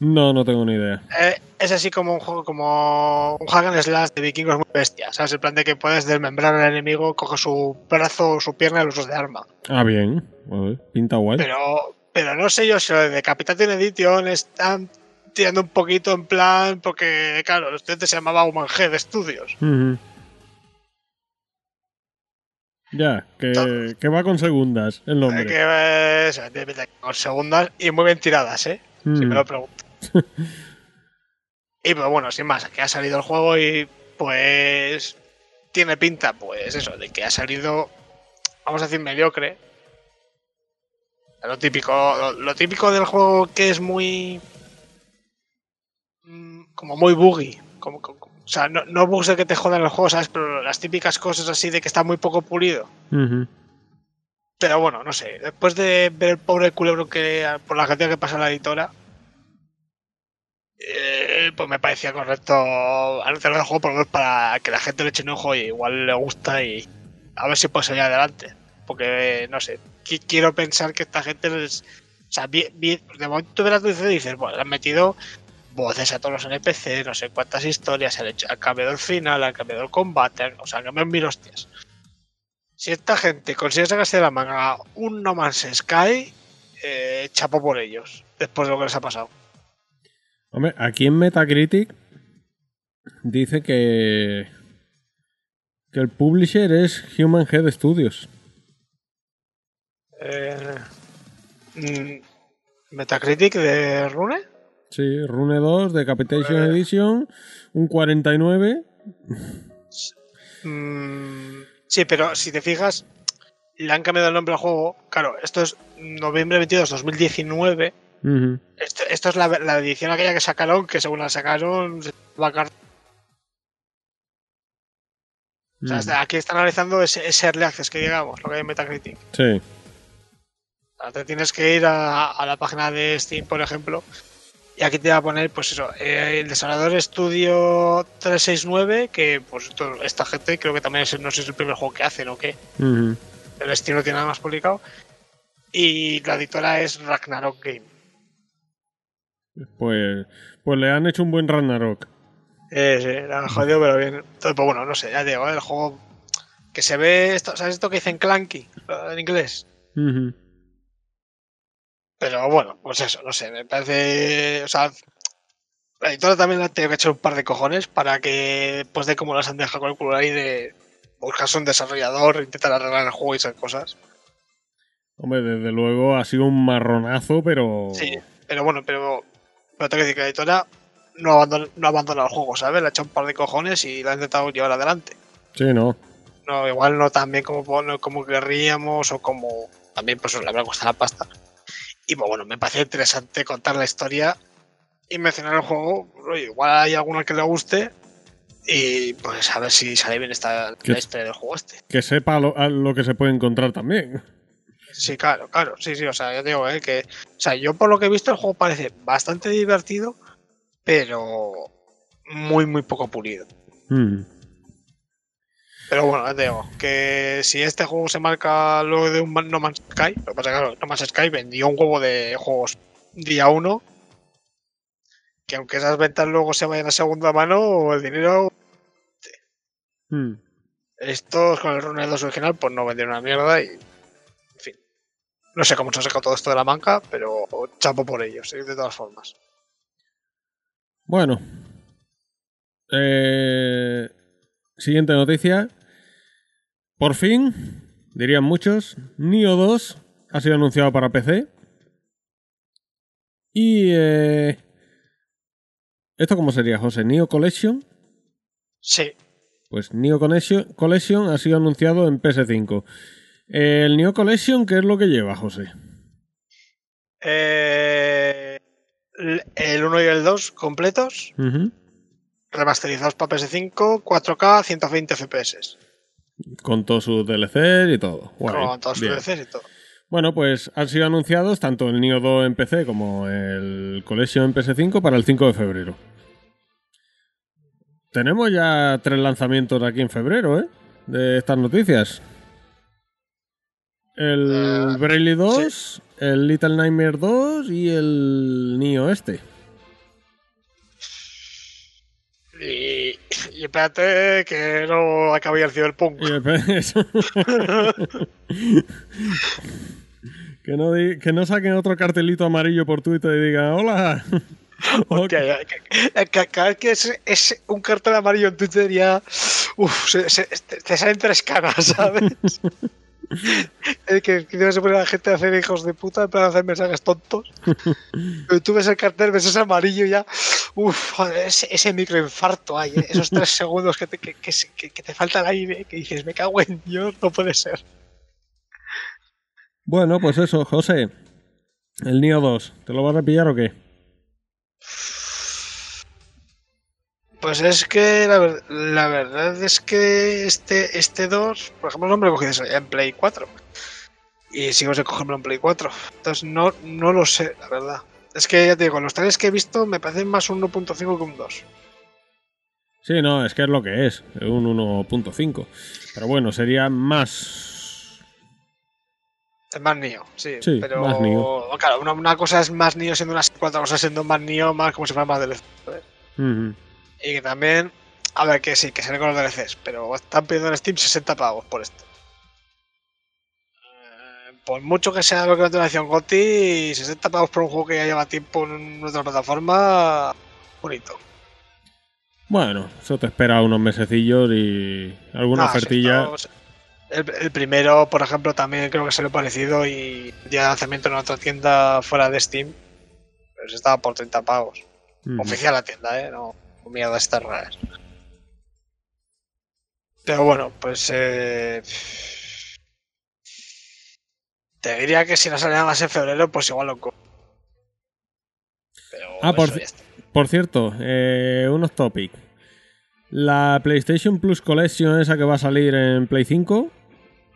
No, no tengo ni idea. Eh, es así como un juego, como un hack and slash de vikingos muy bestia, ¿sabes? El plan de que puedes desmembrar al enemigo, coges su brazo o su pierna y los usas de arma. Ah, bien. Pinta guay. Pero, pero no sé yo si lo de Capitation Edition están tirando un poquito en plan, porque claro, el estudiante se llamaba Human Head Studios. Ujú. Ya, que, que va con segundas el Eh, nombre. Que eh, me mete con segundas y muy bien tiradas, ¿eh? Si me lo pregunto. <laughs> y pues bueno, sin más, que ha salido el juego y pues tiene pinta, pues eso, de que ha salido, vamos a decir, mediocre. Lo típico, lo, lo típico del juego que es muy... mm, como muy buggy. Como, como- o sea, no, no bugs de que te jodan el juego, ¿sabes? Pero las típicas cosas así de que está muy poco pulido. Pero bueno, no sé. Después de ver el pobre culebro que por la cantidad que pasa la editora, eh, pues me parecía correcto anunciar el juego por lo menos para que la gente le eche un ojo y igual le gusta y a ver si puede salir adelante. Porque, no sé, qui- quiero pensar que esta gente les... O sea, vi- de momento de la edición dices, bueno, le han metido voces a todos los NPC, no sé cuántas historias, han, hecho, han cambiado el final, han cambiado el combate, o sea, han cambiado mil hostias. Si esta gente consigue sacarse de la manga un No Man's Sky, eh, chapo por ellos, después de lo que les ha pasado. Hombre, aquí en Metacritic dice que que el publisher es Human Head Studios. Eh, mm, Metacritic de Rune. Sí, Rune 2 de Capitation Eh. Edition, un 49. Mm, sí, pero si te fijas, le han cambiado el nombre al juego. Claro, esto es noviembre 22 2019. Esto, esto es la, la edición aquella que sacaron, que según la sacaron, va a o sea, hasta aquí están analizando ese, ese early access que digamos, lo que hay en Metacritic. Sí. O sea, Te tienes que ir a, a la página de Steam, por ejemplo, y aquí te va a poner, pues eso, eh, el desarrollador Studio 369, que pues esto- esta gente creo que también es, no sé si es el primer juego que hacen o qué, el Steam no tiene nada más publicado. Y la editora es Ragnarok Game. Pues, pues le han hecho un buen Ragnarok. Eh, sí, la han jodido, pero bien. Entonces, pues bueno, no sé, ya digo, el juego que se ve, esto, ¿sabes esto que dicen clanky en inglés? Pero bueno, pues eso, no sé, me parece. O sea, la editora también ha tenido que echar un par de cojones para que, pues de cómo las han dejado con el culo ahí de buscarse un desarrollador, intentar arreglar el juego y esas cosas. Hombre, desde luego ha sido un marronazo, pero. Sí, pero bueno, pero. Pero tengo que decir que la editora no abandona, no abandona el juego, ¿sabes? Le ha echado un par de cojones y la ha intentado llevar adelante. Sí, no. No, igual no tan bien como, como querríamos o como. También, pues le habrá costado la pasta. Y pues, bueno, me parece interesante contar la historia y mencionar el juego. Oye, igual hay alguno al que le guste. Y pues a ver si sale bien esta historia del juego este. Que sepa lo, lo que se puede encontrar también. Sí, claro, claro, sí, sí, o sea, yo digo, eh, que, o sea, yo por lo que he visto el juego parece bastante divertido, pero muy, muy poco pulido. Mm. Pero bueno, ya te digo, que si este juego se marca lo de un No Man's Sky, lo que pasa es que claro, No Man's Sky vendió un huevo de juegos día uno, que aunque esas ventas luego se vayan a segunda mano, el dinero, Mm. estos con el Runner 2 original, pues no vendieron una mierda y. No sé cómo se ha sacado todo esto de la manca, pero chapo por ellos, de todas formas. Bueno. Eh, siguiente noticia. Por fin, dirían muchos, Nio 2 ha sido anunciado para PC. Y... eh, ¿Esto cómo sería, José? ¿Nio Collection? Sí, Pues Neo Collection ha sido anunciado en PS5. El Neo Collection, ¿qué es lo que lleva, José? eh, el 1 y el 2 completos, Ujú. remasterizados para PS5, 4K, 120 FPS. Con todos sus DLC y todo. Guay, con todos sus. DLCs y todo. Bueno, pues han sido anunciados tanto el Neo 2 en PC como el Collection en PS5 para el 5 de febrero. Tenemos ya tres lanzamientos aquí en febrero, ¿eh? De estas noticias. El Eh, Braille 2, el Little Nightmare 2 y el Neo este. Y, y espérate que no acabe el Cyberpunk. <laughs> Que, no que no saquen otro cartelito amarillo por Twitter y digan, hola. <laughs> Hostia, que- cada vez que es, es un cartel amarillo en Twitter ya. Uf, se, se- te, te salen tres caras, ¿sabes? <laughs> <laughs> Es que, no se pone la gente a hacer hijos de puta, en plan a hacer mensajes tontos. Pero tú ves el cartel, ves ese amarillo ya. Uf, joder, ese, ese microinfarto ahí, ¿eh? esos tres <laughs> segundos que te, que, que se- que- que te falta el aire, que dices, me cago en Dios, no puede ser. Bueno, pues eso, José. El Neo 2, ¿te lo vas a pillar o qué? Pues es que la, ver- la verdad es que este, este 2, por ejemplo, no me lo cogí en Play 4. Y sigo sin cogerlo en Play 4. Entonces no, no lo sé, la verdad. Es que ya te digo, los trailers que he visto me parecen más un 1.5 que un 2. Sí, no, es que es lo que es, un 1.5. Pero bueno, sería más... Es más Nio, sí. Sí, pero más Nioh. claro, una, una cosa es más Nio siendo una secuela, otra cosa es siendo más Nio, más como si fuera más DLC. ¿sabes? Ujú. Y que también, a ver, que sí, que se con los DLCs, pero están pidiendo en Steam 60 pavos por esto. Eh, Por mucho que sea lo que no edición GOTY, 60 pavos por un juego que ya lleva tiempo en otra plataforma, bonito. Bueno, eso te espera unos mesecillos y alguna Ah, sí, ofertilla. el, el primero, por ejemplo, también creo que se lo parecido y día de lanzamiento en otra tienda fuera de Steam, pues estaba por 30 pavos. Ujú. Oficial la tienda, ¿eh? No mierdas estas raras. Pero bueno, pues... Eh, te diría que si no salía más en febrero, pues igual lo Pero Ah, por cierto, eh, unos topic. La PlayStation Plus Collection, esa que va a salir en Play 5,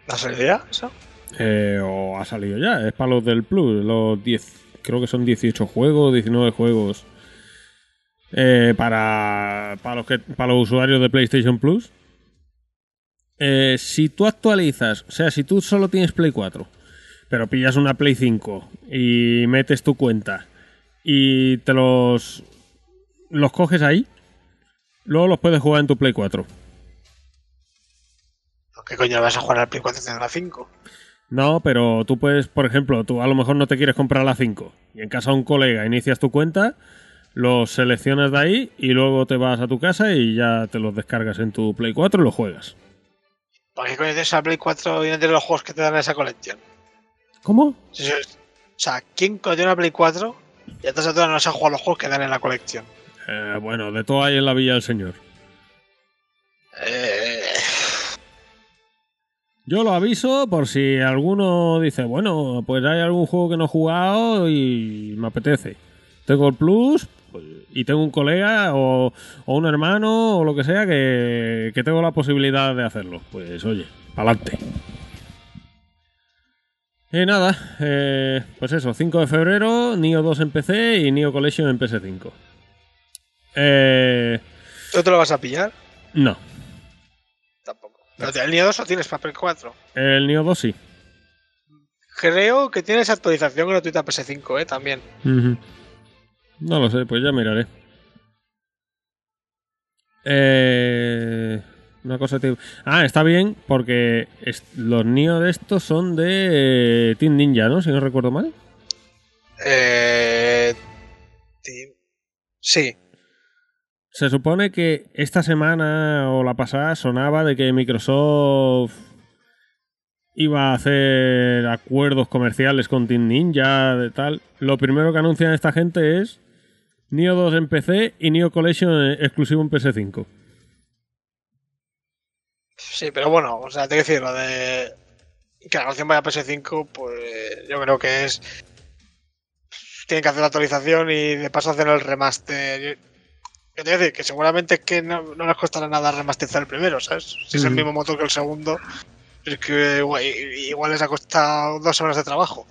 ¿No salía eso? eh, o ha salido ya, es para los del Plus, los 10, creo que son 18 juegos, 19 juegos eh, para, para, los que, para los usuarios de PlayStation Plus. Eh, si tú actualizas, o sea, si tú solo tienes Play 4, pero pillas una Play 5 y metes tu cuenta y te los, los coges ahí, luego los puedes jugar en tu Play 4. ¿Qué coño vas a jugar al Play 4 en la 5? No, pero tú puedes, por ejemplo, tú a lo mejor no te quieres comprar la 5 y en casa de un colega inicias tu cuenta, los seleccionas de ahí y luego te vas a tu casa y ya te los descargas en tu Play 4 y los juegas. ¿Para qué coño tienes la Play 4 y no tienes los juegos que te dan en esa colección? ¿Cómo? O sea, ¿quién coño tiene una Play 4 y a alturas no se ha jugado los juegos que dan en la colección? Eh, bueno, de todo hay en la Villa del Señor. Eh, Yo lo aviso por si alguno dice, bueno, pues hay algún juego que no he jugado y me apetece. Tengo el Plus y tengo un colega o, o un hermano o lo que sea que, que tengo la posibilidad de hacerlo. Pues oye, pa'lante. Y nada, eh, pues eso, 5 de febrero, Nio 2 en PC y Nio Collection en PS5. Eh, ¿Tú te lo vas a pillar? no, Tampoco. El Neo 2 lo tienes para Play 4. el Nio 2 sí. Creo que tienes actualización gratuita a PS5, ¿eh? También. No lo sé, pues ya miraré. Eh, una cosa te... Ah, está bien, porque los Nio de estos son de eh, Team Ninja, ¿no? Si no recuerdo mal. Eh... Sí. Se supone que esta semana o la pasada sonaba de que Microsoft iba a hacer acuerdos comerciales con Team Ninja, de tal. Lo primero que anuncian esta gente es Neo 2 en PC y Neo Collection eh, exclusivo en PS5. Sí, pero bueno, o sea, te quiero decir, lo de que la canción vaya a PS5, pues yo creo que es. Tienen que hacer la actualización y de paso hacer el remaster. Yo te quiero decir que seguramente es que no, no les costará nada remasterizar el primero, ¿sabes? Si es el mismo motor que el segundo, es que igual, igual les ha costado dos horas de trabajo.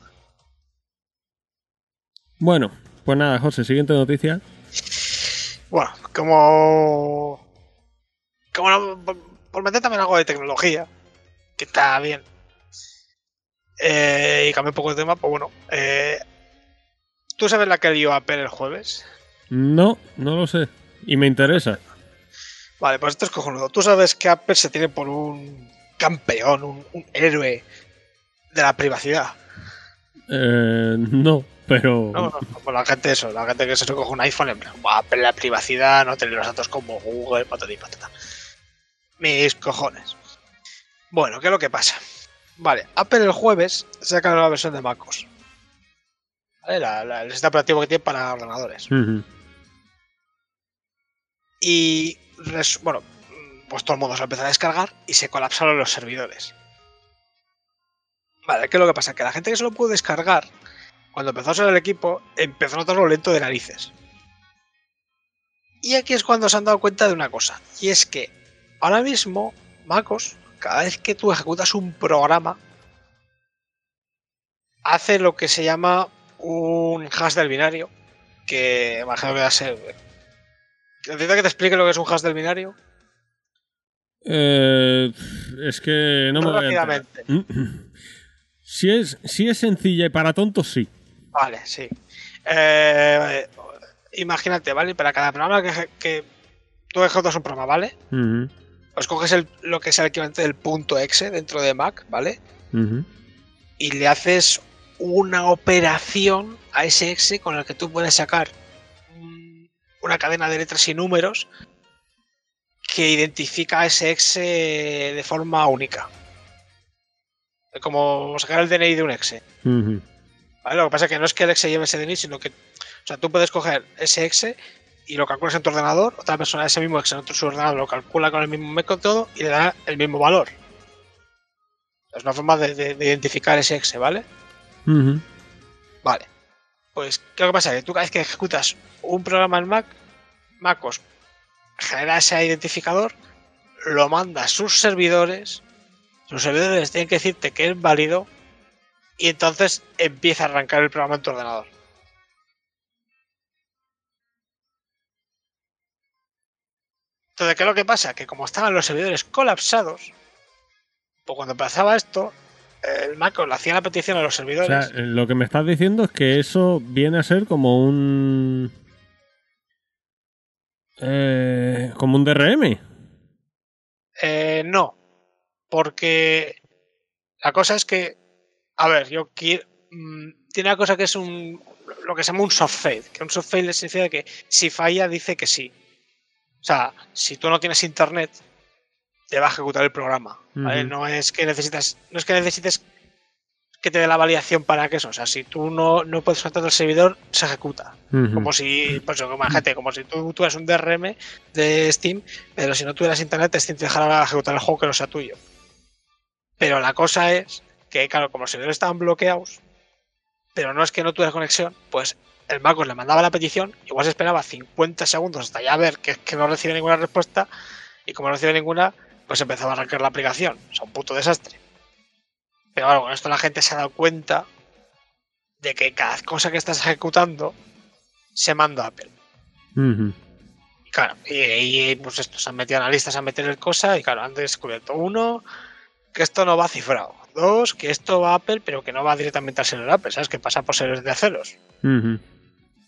Bueno, pues nada, José, siguiente noticia. Bueno, como. Como no, por, por meter también algo de tecnología, que está bien. Eh, y cambiar un poco de tema, pues bueno. eh, ¿Tú sabes la que dio Apple el jueves? No, no lo sé. Y me interesa. Vale, pues esto es cojonudo. Tú sabes que Apple se tiene por un campeón, un, un héroe de la privacidad. Eh, no, pero... No, no, la gente eso, la gente que se coge un iPhone en plan, "Buah, Apple la privacidad, no tener los datos como Google, patata y patata. Mis cojones. Bueno, ¿qué es lo que pasa? Vale, Apple el jueves saca la versión de MacOS. ¿Vale? La- la- el sistema operativo que tiene para ordenadores. Y, res- bueno, pues todo el mundo se lo empezó a descargar y se colapsaron los servidores. Vale, ¿qué es lo que pasa? Que la gente que se lo pudo descargar, cuando empezó a usar el equipo, empezó a notarlo lento de narices. Y aquí es cuando se han dado cuenta de una cosa, y es que ahora mismo MacOS, cada vez que tú ejecutas un programa, hace lo que se llama un hash del binario, que imagino que va a ser ¿Necesitas que te explique lo que es un hash del binario? Eh, es que no me voy a enterar. Rápidamente. Si es, si es sencilla y para tontos, sí. Vale, sí. Eh, imagínate, ¿vale? Para cada programa que, que tú ejecutas un programa, ¿vale? Ujú, Pues coges el- lo que es el equivalente del punto exe dentro de Mac, ¿vale? Y le haces una operación a ese exe con el que tú puedes sacar un- una cadena de letras y números que identifica a ese exe de forma única. Como sacar el DNI de un exe. ¿Vale? Lo que pasa es que no es que el exe lleve ese DNI, sino que o sea, tú puedes coger ese exe y lo calculas en tu ordenador, otra persona ese mismo exe en otro su ordenador lo calcula con el mismo método y le da el mismo valor. Es una forma de, de- de identificar ese exe, ¿vale? Vale. Pues, ¿qué es lo que pasa? Que tú cada vez que ejecutas un programa en Mac, MacOS genera ese identificador, lo manda a sus servidores, sus servidores tienen que decirte que es válido y entonces empieza a arrancar el programa en tu ordenador. Entonces, ¿qué es lo que pasa? Que como estaban los servidores colapsados, pues cuando empezaba esto, el Mac le hacía la petición a los O servidores. sea, lo que me estás diciendo es que eso viene a ser como un. eh, como un DRM. Eh, no, porque la cosa es que, a ver, yo quiero, mm, tiene una cosa que es un lo que se llama un soft fail, que un soft fail significa que si falla dice que sí. O sea, si tú no tienes internet, te va a ejecutar el programa. No es que necesitas, no es que necesites que te dé la validación para que eso. O sea, si tú no, no puedes conectar al servidor, se ejecuta. Como si, pues como, imagínate, como si tú tuvieras un DRM de Steam, pero si no tuvieras internet, Steam te dejara ejecutar el juego que no sea tuyo. Pero la cosa es que, claro, como los servidores estaban bloqueados, pero no es que no tuviera conexión, pues el MacOS le mandaba la petición, igual se esperaba 50 segundos hasta ya ver que, que no recibe ninguna respuesta, y como no recibe ninguna, pues empezaba a arrancar la aplicación. O sea, un puto desastre. Pero bueno, con esto la gente se ha dado cuenta de que cada cosa que estás ejecutando se manda a Apple. Y claro, y, y, pues esto, se han metido analistas a meter el cosa y claro, han descubierto uno, que esto no va cifrado. Dos, que esto va a Apple, pero que no va directamente al servidor Apple, ¿sabes? Que pasa por servidores de ceros. Ujú.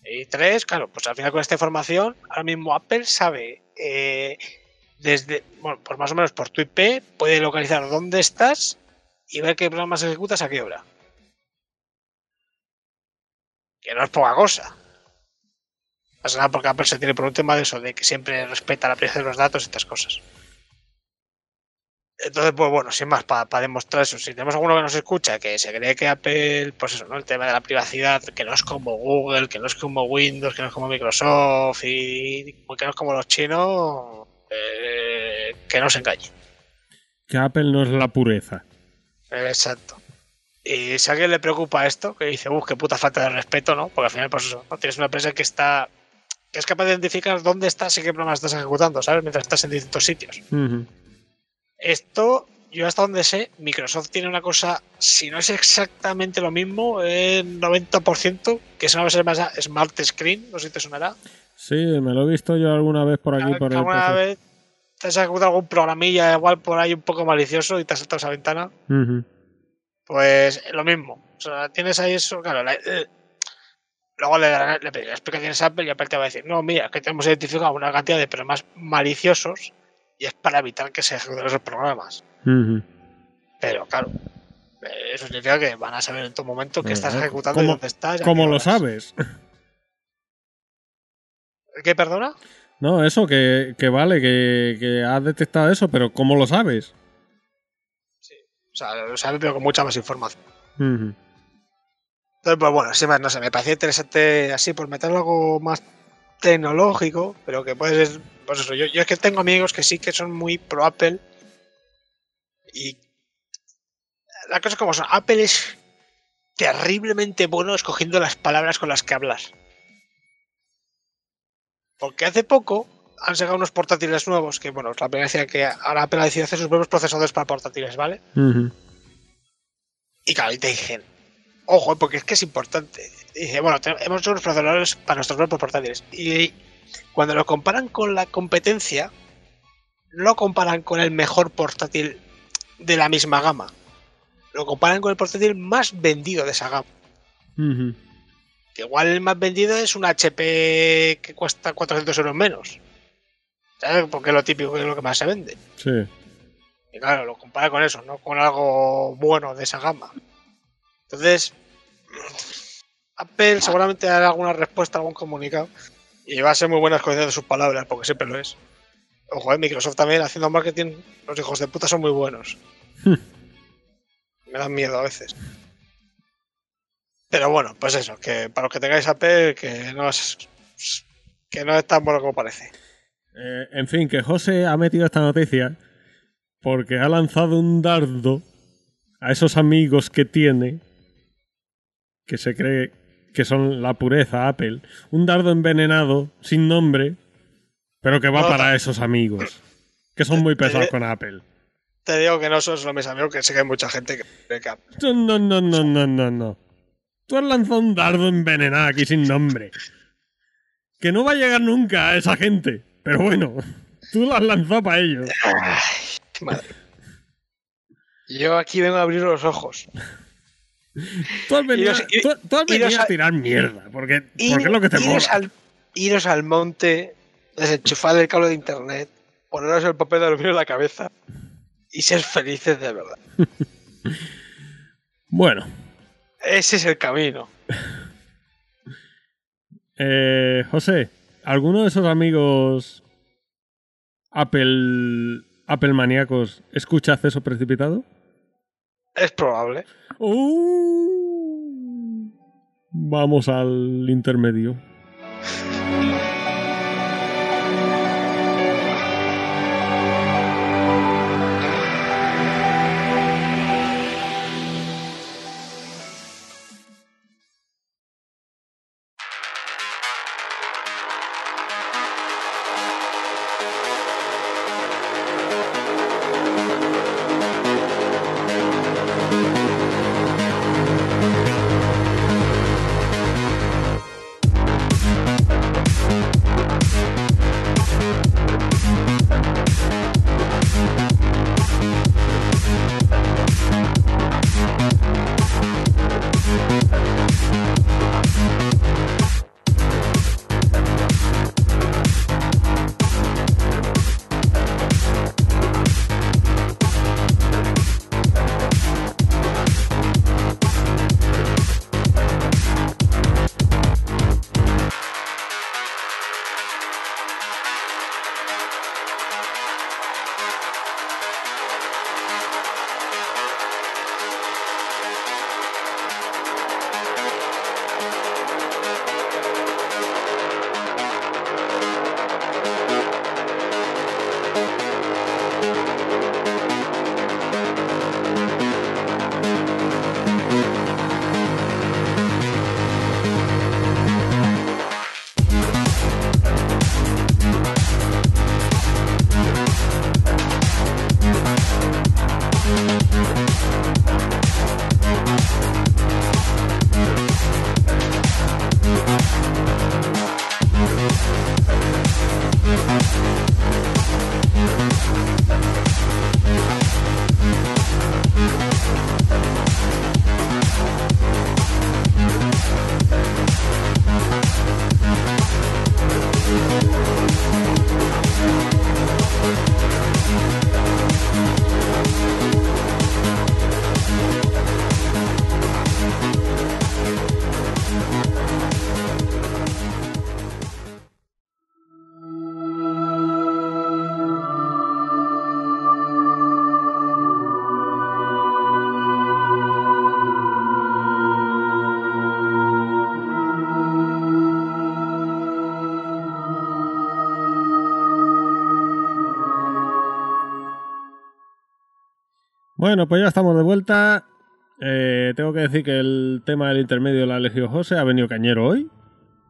Y tres, claro, pues al final con esta información, ahora mismo Apple sabe eh, desde, bueno, pues más o menos por tu IP, puede localizar dónde estás y ver qué programas ejecutas a qué hora. Que no es poca cosa. Pasa nada porque Apple se tiene por un tema de eso, de que siempre respeta la privacidad de los datos y estas cosas. Entonces, pues bueno, sin más, para demostrar eso, si tenemos alguno que nos escucha que se cree que Apple, pues eso, ¿no? El tema de la privacidad, que no es como Google, que no es como Windows, que no es como Microsoft y que no es como los chinos, eh, que no se engañe. Que Apple no es la pureza. Exacto. Y si a alguien le preocupa esto, que dice, uff, qué puta falta de respeto, ¿no? Porque al final, pues eso, ¿no? tienes una empresa que está que es capaz de identificar dónde estás y qué programas estás ejecutando, ¿sabes? Mientras estás en distintos sitios. Ujú. Esto, yo hasta donde sé, Microsoft tiene una cosa, si no es exactamente lo mismo, el 90%, que es una cosa más Smart Screen, no sé si te sonará. Sí, me lo he visto yo alguna vez por aquí. Por el alguna PC. vez te has ejecutado algún programilla igual por ahí un poco malicioso y te has saltado esa ventana. Pues lo mismo. O sea, tienes ahí eso, claro. la- eh, luego le darán le pedirán explicaciones a Apple y Apple te va a decir, no, mira, que tenemos identificado una cantidad de programas maliciosos y es para evitar que se ejecuten esos programas. Pero claro, eso significa que van a saber en todo momento que estás ejecutando y ¿cómo- dónde estás. ¿Cómo lo sabes? ¿Qué, perdona? No, eso, que, que vale, que, que has detectado eso, pero ¿cómo lo sabes? O sea, lo sabe, pero con mucha más información. Entonces, pues bueno, sin más, no sé, me parecía interesante así por meterlo algo más tecnológico, pero que puede ser, pues eso, yo, yo es que tengo amigos que sí que son muy pro Apple y la cosa es como son, Apple es terriblemente bueno escogiendo las palabras con las que hablas. Porque hace poco han sacado unos portátiles nuevos, que bueno, es la primera vez que ahora Apple ha decidido hacer sus propios procesadores para portátiles, ¿vale? Y claro, y te dicen, ojo, porque es que es importante. Dice, bueno, hemos hecho unos procesadores para nuestros propios portátiles. Y cuando lo comparan con la competencia, no lo comparan con el mejor portátil de la misma gama. Lo comparan con el portátil más vendido de esa gama. Que igual el más vendido es un HP que cuesta 400 euros menos. ¿Sabes? Porque es lo típico que es lo que más se vende. Sí. Y claro, lo compara con eso, no con algo bueno de esa gama. Entonces, Apple seguramente hará alguna respuesta, algún comunicado. Y va a ser muy buena escogiendo de sus palabras, porque siempre lo es. Ojo, eh, Microsoft también haciendo marketing, los hijos de puta son muy buenos. <laughs> Me dan miedo a veces. Pero bueno, pues eso, que para los que tengáis Apple, que no es, que no es tan bueno como parece. Eh, en fin, que José ha metido esta noticia porque ha lanzado un dardo a esos amigos que tiene, que se cree que son la pureza Apple, un dardo envenenado, sin nombre, pero que va No, para esos amigos, que son muy pesados con Apple. Te digo que no son solo mis amigos, que sé que hay mucha gente que No, no, no, no, no, no, no. Tú has lanzado un dardo envenenado aquí sin nombre. Que no va a llegar nunca a esa gente. Pero bueno, tú lo has lanzado para ellos. Ay, madre. Yo aquí vengo a abrir los ojos. Has venido iros a tirar mierda, porque, Ir- porque es lo que te iros, mola. al, iros al monte, desenchufar el cable de internet, poneros el papel de aluminio en la cabeza y ser felices de verdad. <laughs> Bueno, Ese es el camino. eh, José, ¿alguno de esos amigos Apple, Apple maníacos escucha acceso precipitado? Es probable. Uh, vamos al intermedio. Bueno, pues ya estamos de vuelta. Eh, tengo que decir que el tema del intermedio lo ha elegido José, ha venido Cañero hoy.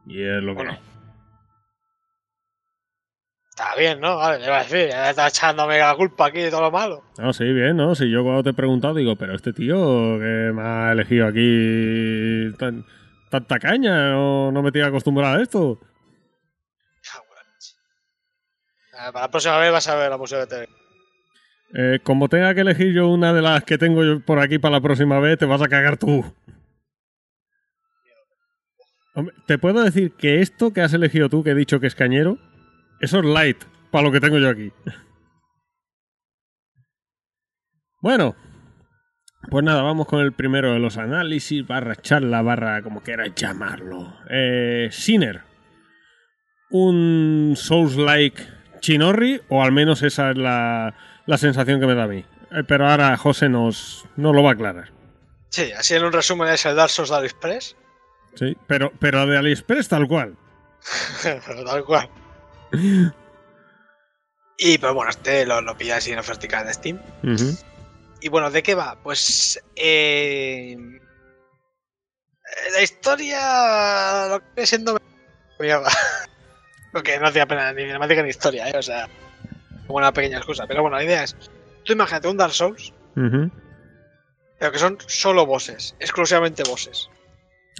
Y es lo que Bueno. Está bien, ¿no? Vale, le iba a decir, ya está echándome la culpa aquí de todo lo malo. No, sí, bien, ¿no? Si yo cuando te he preguntado digo, pero este tío que me ha elegido aquí tan, tanta caña, no, no me tiene acostumbrado a esto. Para la próxima vez vas a ver la música que te Eh, como tenga que elegir yo una de las que tengo yo por aquí para la próxima vez, te vas a cagar tú. Te puedo decir que esto que has elegido tú, que he dicho que es cañero, eso es light para lo que tengo yo aquí. Bueno, pues nada, vamos con el primero de los análisis, barra charla, barra como quieras llamarlo. Eh, Sinner. Un Souls-like chinorri, o al menos esa es la, la sensación que me da a mí. Eh, pero ahora José nos, nos lo va a aclarar. Sí, así en un resumen es el Dark Souls de AliExpress. Sí, pero, pero de AliExpress tal cual. Pero <laughs> tal cual. Y pues bueno, este lo, lo pilla así en ofertica de Steam. Y bueno, ¿de qué va? Pues eh, la historia lo que siendo mierda. Porque <laughs> no hacía pena ni cinemática ni historia, ¿eh? O sea, como una pequeña excusa. Pero bueno, la idea es, tú imagínate un Dark Souls, pero que son solo bosses, exclusivamente bosses.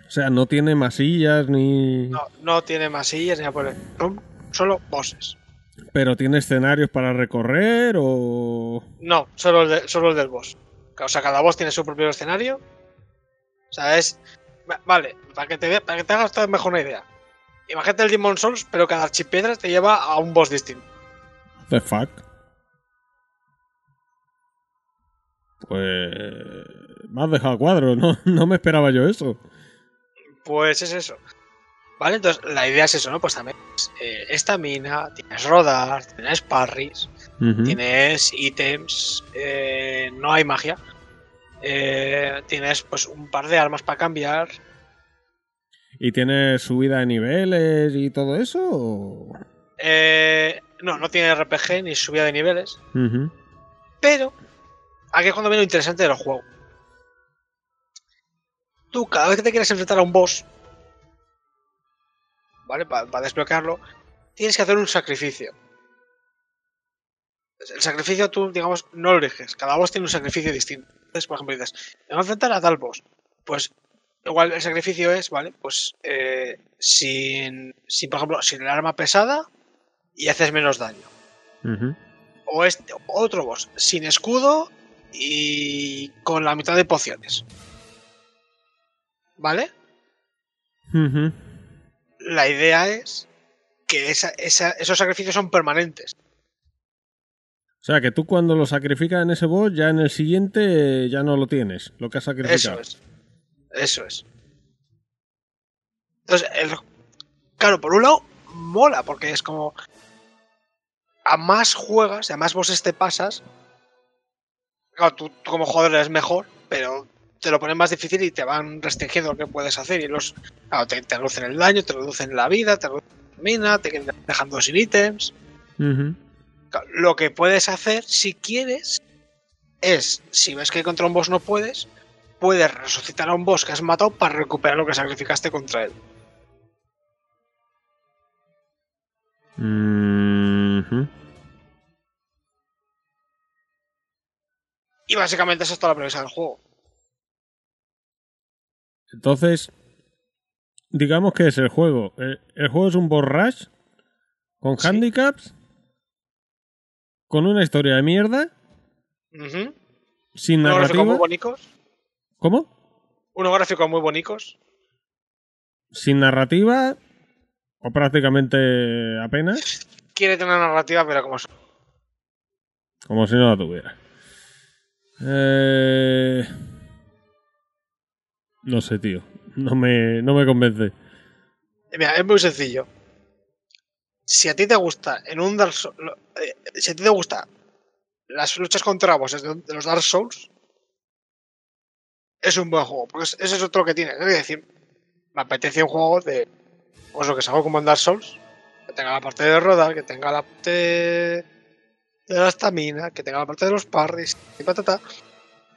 O sea, no tiene masillas ni... No, no tiene masillas ni el- Son solo bosses. Pero tiene escenarios para recorrer o... No, solo el, de- solo el del boss. O sea, cada boss tiene su propio escenario. O sea, es. va- Vale, para que te, para que te hagas mejor una idea. Imagínate el Demon Souls, pero cada archipiedra te lleva a un boss distinto. The fuck. Pues. Me has dejado cuadro, ¿no? <laughs> No me esperaba yo eso. Pues es eso. Vale, entonces la idea es eso, ¿no? Pues también eh, estamina, tienes rodar, tienes parries, tienes ítems, eh, no hay magia. eh, tienes pues un par de armas para cambiar. ¿Y tienes subida de niveles y todo eso? o? eh, no, no tiene RPG ni subida de niveles. Pero aquí es cuando viene lo interesante del juego. Tú, cada vez que te quieres enfrentar a un boss, ¿vale? Para desbloquearlo, tienes que hacer un sacrificio. El sacrificio tú, digamos, no lo eliges. Cada boss tiene un sacrificio distinto. Entonces, por ejemplo, dices, me voy a enfrentar a tal boss. Pues igual el sacrificio es, ¿vale? Pues eh, sin, sin, por ejemplo, sin el arma pesada y haces menos daño o este otro boss sin escudo y con la mitad de pociones. ¿Vale? La idea es que esa- esa- esos sacrificios son permanentes. O sea, que tú cuando lo sacrificas en ese boss, ya en el siguiente eh, ya no lo tienes, lo que has sacrificado. Eso es. Eso es. Entonces, el- claro, por un lado, mola, porque es como. A más juegas, a más bosses te pasas. Claro, tú, tú como jugador eres mejor, pero te lo ponen más difícil y te van restringiendo lo que puedes hacer. Y los. Claro, te, te reducen el daño, te reducen la vida, te reducen la mina, te quedan dejando sin ítems. Claro, Lo que puedes hacer, si quieres, es, si ves que contra un boss no puedes, puedes resucitar a un boss que has matado para recuperar lo que sacrificaste contra él. Y básicamente esa es toda la premisa del juego. Entonces, digamos que es el juego. El, el juego es un boss rush con Sí. handicaps, con una historia de mierda, sin Unos gráficos muy narrativa. bonitos. ¿Cómo? Unos gráficos muy bonitos. Sin narrativa o prácticamente apenas, Quiere tener una narrativa, pero como son. como si no la tuviera. Eh... No sé, tío. No me, no me convence. Mira, es muy sencillo. Si a ti te gusta en un Dark Souls. si a ti te gusta las luchas contra bosses de, los Dark Souls, es un buen juego. Porque es- ese es otro que tiene. Es decir, me apetece un juego de. Pues lo que se hago como en Dark Souls. Que tenga la parte de rodar, que tenga la parte de la estamina, que tenga la parte de los parries y patata.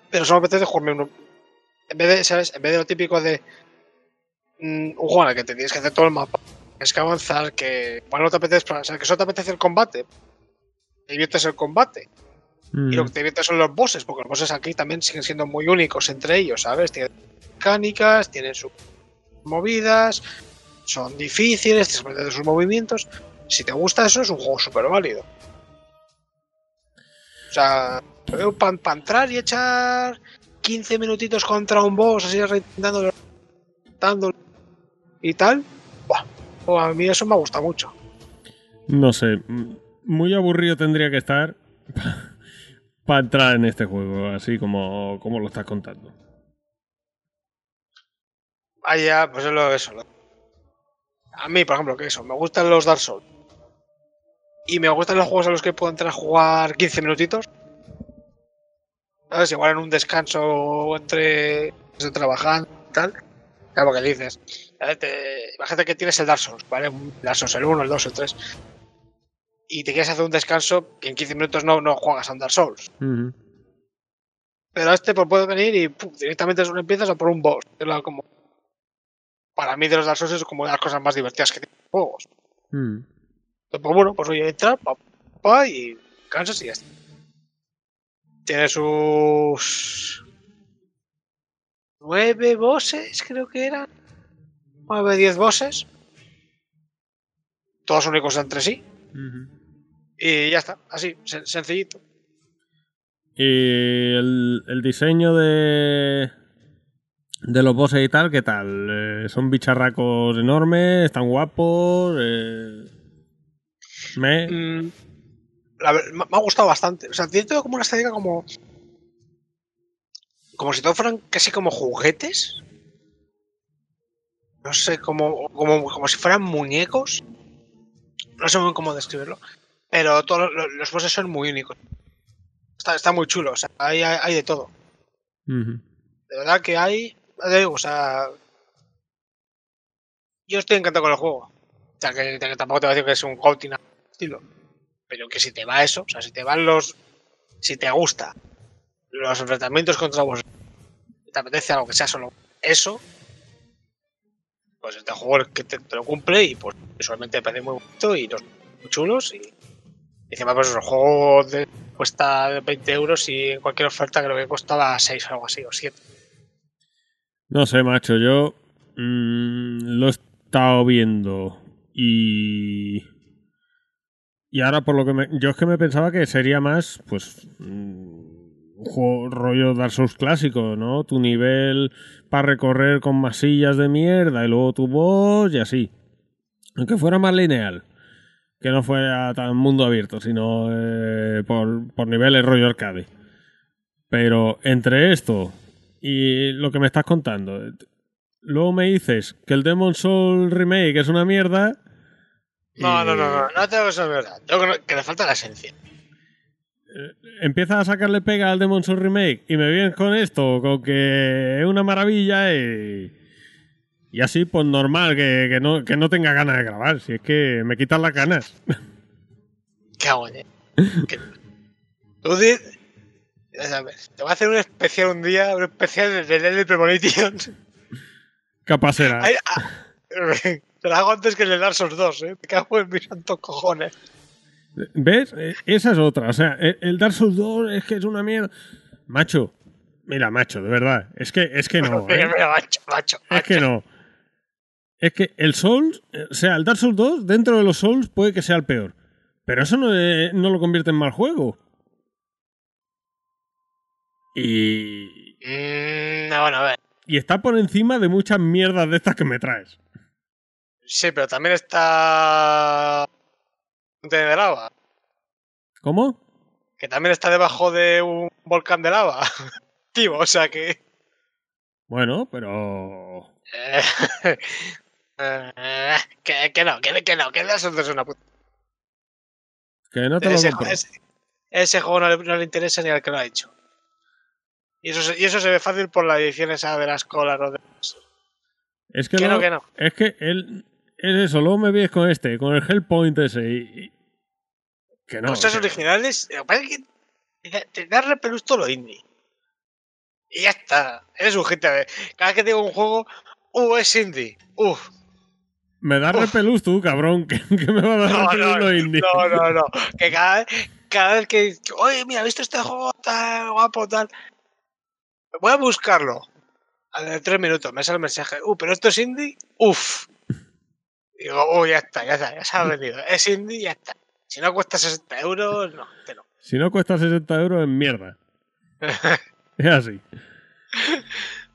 Pero solo me apetece jugarme uno. En vez de, ¿sabes? En vez de lo típico de mm, un juego en el que te tienes que hacer todo el mapa, tienes que avanzar, que igual no te apetece explorar, o sea, que solo te apetece el combate. Te diviertes el combate. Mm. Y lo que te diviertes son los bosses, porque los bosses aquí también siguen siendo muy únicos entre ellos, ¿sabes? Tienen mecánicas, tienen sus movidas, son difíciles, tienes que aprender de sus movimientos. Si te gusta eso, es un juego súper válido. O sea, para entrar y echar 15 minutitos contra un boss, así dándole, dándole y tal, buah, pues a mí eso me gusta mucho. No sé, muy aburrido tendría que estar <laughs> para entrar en este juego, así como, como lo estás contando. Vaya, pues es lo eso. lo- A mí, por ejemplo, que eso, me gustan los Dark Souls. Y me gustan los juegos a los que puedo entrar a jugar 15 minutitos. ¿Sabes? Igual en un descanso entre, trabajando y tal. Claro, porque dices, eh, te- imagínate que tienes el Dark Souls, ¿vale? Dark Souls, el 1, el 2, el 3. Y te quieres hacer un descanso y en 15 minutos no, no juegas a un Dark Souls. Ujú. Pero este pues puede venir y pum, directamente solo empiezas a por un boss. Como... Para mí de los Dark Souls es como de las cosas más divertidas que tienen los juegos. Mm. Entonces, Pues bueno, pues oye, entra, pa, pa, y cansas y ya está. Tiene sus... Nueve bosses, creo que eran. Nueve, diez bosses. Todos únicos entre sí. Y ya está, así, sen- sencillito. Y el, el diseño de. De los bosses y tal, ¿qué tal? Eh, son bicharracos enormes, están guapos. eh, me. Mm, la me ha gustado bastante. O sea, tiene todo como una estética como. Como si todos fueran casi como juguetes. No sé, como, como, como si fueran muñecos. No sé muy cómo describirlo. Pero todos los, los bosses son muy únicos. Está, está muy chulo, o sea, hay, hay, hay de todo. De verdad que hay. O sea. Yo estoy encantado con el juego. O sea, que, tampoco te voy a decir que es un el estilo. Pero que si te va eso, o sea, si te van los. Si te gusta los enfrentamientos contra vos, te apetece algo que sea solo eso, pues este juego es que te, te lo cumple y pues visualmente me parece muy bonito y los muy chulos. Y, y encima, pues el juego de- cuesta 20 euros y en cualquier oferta creo que costaba 6 o algo así, o 7. No sé, macho, yo mm, lo he estado viendo y y ahora por lo que me, yo es que me pensaba que sería más pues mm, un juego rollo Dark Souls clásico, ¿no? Tu nivel para recorrer con masillas de mierda y luego tu voz y así. Aunque fuera más lineal. Que no fuera tan mundo abierto, sino eh, por, por niveles rollo arcade. Pero entre esto y lo que me estás contando, luego me dices que el Demon Soul Remake es una mierda. No, y no, no, no, no tengo que ser verdad. Tengo que, le falta la esencia. Empiezas a sacarle pega al Demon Soul Remake y me vienes con esto, con que es una maravilla y. Y así, pues normal, que, que no, que no tenga ganas de grabar. Si es que me quitan las ganas. ¿Qué hago, eh? Que- Tú sabes, Te voy a hacer un especial un día, un especial de de Deadly Premonition. Capaz será. Ay, ah, <laughs> Te lo hago antes que el de Dark Souls 2, ¿eh? Me cago en mis santos cojones. ¿Ves? Eh, Esa es otra. O sea, el Dark Souls 2 es que es una mierda. Macho, mira, macho, de verdad. Es que, es que no. <laughs> ¿eh? mira, macho, macho. Es que no. Es que el Souls, o sea, el Dark Souls 2, dentro de los Souls, puede que sea el peor. Pero eso no, eh, no lo convierte en mal juego. Y, Mm, no, bueno, a ver. y está por encima de muchas mierdas de estas que me traes. Sí, pero también está. de lava. ¿Cómo? Que también está debajo de un volcán de lava. <laughs> Tío, o sea que. Bueno, pero... Eh, <laughs> eh, que, que no, que, que no, que 2 es una puta. Que no te lo compro. ese- ese juego no le, no le interesa ni al que lo ha hecho. Y eso, se- y eso se ve fácil por la edición esa de las colas. ¿no? Es que, Que no, no, que no. Es que él... Es eso, luego me vienes con este, con el Hellpoint ese y... y- que no. Cosas que- originales. Lo que pasa es que te, da repelús todo lo indie. Y ya está. Eres un de- Cada vez que digo un juego, uh, es indie. Uf. Me da repelús tú, cabrón, <laughs> que, que me va a dar No, repelús no, lo indie. no, no, no. Que cada, cada vez que. Oye, mira, ¿has visto este juego tan guapo, tal? Voy a buscarlo. A de tres minutos me sale el mensaje. Uh, pero esto es indie. Uf. Digo, uh, ya está, ya está, ya se ha vendido. Es indie, ya está. Si no cuesta 60 euros, no, te no. Si no cuesta 60 euros, es mierda. <laughs> Es así.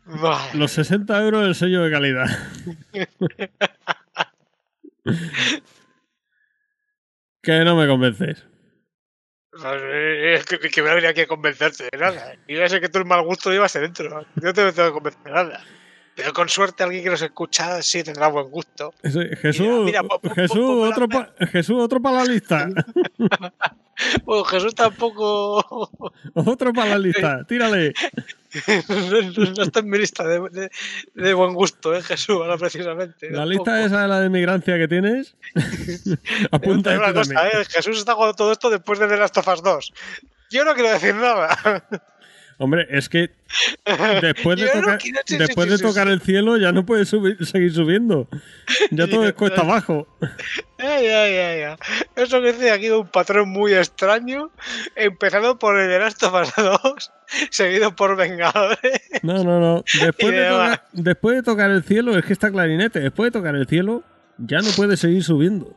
Vale. Los 60 euros el sello de calidad. <laughs> que no me convences. Es que, que me ha venido aquí a convencerte de nada. Iba a ser que tú el mal gusto lo llevas dentro. No te tengo que convencer de nada. Pero con suerte alguien que nos escucha sí tendrá buen gusto. Jesús, mira, po- po- Jesús, po- otro pa- Jesús, otro para la lista. Bueno, <laughs> Jesús tampoco <laughs> otro para la lista. Tírale. no, <laughs> no está en mi lista de, de- de buen gusto, ¿eh, Jesús? Ahora precisamente. La tampoco. lista esa de la de migrancia que tienes. Apunta una cosa. ¿eh? Jesús está jugando todo esto después de The Last of Us 2. Yo no quiero decir nada. Hombre, es que después de <laughs> no tocar, después de tocar el cielo ya no puedes subir- seguir subiendo. Ya todo <laughs> es cuesta abajo. Ay, ay, ay, ay. Eso que dice aquí un patrón muy extraño, empezando por el Us 2, <laughs> seguido por Vengadores. No, no, no. Después de, tocar, después de tocar el cielo, es que está clarinete. Después de tocar el cielo, ya no puedes seguir subiendo.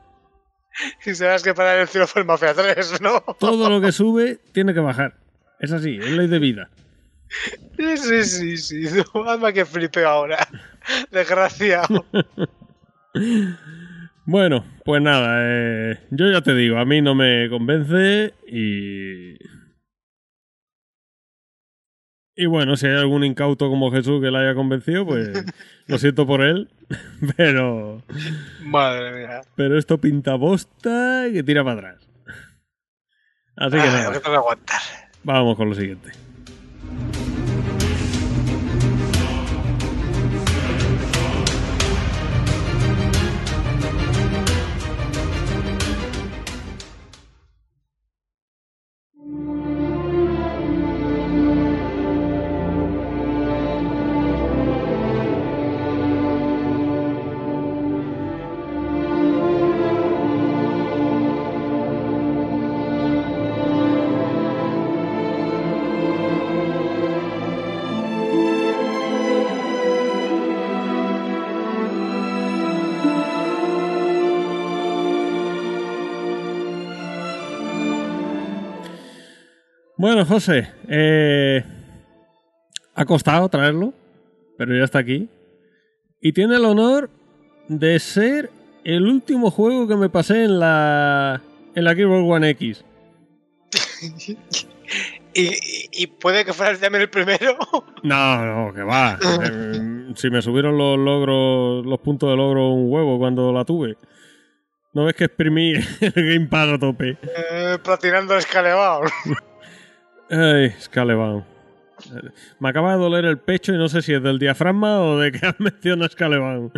Y sabes que para el cielo fue el Mafia 3, ¿no? Todo lo que sube tiene que bajar. Es así, es ley de vida. Sí, sí, sí, sí. <laughs> Anda que flipeo ahora. <laughs> Desgraciado. <laughs> Bueno, pues nada, eh, yo ya te digo, a mí no me convence y... Y bueno, si hay algún incauto como Jesús que la haya convencido, pues lo siento por él, pero... Madre mía. Pero esto pinta bosta y que tira para atrás. Así que Ay, nada, que tengo que aguantar. Vamos con lo siguiente. José, eh, ha costado traerlo, pero ya está aquí. Y tiene el honor de ser el último juego que me pasé en la en la Xbox One X. <laughs> Y, puede que fuera también el primero. <laughs> No, no, que va. Eh, <laughs> si me subieron los logros, los puntos de logro un huevo cuando la tuve. ¿No ves que exprimí el gamepad a tope? Eh, platinando el escalebao. Ay, Scalebound. Eh, Me acaba de doler el pecho y no sé si es del diafragma o de que <laughs> has mencionado Scalebound.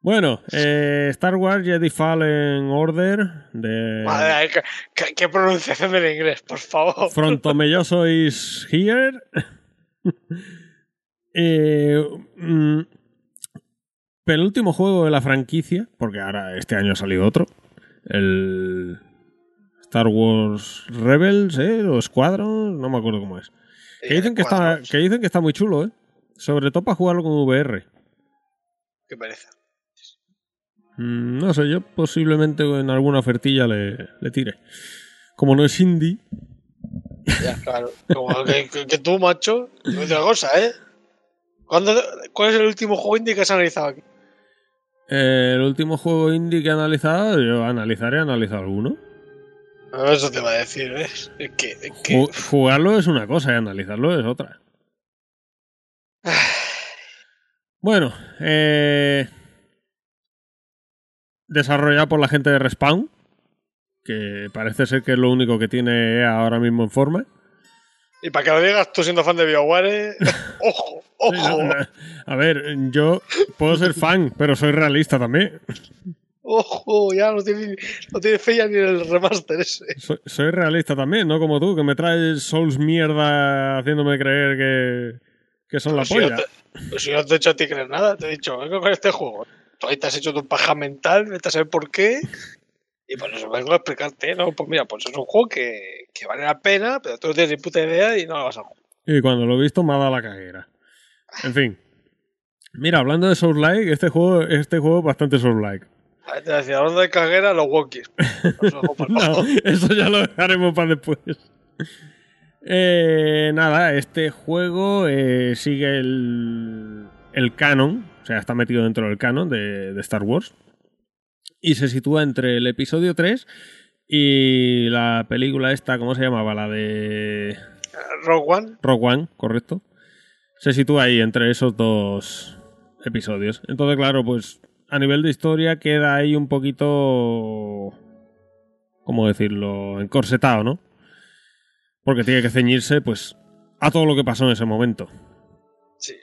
bueno, eh, Star Wars Jedi Fallen Order de Madre, qué, qué- qué pronunciación del inglés, por favor. Frontomelloso is here. <laughs> eh, mm, penúltimo juego de la franquicia, porque ahora este año ha salido otro. El Star Wars Rebels, ¿eh? O Squadron, no me acuerdo cómo es. Que dicen que, está, que dicen que está muy chulo, ¿eh? Sobre todo para jugarlo con VR. Qué pereza. Mm, no sé, yo posiblemente en alguna ofertilla le, le tire. Como no es indie, Ya, claro. Como que, que- que tú, macho, no es otra cosa, ¿eh? ¿Cuándo- ¿Cuál es el último juego indie que has analizado aquí? Eh, el último juego indie que he analizado, yo analizaré, analizar alguno. Eso te va a decir, ¿ves? Es que, es que Ju- Jugarlo es una cosa y analizarlo es otra. <sighs> Bueno, eh, desarrollado por la gente de Respawn, que parece ser que es lo único que tiene EA ahora mismo en forma. Y para que lo digas tú siendo fan de BioWare, <laughs> ojo, Sí, ojo, no. A ver, yo puedo ser fan, pero soy realista también. Ojo, ya no tiene, no tiene fe ya ni el remaster ese. Soy, soy realista también, no como tú, que me traes Souls mierda haciéndome creer que, que son la Si polla. te- pues si no te he hecho a ti creer nada, te he dicho, vengo con este juego. Tú ahí te has hecho tu paja mental, vete a saber por qué. Y por eso vengo a explicarte, ¿no? Pues mira, pues es un juego que, que vale la pena, pero tú no tienes ni puta idea y no lo vas a jugar. Y cuando lo he visto me ha dado la caguera. En fin. Mira, hablando de Souls-like, este juego, este juego es bastante Souls-like. Ahí te decía, hablando de caguera, los wokis. <laughs> No, eso ya lo dejaremos para después. Eh, nada, este juego eh, sigue el, el canon, o sea, está metido dentro del canon de, de Star Wars. Y se sitúa entre el episodio 3 y la película esta, ¿cómo se llamaba? La de Rogue One, Rogue One, correcto. Se sitúa ahí entre esos dos episodios. Entonces, claro, pues a nivel de historia queda ahí un poquito. ¿Cómo decirlo? Encorsetado, ¿no? Porque tiene que ceñirse, pues, a todo lo que pasó en ese momento. sí.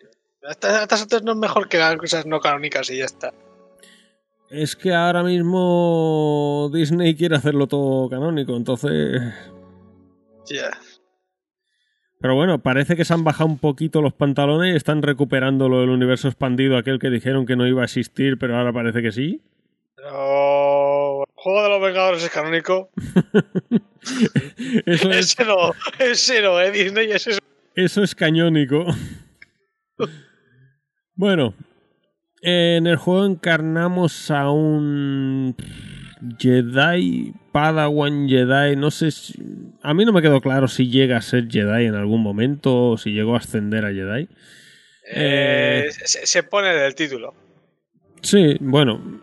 Antes no es mejor que hagan cosas no canónicas y ya está. Es que ahora mismo Disney quiere hacerlo todo canónico, entonces. Ya. Pero bueno, parece que se han bajado un poquito los pantalones y están recuperando lo del universo expandido, aquel que dijeron que no iba a existir, pero ahora parece que sí. El juego de los Vengadores es canónico. <laughs> Eso es, Ese no, ese no, ¿eh? Disney, ese es. eso es cañónico. <laughs> Bueno, en el juego encarnamos a un Jedi, Padawan Jedi, no sé si... A mí no me quedó claro si llega a ser Jedi en algún momento o si llegó a ascender a Jedi. Eh, Eh. se, se pone en el título. Sí, bueno.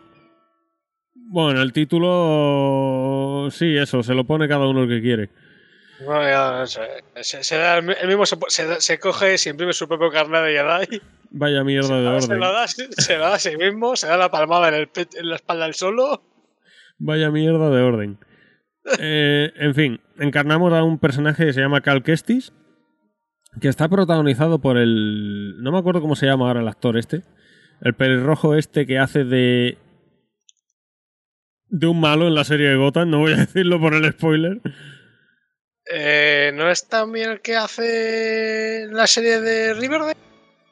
Bueno, el título... Sí, eso, se lo pone cada uno el que quiere. Bueno, ya, no sé. se, se da el mi- el mismo se, se se coge, se imprime su propio carnet de Jedi, Vaya mierda de se orden. lo, da, se lo da a sí mismo, se da la palmada en, el en la espalda del solo. Vaya mierda de orden. Eh, en fin, encarnamos a un personaje que se llama Cal Kestis, que está protagonizado por el... No me acuerdo cómo se llama ahora el actor este. El pelirrojo este que hace de... De un malo en la serie de Gotham, no voy a <laughs> decirlo por el spoiler. Eh, ¿No es también el que hace la serie de Riverdale?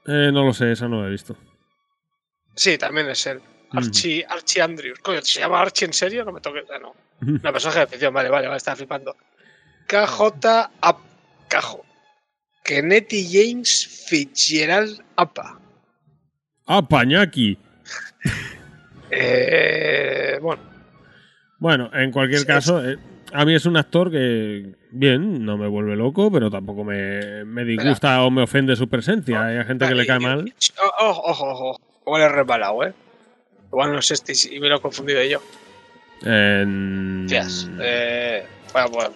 Eh, no lo sé, esa no la he visto. Sí, también es él. Archie, Archie Andrews. Coño, ¿se llama Archie en serio? No me toques. Ah, no. Una personaje de ficción, vale, vale, vale, estaba flipando. KJ Cajo. Kennedy James Fitzgerald Apa. ¡Ah, Pañaki! <laughs> Eh, bueno, Bueno, en cualquier Sí, caso, eh, a mí es un actor que, bien, no me vuelve loco, pero tampoco me, me disgusta o me ofende su presencia. Hay gente que le cae mal. Ojo, ojo, ojo. Igual he resbalado, ¿eh? Igual no es este y me lo he confundido yo. En- Hostias. Eh, bueno, bueno.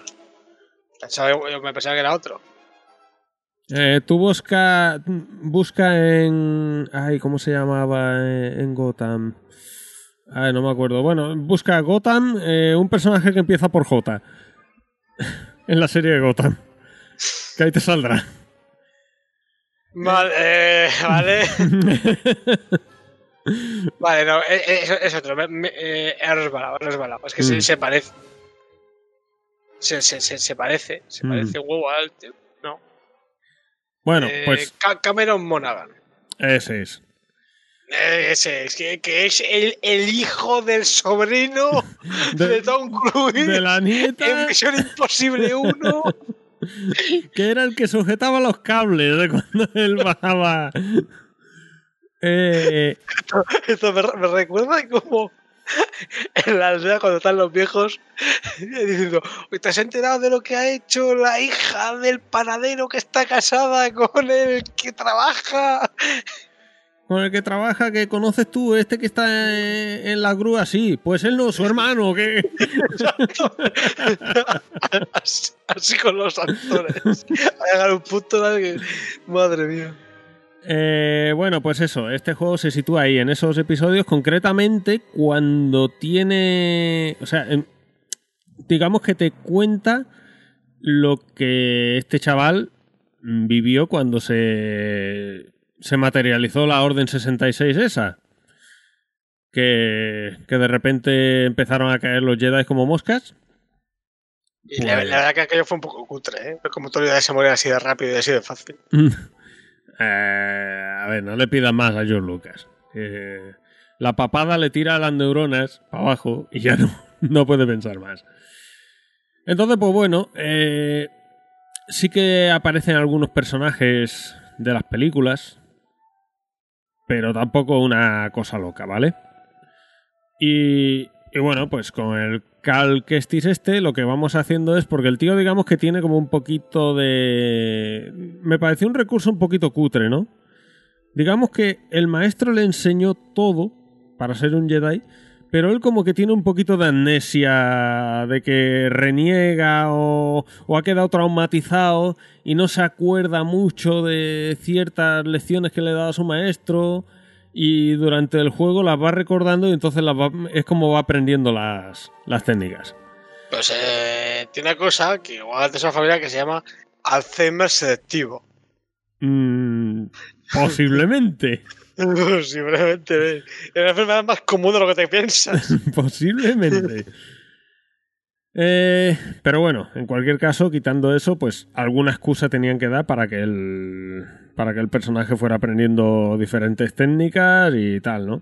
Pensaba- yo me pensaba que era otro. Eh, tú busca, busca en... Ay, ¿cómo se llamaba eh, en Gotham? Ay, no me acuerdo. Bueno, busca Gotham, eh, un personaje que empieza por J. <laughs> en la serie de Gotham. Que ahí te saldrá. Vale, eh, vale. <laughs> Vale, no, eh, eh, es, es otro. Eh, he resbalado. Es que Mm. se, se parece. Se, se, se, parece. Se Mm. parece un huevo al tío. No. bueno, Eh, pues Ca- Cameron Monaghan. ese es. Ese es, que, que es el, el hijo del sobrino <laughs> de, De- Tom Cruise De la en nieta, Misión Imposible 1. <laughs> que era el que sujetaba los cables de cuando él bajaba. Eh, <laughs> Esto me, me recuerda como en la aldea cuando están los viejos <laughs> diciendo, "Oye, ¿te has enterado de lo que ha hecho la hija del panadero que está casada con el que trabaja? con el que trabaja, que conoces tú, este que está en, en la grúa, sí. Pues él no, su hermano, que... así, <laughs> así con los actores. Ha llegado un punto que... Madre mía. Eh, bueno, pues eso, este juego se sitúa ahí, en esos episodios, concretamente cuando tiene... O sea, em, digamos que te cuenta lo que este chaval vivió cuando se, se materializó la Orden 66 esa. Que, que de repente empezaron a caer los Jedi como moscas. Y la, la verdad que aquello fue un poco cutre, ¿eh? Como tú le se morir así de rápido y así de fácil. <laughs> Eh, a ver, no le pidas más a George Lucas. Eh, la papada le tira las neuronas para abajo y ya no, <laughs> no puede pensar más. Entonces, pues bueno, eh, sí que aparecen algunos personajes de las películas, pero tampoco una cosa loca, ¿vale? Y, y bueno, pues con el Cal Kestis este, lo que vamos haciendo es, porque el tío digamos que tiene como un poquito de... Me pareció un recurso un poquito cutre, ¿no? Digamos que el maestro le enseñó todo para ser un Jedi, pero él como que tiene un poquito de amnesia, de que reniega o, o ha quedado traumatizado y no se acuerda mucho de ciertas lecciones que le ha dado su maestro y durante el juego las va recordando y entonces las va- es como va aprendiendo las, las técnicas. Pues eh, tiene una cosa que igual de esa familia que se llama Alzheimer selectivo. Mm, posiblemente, <laughs> Simplemente es una enfermedad más común de lo que te piensas. <laughs> posiblemente. Eh, pero bueno, en cualquier caso, quitando eso, pues alguna excusa tenían que dar para que el, para que el personaje fuera aprendiendo diferentes técnicas y tal, ¿no?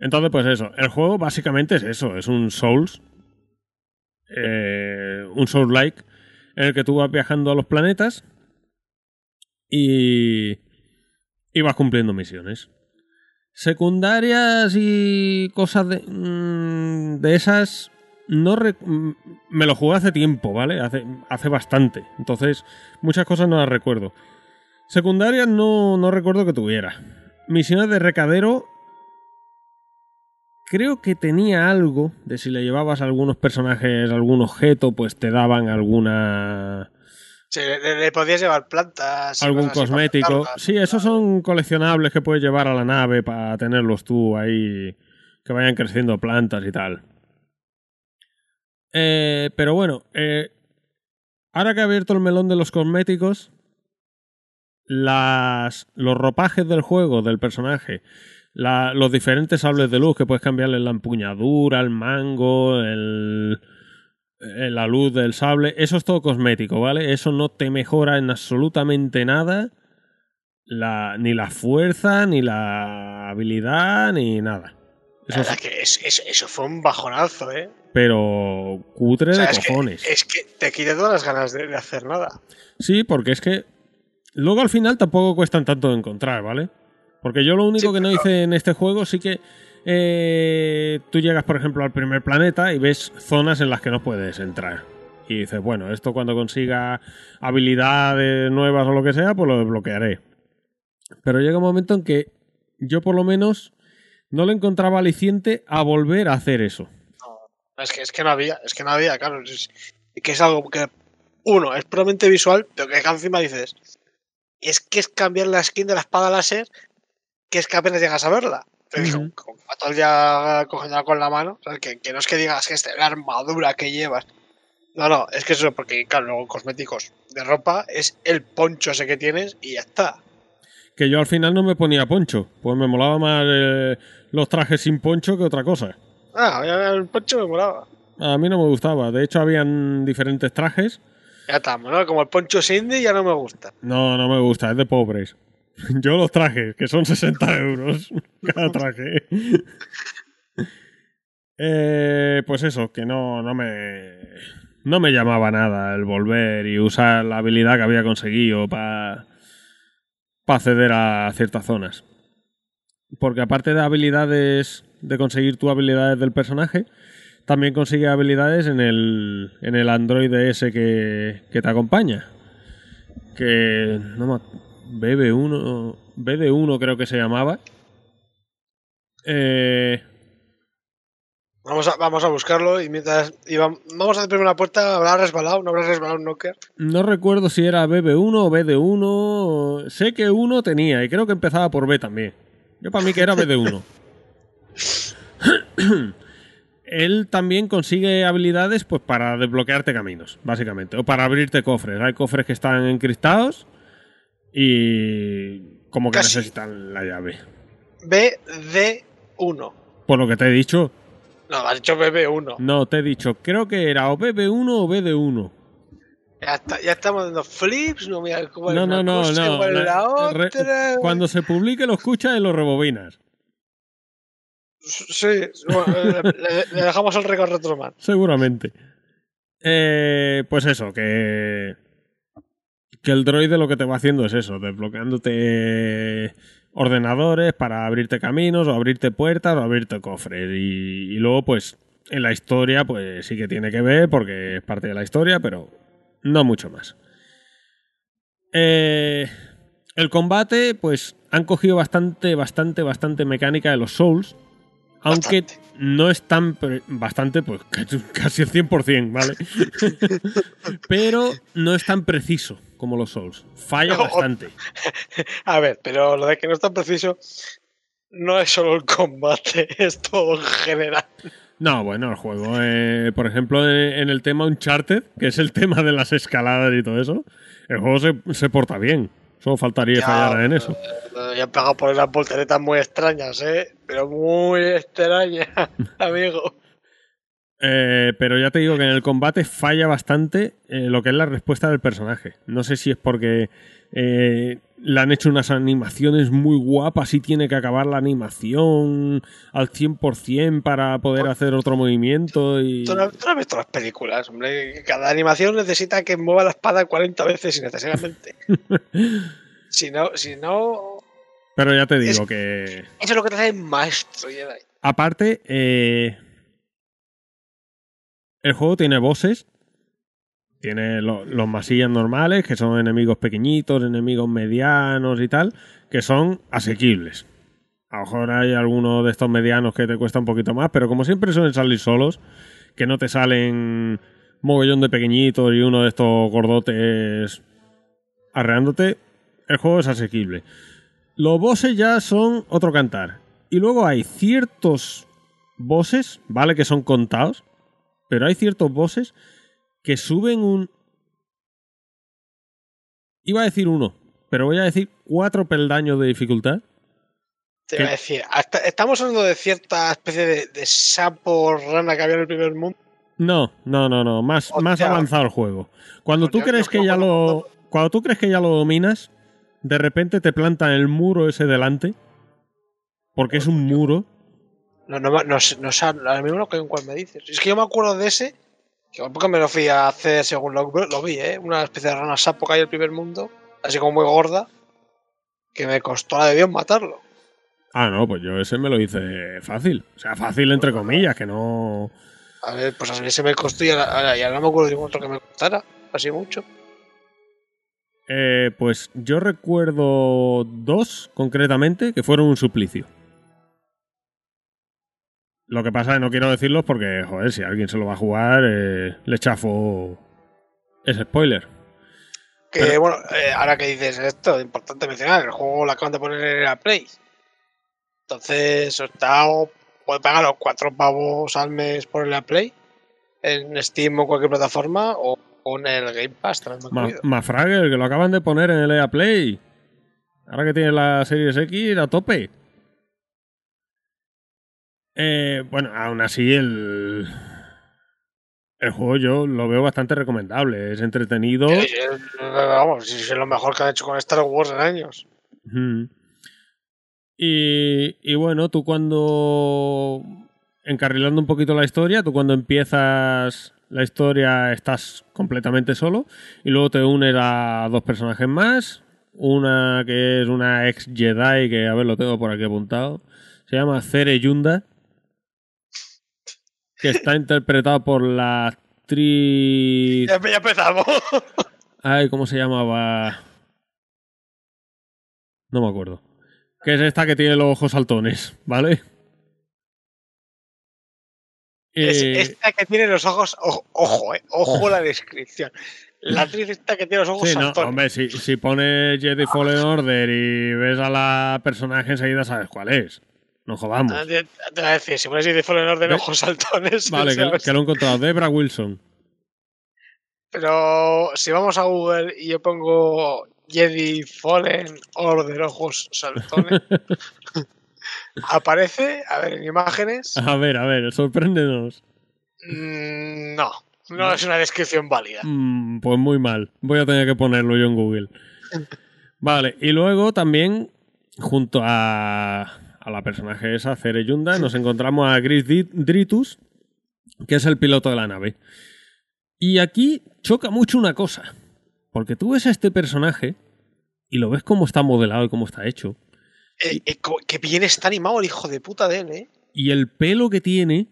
Entonces, pues eso, el juego básicamente es eso, es un Souls, eh, un Souls-like, en el que tú vas viajando a los planetas y, y vas cumpliendo misiones. Secundarias y cosas de, mm, de esas. No me lo jugué hace tiempo, ¿vale? Hace, hace bastante. Entonces, muchas cosas no las recuerdo. Secundarias no, no recuerdo que tuviera. Misiones de recadero. Creo que tenía algo de si le llevabas a algunos personajes algún objeto, pues te daban alguna Sí, le, podías llevar plantas. algún cosmético. Sí, esos son coleccionables que puedes llevar a la nave para tenerlos tú ahí, que vayan creciendo plantas y tal. Eh, pero bueno, eh, ahora que he abierto el melón de los cosméticos, las, los ropajes del juego, del personaje, los diferentes sables de luz que puedes cambiarle la empuñadura, el mango, el, eh, la luz del sable, eso es todo cosmético, ¿vale? Eso no te mejora en absolutamente nada, la, ni la fuerza, ni la habilidad, ni nada. La Eso que es- es- eso fue un bajonazo, ¿eh? pero cutre O sea, de es, que, cojones. es que te quita todas las ganas de, de hacer nada. Sí, porque es que luego al final tampoco cuestan tanto de encontrar, ¿vale? Porque yo lo único Sí, que no hice en este juego sí que eh, tú llegas, por ejemplo, al primer planeta y ves zonas en las que no puedes entrar. Y dices, bueno, esto cuando consiga habilidades nuevas o lo que sea, pues lo desbloquearé. Pero llega un momento en que yo por lo menos no le encontraba aliciente a volver a hacer eso. Es que, es que no había, es que no había, claro. Es, que es algo que, uno, es puramente visual, pero que acá encima dices, es que es cambiar la skin de la espada láser, que es que apenas llegas a verla. Te digo, Ujú. con todo ya cogiéndola con la mano. Que, que no es que digas que es la armadura que llevas. No, no, es que eso, porque claro, luego cosméticos de ropa es el poncho ese que tienes y ya está. Que yo al final no me ponía poncho, pues me molaba más eh, los trajes sin poncho que otra cosa. Ah, el poncho me molaba. A mí no me gustaba. De hecho, habían diferentes trajes. Ya estamos, ¿no? Como el poncho Cindy ya no me gusta. No, no me gusta, es de pobres. <laughs> Yo los trajes, que son 60 euros <laughs> cada traje. <laughs> Eh, pues eso, que no, no me. No me llamaba nada el volver y usar la habilidad que había conseguido para. Para acceder a ciertas zonas. Porque aparte de habilidades. de conseguir tus habilidades del personaje, también consigue habilidades en el. en el Android ese que, que te acompaña. Que. no ac- BB1. BD1 creo que se llamaba. Eh. Vamos a, vamos a buscarlo y mientras. y vamos a hacer primero la puerta. ¿Habrá resbalado? ¿No habrá resbalado un knocker? No recuerdo si era BB1 o BD1. Sé que uno tenía y creo que empezaba por B también. Yo para mí que era BD1. <coughs> Él también consigue habilidades pues para desbloquearte caminos, básicamente, o para abrirte cofres. Hay cofres que están encristados y como que Casi. necesitan la llave. BD1. Por lo que te he dicho, No, has dicho BB1. no, te he dicho, creo que era o BB1 o BD1. Ya, está, ya estamos dando flips. No, mira cómo No, no, una no, cosa, no. igual la- la re- otra. cuando se publique lo escuchas y lo rebobinas. Sí, bueno, le- le dejamos el récord retroman. Seguramente. Eh, pues eso, que. Que el droide lo que te va haciendo es eso, desbloqueándote ordenadores para abrirte caminos, o abrirte puertas, o abrirte cofres. Y, y luego, pues, en la historia, pues sí que tiene que ver, porque es parte de la historia, pero no mucho más. Eh, el combate, pues, han cogido bastante, bastante, bastante mecánica de los Souls. Aunque Bastante. no es tan. Bastante, pues casi- <laughs> casi el 100%, ¿vale? <laughs> Pero no es tan preciso como los Souls. Falla No. <laughs> bastante. <laughs> A ver, pero lo de que no es tan preciso no es solo el combate, <laughs> es todo en general. No, bueno, el juego, eh, por ejemplo, en el tema Uncharted, que es el tema de las escaladas y todo eso, el juego se, se porta bien. Solo faltaría Ya, fallar en eso. Eh, Ya han pegado por unas volteretas muy extrañas, ¿eh? Pero muy extrañas, amigo. Eh, pero ya te digo que en el combate falla bastante eh, lo que es la respuesta del personaje. No sé si es porque eh, le han hecho unas animaciones muy guapas y tiene que acabar la animación al 100% para poder hacer otro movimiento. Y... Tú no, tú no has visto las películas, hombre. Cada animación necesita que mueva la espada 40 veces innecesariamente. <laughs> si no, si no. Pero ya te digo Es- que. Eso es lo que te hace maestro Jedi. Aparte, eh, el juego tiene bosses. Tiene lo- los masillas normales, que son enemigos pequeñitos, enemigos medianos y tal, que son asequibles. A lo mejor hay algunos de estos medianos que te cuesta un poquito más, pero como siempre suelen salir solos, que no te salen mogollón de pequeñitos y uno de estos gordotes arreándote, el juego es asequible. Los bosses ya son otro cantar. Y luego hay ciertos bosses, vale que son contados, pero hay ciertos bosses que suben un... Iba a decir uno, pero voy a decir cuatro peldaños de dificultad. Te iba a decir, hasta- estamos hablando de cierta especie de, de sapo rana que había en el primer mundo. No, no, no, no, más, más avanzado el juego. Cuando tú crees que ya lo... Cuando tú crees que ya lo dominas, de repente te plantan el muro ese delante, porque es un muro. No, no, no, sé- no sé ahora mismo lo que en cuál me dices. Es que yo me acuerdo de ese, que porque me lo fui a hacer según lo, lo vi, ¿eh? Una especie de rana sapo que hay en el primer mundo, así como muy gorda, que me costó la de Dios matarlo. Ah, no, pues yo ese me lo hice fácil. O sea, fácil entre comillas, que no... A ver, pues a mí se me costó y ahora, ahora- y ahora no me acuerdo de ningún otro que me costara, así mucho. Eh, pues yo recuerdo dos concretamente que fueron un suplicio. Lo que pasa es que no quiero decirlos porque, joder, si alguien se lo va a jugar, eh, le chafo ese spoiler. Que Pero- bueno, eh, ahora que dices esto, es importante mencionar, el juego lo acaban de poner en la Play. Entonces, está, puede pagar los cuatro pavos al mes por la Play, en Steam o cualquier plataforma, o, en el Game Pass Ma-. Mafragel, que lo acaban de poner en el EA Play. Ahora que tiene la Series X a tope. Eh, bueno, aún así el... El juego yo lo veo bastante recomendable. Es entretenido. Eh, eh, Vamos, es lo mejor que han hecho con Star Wars en años. Y, y bueno, tú cuando. Encarrilando un poquito la historia, tú cuando empiezas la historia estás completamente solo y luego te unes a dos personajes más. Una que es una ex Jedi, que a ver, lo tengo por aquí apuntado. Se llama Cere Yunda. Que está interpretado por la actriz. Ya, ya empezamos. Ay, ¿cómo se llamaba? No me acuerdo. Que es esta que tiene los ojos saltones, ¿vale? Es Eh, esta que tiene los ojos. Ojo, ojo, eh, ojo la descripción. La actriz esta que tiene los ojos sí, no, saltones. hombre, si, si pones Jedi Fallen Order y ves a la personaje enseguida sabes cuál es. No jodamos. Ah, Te, te voy a decir, si pones de Fallen Order ojos saltones. <laughs> Vale, que lo he encontrado. Debra Wilson. Pero si vamos a Google y yo pongo Jedi Fallen Order ojos saltones, <laughs> aparece, a ver, en imágenes. A ver, a ver, sorpréndenos. mm, no, no es una descripción válida. Mm, pues muy mal. Voy a tener que ponerlo yo en Google. <laughs> Vale, y luego también, junto a, a la personaje esa, Cere Yunda, nos encontramos a Gris Dritus, que es el piloto de la nave. Y aquí choca mucho una cosa. Porque tú ves a este personaje y lo ves cómo está modelado y cómo está hecho. Eh, eh, que bien está animado el hijo de puta de él, ¿eh? Y el pelo que tiene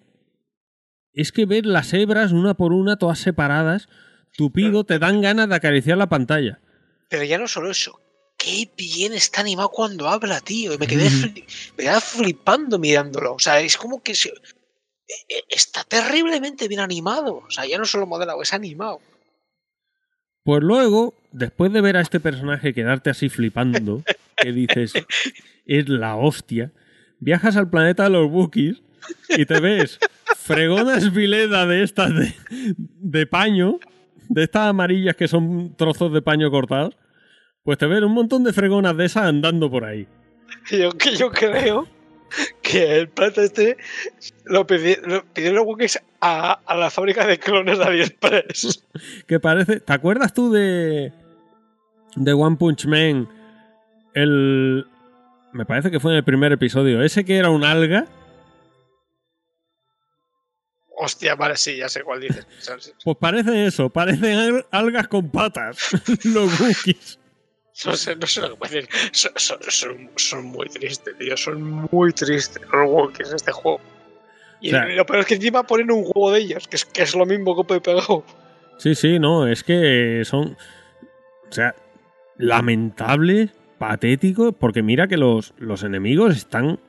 es que ver las hebras una por una, todas separadas, tupido, te dan ganas de acariciar la pantalla. Pero ya no solo eso. Qué bien está animado cuando habla, tío. Y me quedé, Mm. fli- me quedaba flipando mirándolo. O sea, es como que se- eh, eh, está terriblemente bien animado. O sea, ya no solo modelado, es animado. Pues luego, después de ver a este personaje quedarte así flipando, <laughs> que dices, es la hostia, viajas al planeta de los Wookiees y te ves fregonas vileda de estas de, de paño, de estas amarillas que son trozos de paño cortados, pues te ves un montón de fregonas de esas andando por ahí. Yo, que yo creo que el plato este lo, pidi- lo pidieron los Wookiees a, a la fábrica de clones de AliExpress. <laughs> Que parece. ¿Te acuerdas tú de. de One Punch Man? El. Me parece que fue en el primer episodio. Ese que era un alga. Hostia, vale, sí, ya sé cuál dices. Pues parece eso, parecen al- algas con patas. <laughs> Los Wookiees. No sé, no sé lo que puedo decir. Son, son, son, son muy tristes, tío. Son muy tristes los Wookiees en este juego. Y lo peor es que encima ponen un juego de ellos, que es, que es lo mismo que he pegado. Sí, sí, no, es que son. O sea, lamentable, patético, porque mira que los, los enemigos están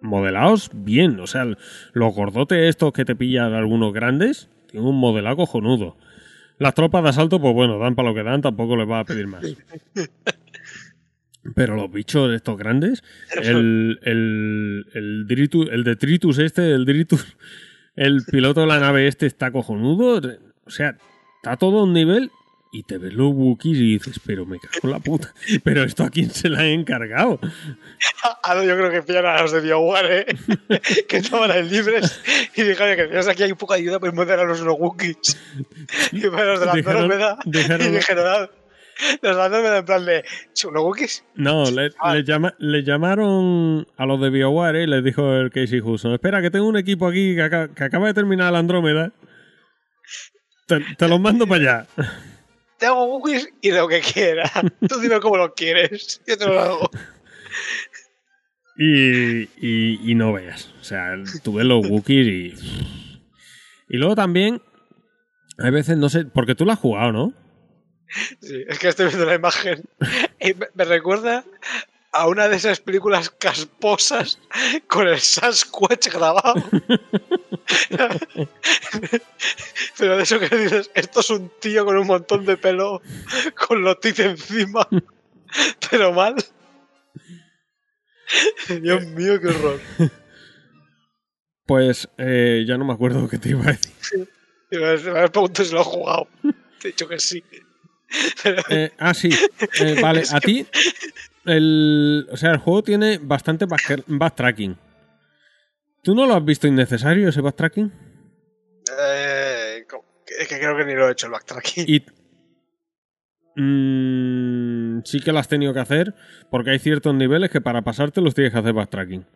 modelados bien. O sea, los gordotes estos que te pillan algunos grandes, tienen un modelado cojonudo. Las tropas de asalto, pues bueno, dan para lo que dan, tampoco les va a pedir más. Pero los bichos estos grandes, el, el, el, Dritu- el detritus este, el Dritus, el piloto de la nave este está cojonudo. O sea, está todo a un nivel y te ves los Wookiees y dices, pero me cago en la puta. Pero esto a quién se la han encargado. <laughs> Ah, no, yo creo que pillan a los de BioWare, ¿eh? <laughs> que estaban ahí libres. Y dijeron que tienes aquí hay un poco de ayuda, pues mover a los Wookiees. <laughs> Y para los de la Andrómeda. Y dijeron, ah, los Andrómeda en plan de, "Chu, ¿no Wookiees? No, le, Ah. le llama- le llamaron a los de BioWare y les dijo el Casey Hudson, espera, que tengo un equipo aquí que, aca- que acaba de terminar la Andrómeda. Te, te los mando para allá. Te hago Wookiees y lo que quiera. <laughs> Tú dime cómo lo quieres. Yo te lo hago. Y, y, y no veas. O sea, tú ves los Wookiees y. Y luego también. Hay veces, no sé, porque tú lo has jugado, ¿no? Sí, es que estoy viendo la imagen y me, me recuerda a una de esas películas casposas con el Sasquatch grabado. <laughs> Pero de eso que dices, esto es un tío con un montón de pelo, con los teeth encima, pero mal. Dios mío, qué horror. Pues eh, ya no me acuerdo que te iba a decir. Me has preguntado si lo he jugado. Te he dicho que sí. Eh, ah, sí. Eh, vale, <laughs> a ti. El, o sea, el juego tiene bastante back- backtracking. ¿Tú no lo has visto innecesario ese backtracking? eh, es que creo que ni lo he hecho el backtracking. Y. Mm, sí que lo has tenido que hacer, porque hay ciertos niveles que para pasarte los tienes que hacer backtracking.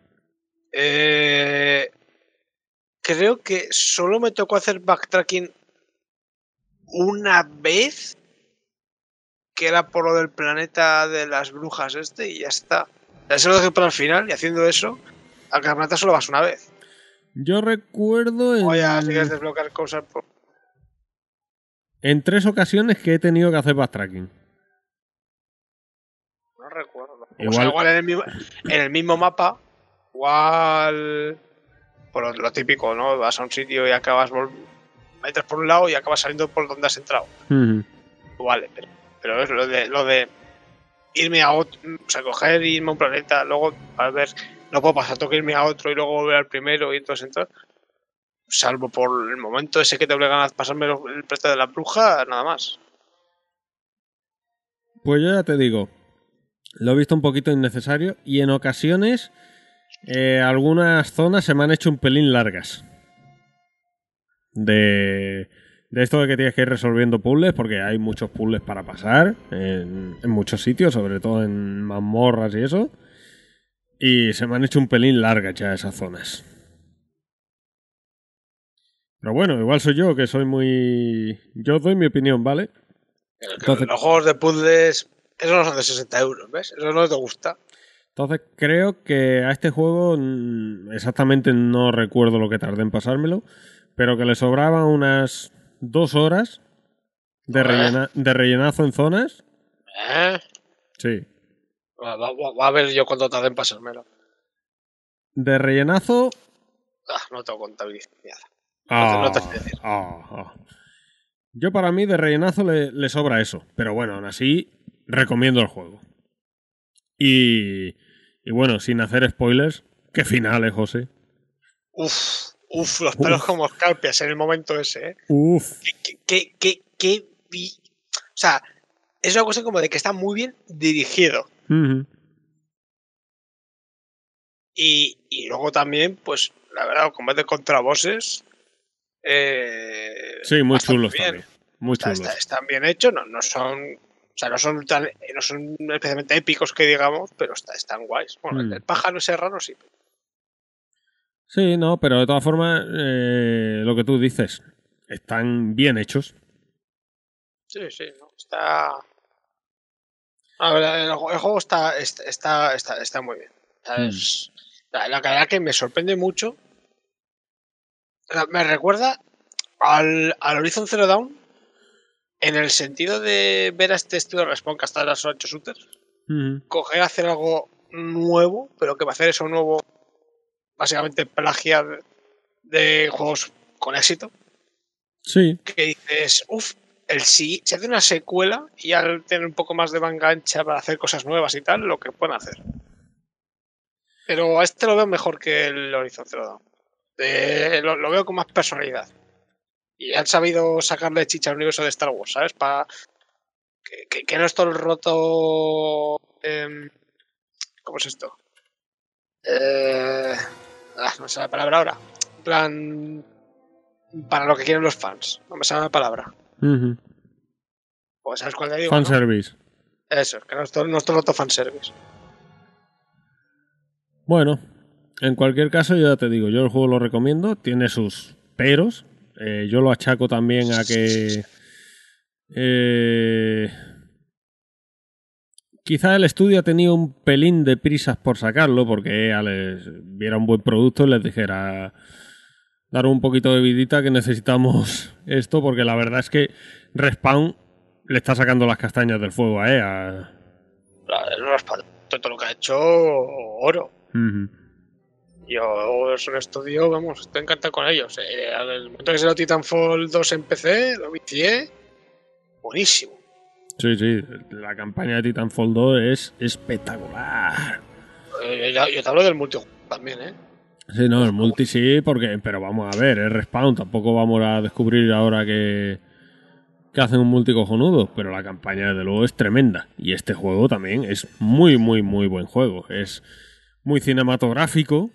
Eh, creo que solo me tocó hacer backtracking una vez, que era por lo del planeta de las brujas este, y ya está. Eso lo dejé para el final, y haciendo eso, al planeta solo vas una vez. Yo recuerdo en, O ya si quieres desbloquear cosas, pues, en tres ocasiones que he tenido que hacer backtracking. no recuerdo. O Igual- sea, igual en el mismo, en el mismo mapa, igual... Por lo, lo típico, ¿no? Vas a un sitio y acabas... Entras por un lado y acabas saliendo por donde has entrado. Vale, pero, pero es lo de, lo de irme a otro, o sea, coger irme a un planeta, luego a ver, no puedo pasar, tengo que irme a otro y luego volver al primero y entonces entrar. Salvo por el momento ese que te obligan a pasarme el planeta de la bruja, nada más. Pues yo ya te digo, lo he visto un poquito innecesario y en ocasiones eh, algunas zonas se me han hecho un pelín largas. De, de esto de que tienes que ir resolviendo puzzles, porque hay muchos puzzles para pasar en, en muchos sitios, sobre todo en mazmorras y eso. Y se me han hecho un pelín largas ya esas zonas. Pero bueno, igual soy yo que soy muy... Yo doy mi opinión, ¿vale? Entonces- Los juegos de puzzles, esos no son de 60 euros, ¿ves? Eso no te gusta. Entonces creo que a este juego exactamente no recuerdo lo que tardé en pasármelo, pero que le sobraban unas dos horas de, rellena- de rellenazo en zonas. ¿Eh? Sí. Va, va- va- va a ver yo cuánto tarde en pasármelo. De rellenazo. Ah, no tengo contabilidad. Ah, no te decir. ah, ah. Yo para mí de rellenazo le, le sobra eso, pero bueno, aún así recomiendo el juego. Y, y bueno, sin hacer spoilers, qué final, eh, José. Uf, uf, los pelos Uf. como escarpias en el momento ese, ¿eh? Uf. que, que, que vi- O sea, es una cosa como de que está muy bien dirigido. Ujú. Y, y luego también, pues, la verdad, los combates contra bosses. Eh, Sí, muy chulos bien. también. Muy Está- chulos. está- están bien hechos, no, no son. O sea, no son tan, no son especialmente épicos que digamos, pero está, están guays. Bueno, Mm. el pájaro ese raro sí. Sí, no, pero de todas formas, eh, lo que tú dices, están bien hechos. Sí, sí, no, está. A ver, el, ju- el juego está, está, está, está, muy bien. ¿sabes? La, la verdad que me sorprende mucho. Me recuerda al, al Horizon Zero Dawn en el sentido de ver a este estudio de Respawn que hasta ahora son ocho shooters. Ujú. Coger, hacer algo nuevo, pero que va a hacer eso nuevo, básicamente plagiar de juegos con éxito. Sí, que dices, uff, el sí, si hace una secuela y al tener un poco más de manga ancha para hacer cosas nuevas y tal, lo que pueden hacer. Pero a este lo veo mejor que el Horizon Zero Dawn. Eh, lo, lo veo con más personalidad. Y han sabido sacarle chicha al universo de Star Wars, ¿sabes? Para que, que- que no es todo el roto. em, ¿Cómo es esto? Eh, ah, no me sale la palabra ahora. En plan. Para lo que quieren los fans. No me sale la palabra. ujú. Pues sabes cuál te digo. ¿no? fanservice. Eso, que no es todo, no es todo roto fanservice. Bueno, en cualquier caso, yo ya te digo, yo el juego lo recomiendo, tiene sus peros. Eh, yo lo achaco también a que. eh, quizá el estudio ha tenido un pelín de prisas por sacarlo, porque EA les viera un buen producto y les dijera. Dar un poquito de vidita que necesitamos <laughs> esto, porque la verdad es que Respawn le está sacando las castañas del fuego a EA. Respaldo. Todo lo que ha hecho, oro. Ujú. Yo es un estudio, vamos, estoy encantado con ellos. Eh, al momento que salió Titanfall 2 en PC, lo vicié. Buenísimo. Sí, sí, la campaña de Titanfall 2 es espectacular. Eh, yo, yo te hablo del multijugador también, ¿eh? Sí, no, el multi sí, porque, pero vamos a ver, es respawn, tampoco vamos a descubrir ahora que, que hacen un multi cojonudo, pero la campaña desde luego es tremenda. Y este juego también es muy, muy, muy buen juego. Es muy cinematográfico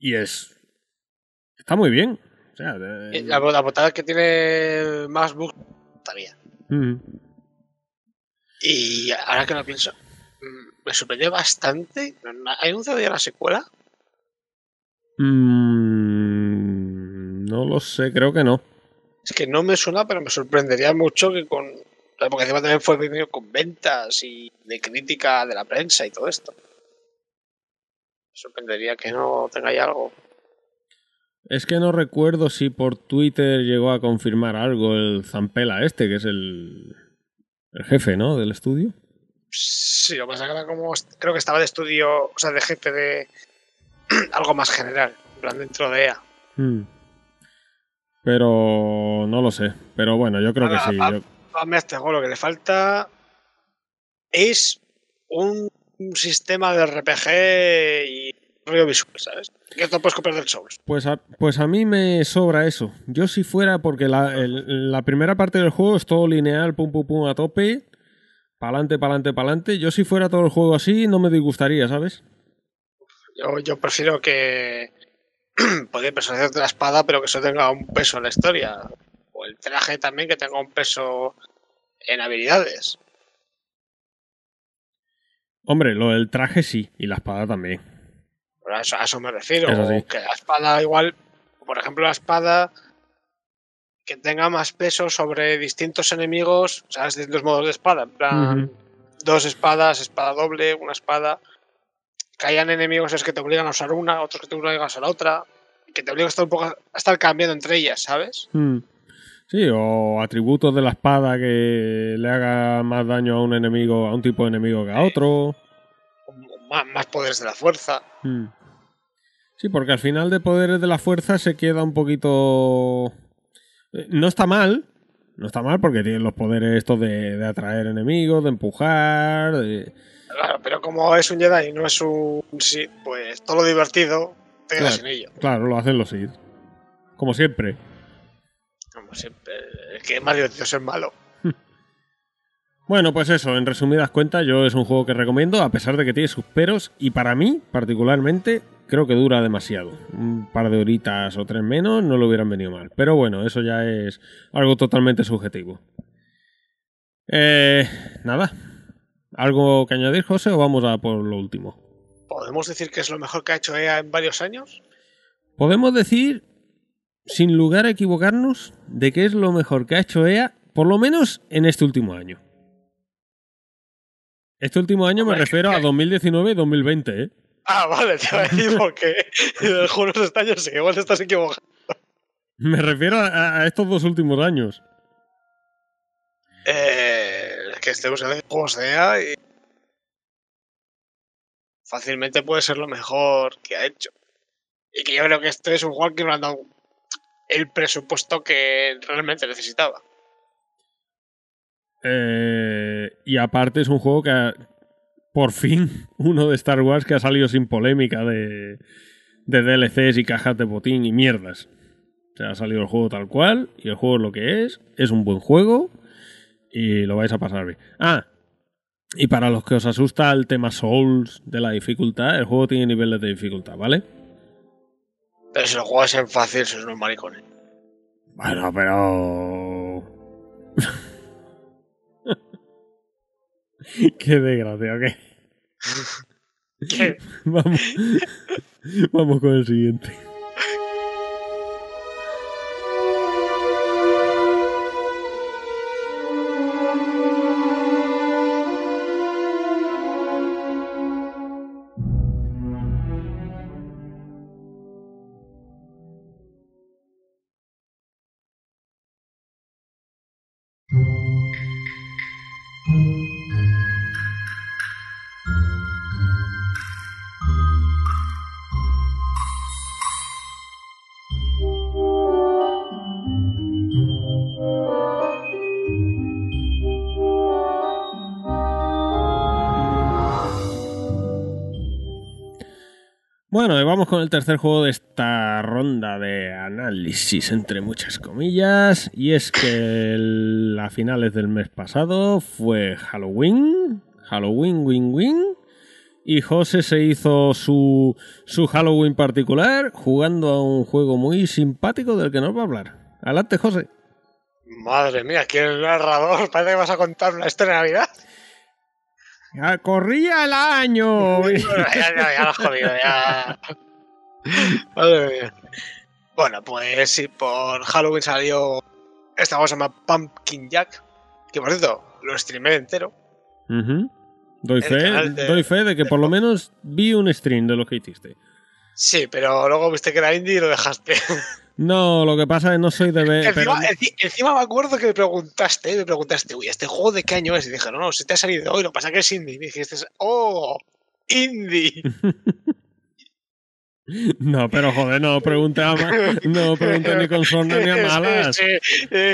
y es... Está muy bien. O sea, de- Y La, la botada que tiene más bugs todavía. Ujú. Y ahora que lo pienso, mm, me sorprendió bastante. ¿Hay anunciado ya la secuela? Mm, no lo sé, creo que no. Es que no me suena, pero me sorprendería mucho que con. Porque encima también fue venido con ventas y de crítica de la prensa y todo esto. Me sorprendería que no tengáis algo. Es que no recuerdo si por Twitter llegó a confirmar algo el Zampela este, que es el, el jefe, ¿no? Del estudio. Sí, lo que pasa es que era como. Creo que estaba de estudio, o sea, de jefe de. <clears throat> algo más general, en plan dentro de EA. Hmm. Pero no lo sé. Pero bueno, yo creo que sí. a- yo- este juego lo que le falta es un sistema de RPG y rollo visual, ¿sabes? Que esto puedes copiar del Souls. Pues a, pues a mí me sobra eso. Yo si fuera, porque la, el- la primera parte del juego es todo lineal, pum pum pum a tope, pa'lante, pa'lante, pa'lante. Yo si fuera todo el juego así, no me disgustaría, ¿sabes? Yo, yo prefiero que <clears throat> poder personalizar la espada, pero que eso tenga un peso en la historia. O el traje también que tenga un peso en habilidades. Hombre, lo del traje sí, y la espada también. Pero a eso, a eso me refiero. Eso sí. O que la espada igual, por ejemplo, la espada que tenga más peso sobre distintos enemigos, ¿sabes? Distintos modos de espada. En plan, dos espadas, espada doble, una espada. Que hayan enemigos es que te obligan a usar una, otros que te obligan a usar otra. Que te obligan a estar un poco a estar cambiando entre ellas, ¿sabes? Hmm. Sí, o atributos de la espada que le haga más daño a un enemigo, a un tipo de enemigo que a otro. Más, más poderes de la fuerza. Hmm. Sí, porque al final de poderes de la fuerza se queda un poquito... Eh, No está mal, no está mal porque tiene los poderes estos de, de atraer enemigos, de empujar, de... Claro, pero como es un Jedi y no es un Sith, pues todo lo divertido te quedas Claro. sin ello. Claro, lo hacen los Sith. Como siempre. Como siempre, el que es más divertido es malo. <laughs> Bueno, pues eso, en resumidas cuentas, yo es un juego que recomiendo, a pesar de que tiene sus peros, y para mí, particularmente, creo que dura demasiado. Un par de horitas o tres menos no lo hubieran venido mal. Pero bueno, eso ya es algo totalmente subjetivo. Eh, nada. ¿Algo que añadir, José, o vamos a por lo último? ¿Podemos decir que es lo mejor que ha hecho EA en varios años? Podemos decir, sin lugar a equivocarnos, de que es lo mejor que ha hecho EA, por lo menos en este último año. Este último año me refiero a 2019 y 2020, ¿eh? Ah, vale, te voy a decir <laughs> porque juego no está yo sé, igual te estás equivocando. Me refiero a, a estos dos últimos años. Eh, que este usando el juego sea y fácilmente puede ser lo mejor que ha hecho. Y que yo creo que este es un juego que no han dado el presupuesto que realmente necesitaba. Eh, y aparte es un juego que ha- por fin <laughs> uno de Star Wars que ha salido sin polémica de, de DLCs y cajas de botín y mierdas. O sea, ha salido el juego tal cual y el juego es lo que es. Es un buen juego y lo vais a pasar bien. Ah, y para los que os asusta el tema Souls de la dificultad, el juego tiene niveles de dificultad, ¿vale? Pero si lo juegas en fácil, sois unos maricones. Bueno, pero... <laughs> Qué desgracia, ¿ok? ¿Qué? <laughs> Vamos. Vamos con el siguiente. Con el tercer juego de esta ronda de análisis, entre muchas comillas. Y es que el- a finales del mes pasado fue Halloween. Halloween, win, win. Y José se hizo su, su Halloween particular jugando a un juego muy simpático del que nos va a hablar. Adelante, José. Madre mía, ¿quién es el narrador? Parece que vas a contar una historia de Navidad. Ya corría el año. Bueno, <laughs> ya, ya, ya lo has jodido, ya. <laughs> Madre mía. Bueno, pues sí, por Halloween salió esta cosa se llama Pumpkin Jack. Que por cierto, lo streamé entero. Doy fe, de- doy fe de que por lo menos vi un stream de lo que hiciste. Sí, pero luego viste que era indie y lo dejaste. <laughs> No, lo que pasa es que no soy de ver. pero- encima, enci- encima me acuerdo que me preguntaste, me preguntaste, uy, ¿este juego de qué año es? Y dije, no, no, si te ha salido hoy, lo que pasa es que es indie. Y dijiste, oh, indie. <laughs> No, pero joder, no pregunté a no pregunté ni con sorna ni a <laughs> malas. Sí,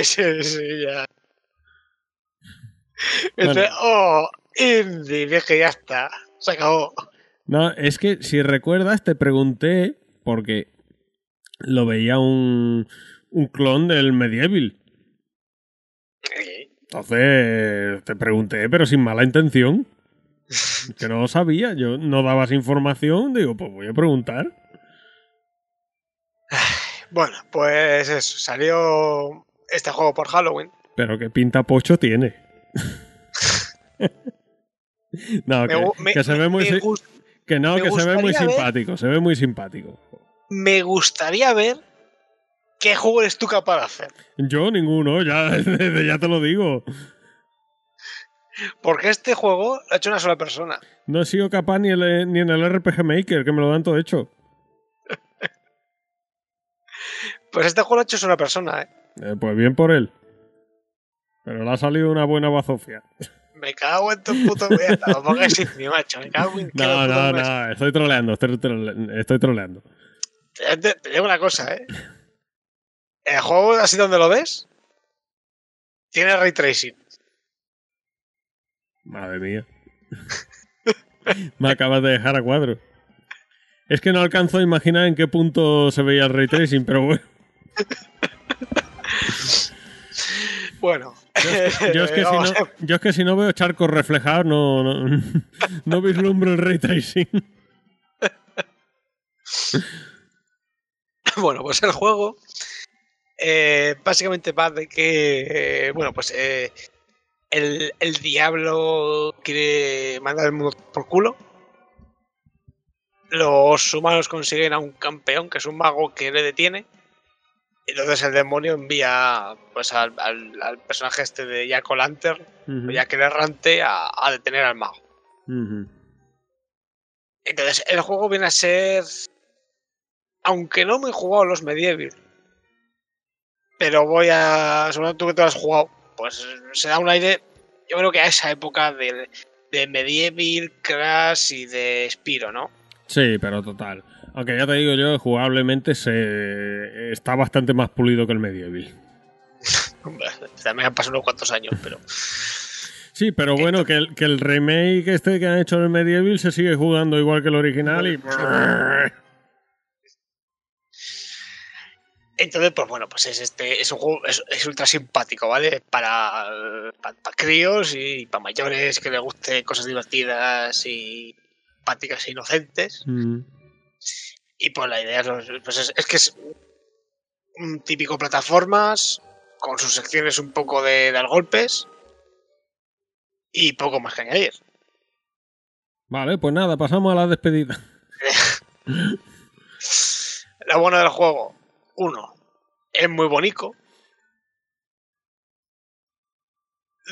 sí, sí, ya. Bueno. Entonces, oh, indie, dije, ya está, se acabó. No, es que si recuerdas te pregunté porque lo veía un un clon del Medieval. Entonces te pregunté, pero sin mala intención. <laughs> Que no lo sabía, yo no dabas información, digo, pues voy a preguntar. Bueno, pues eso, salió este juego por Halloween. Pero qué pinta pocho tiene. <laughs> no, que, gu- me- que se ve muy me que no, que se ve muy ver- simpático, se ve muy simpático. me gustaría ver qué juego eres tú capaz de hacer. Yo ninguno, ya, <laughs> ya te lo digo. Porque este juego lo ha hecho una sola persona. No he sido capaz ni, el- ni en el RPG Maker, que me lo dan todo hecho. Pues este juego lo ha hecho una persona, ¿eh? Eh, pues bien por él. Pero le ha salido una buena bazofia. Me cago en tu puto vida. No pongas indie, macho. Me cago en que No, no, estoy troleando, estoy, trole- estoy troleando. Te, te- te digo una cosa, ¿eh? El juego, así donde lo ves, tiene ray tracing. Madre mía. <laughs> Me acabas de dejar a cuadro. Es que no alcanzo a imaginar en qué punto se veía el ray tracing, pero bueno. <laughs> Bueno. Yo es que, <laughs> si no, vamos a- yo es que si no veo charcos reflejados, no, no, <laughs> no vislumbro el ray tracing. Bueno, pues el juego eh, básicamente va de que, eh, bueno, pues eh, el, el diablo quiere mandar el mundo por culo. Los humanos consiguen a un campeón, que es un mago que le detiene. Entonces el demonio envía pues, al, al- al personaje este de Jack O'Lantern, Ujú. o Jack el Errante, a, a detener al mago. Entonces, el juego viene a ser. Aunque no me he jugado los Medieval, pero voy a. Seguro tú que te lo has jugado, pues se da un aire. Yo creo que a esa época de, de Medieval, Crash y de Spiro, ¿no? Sí, pero total. Aunque ya te digo yo, jugablemente se está bastante más pulido que el Medieval. También han pasado unos cuantos años, pero. Sí, pero bueno, que el, que el remake este que han hecho del Medieval se sigue jugando igual que el original y... Entonces, pues bueno, pues es este, es un juego, es, es ultra simpático, ¿vale? Para, para, críos y para mayores que les guste cosas divertidas y simpáticas e inocentes. Mm. Y pues la idea es, pues es, es que es un típico plataformas con sus secciones un poco de dar golpes y poco más que añadir. Vale, pues nada, pasamos a la despedida. <laughs> Lo bueno del juego, uno, es muy bonito.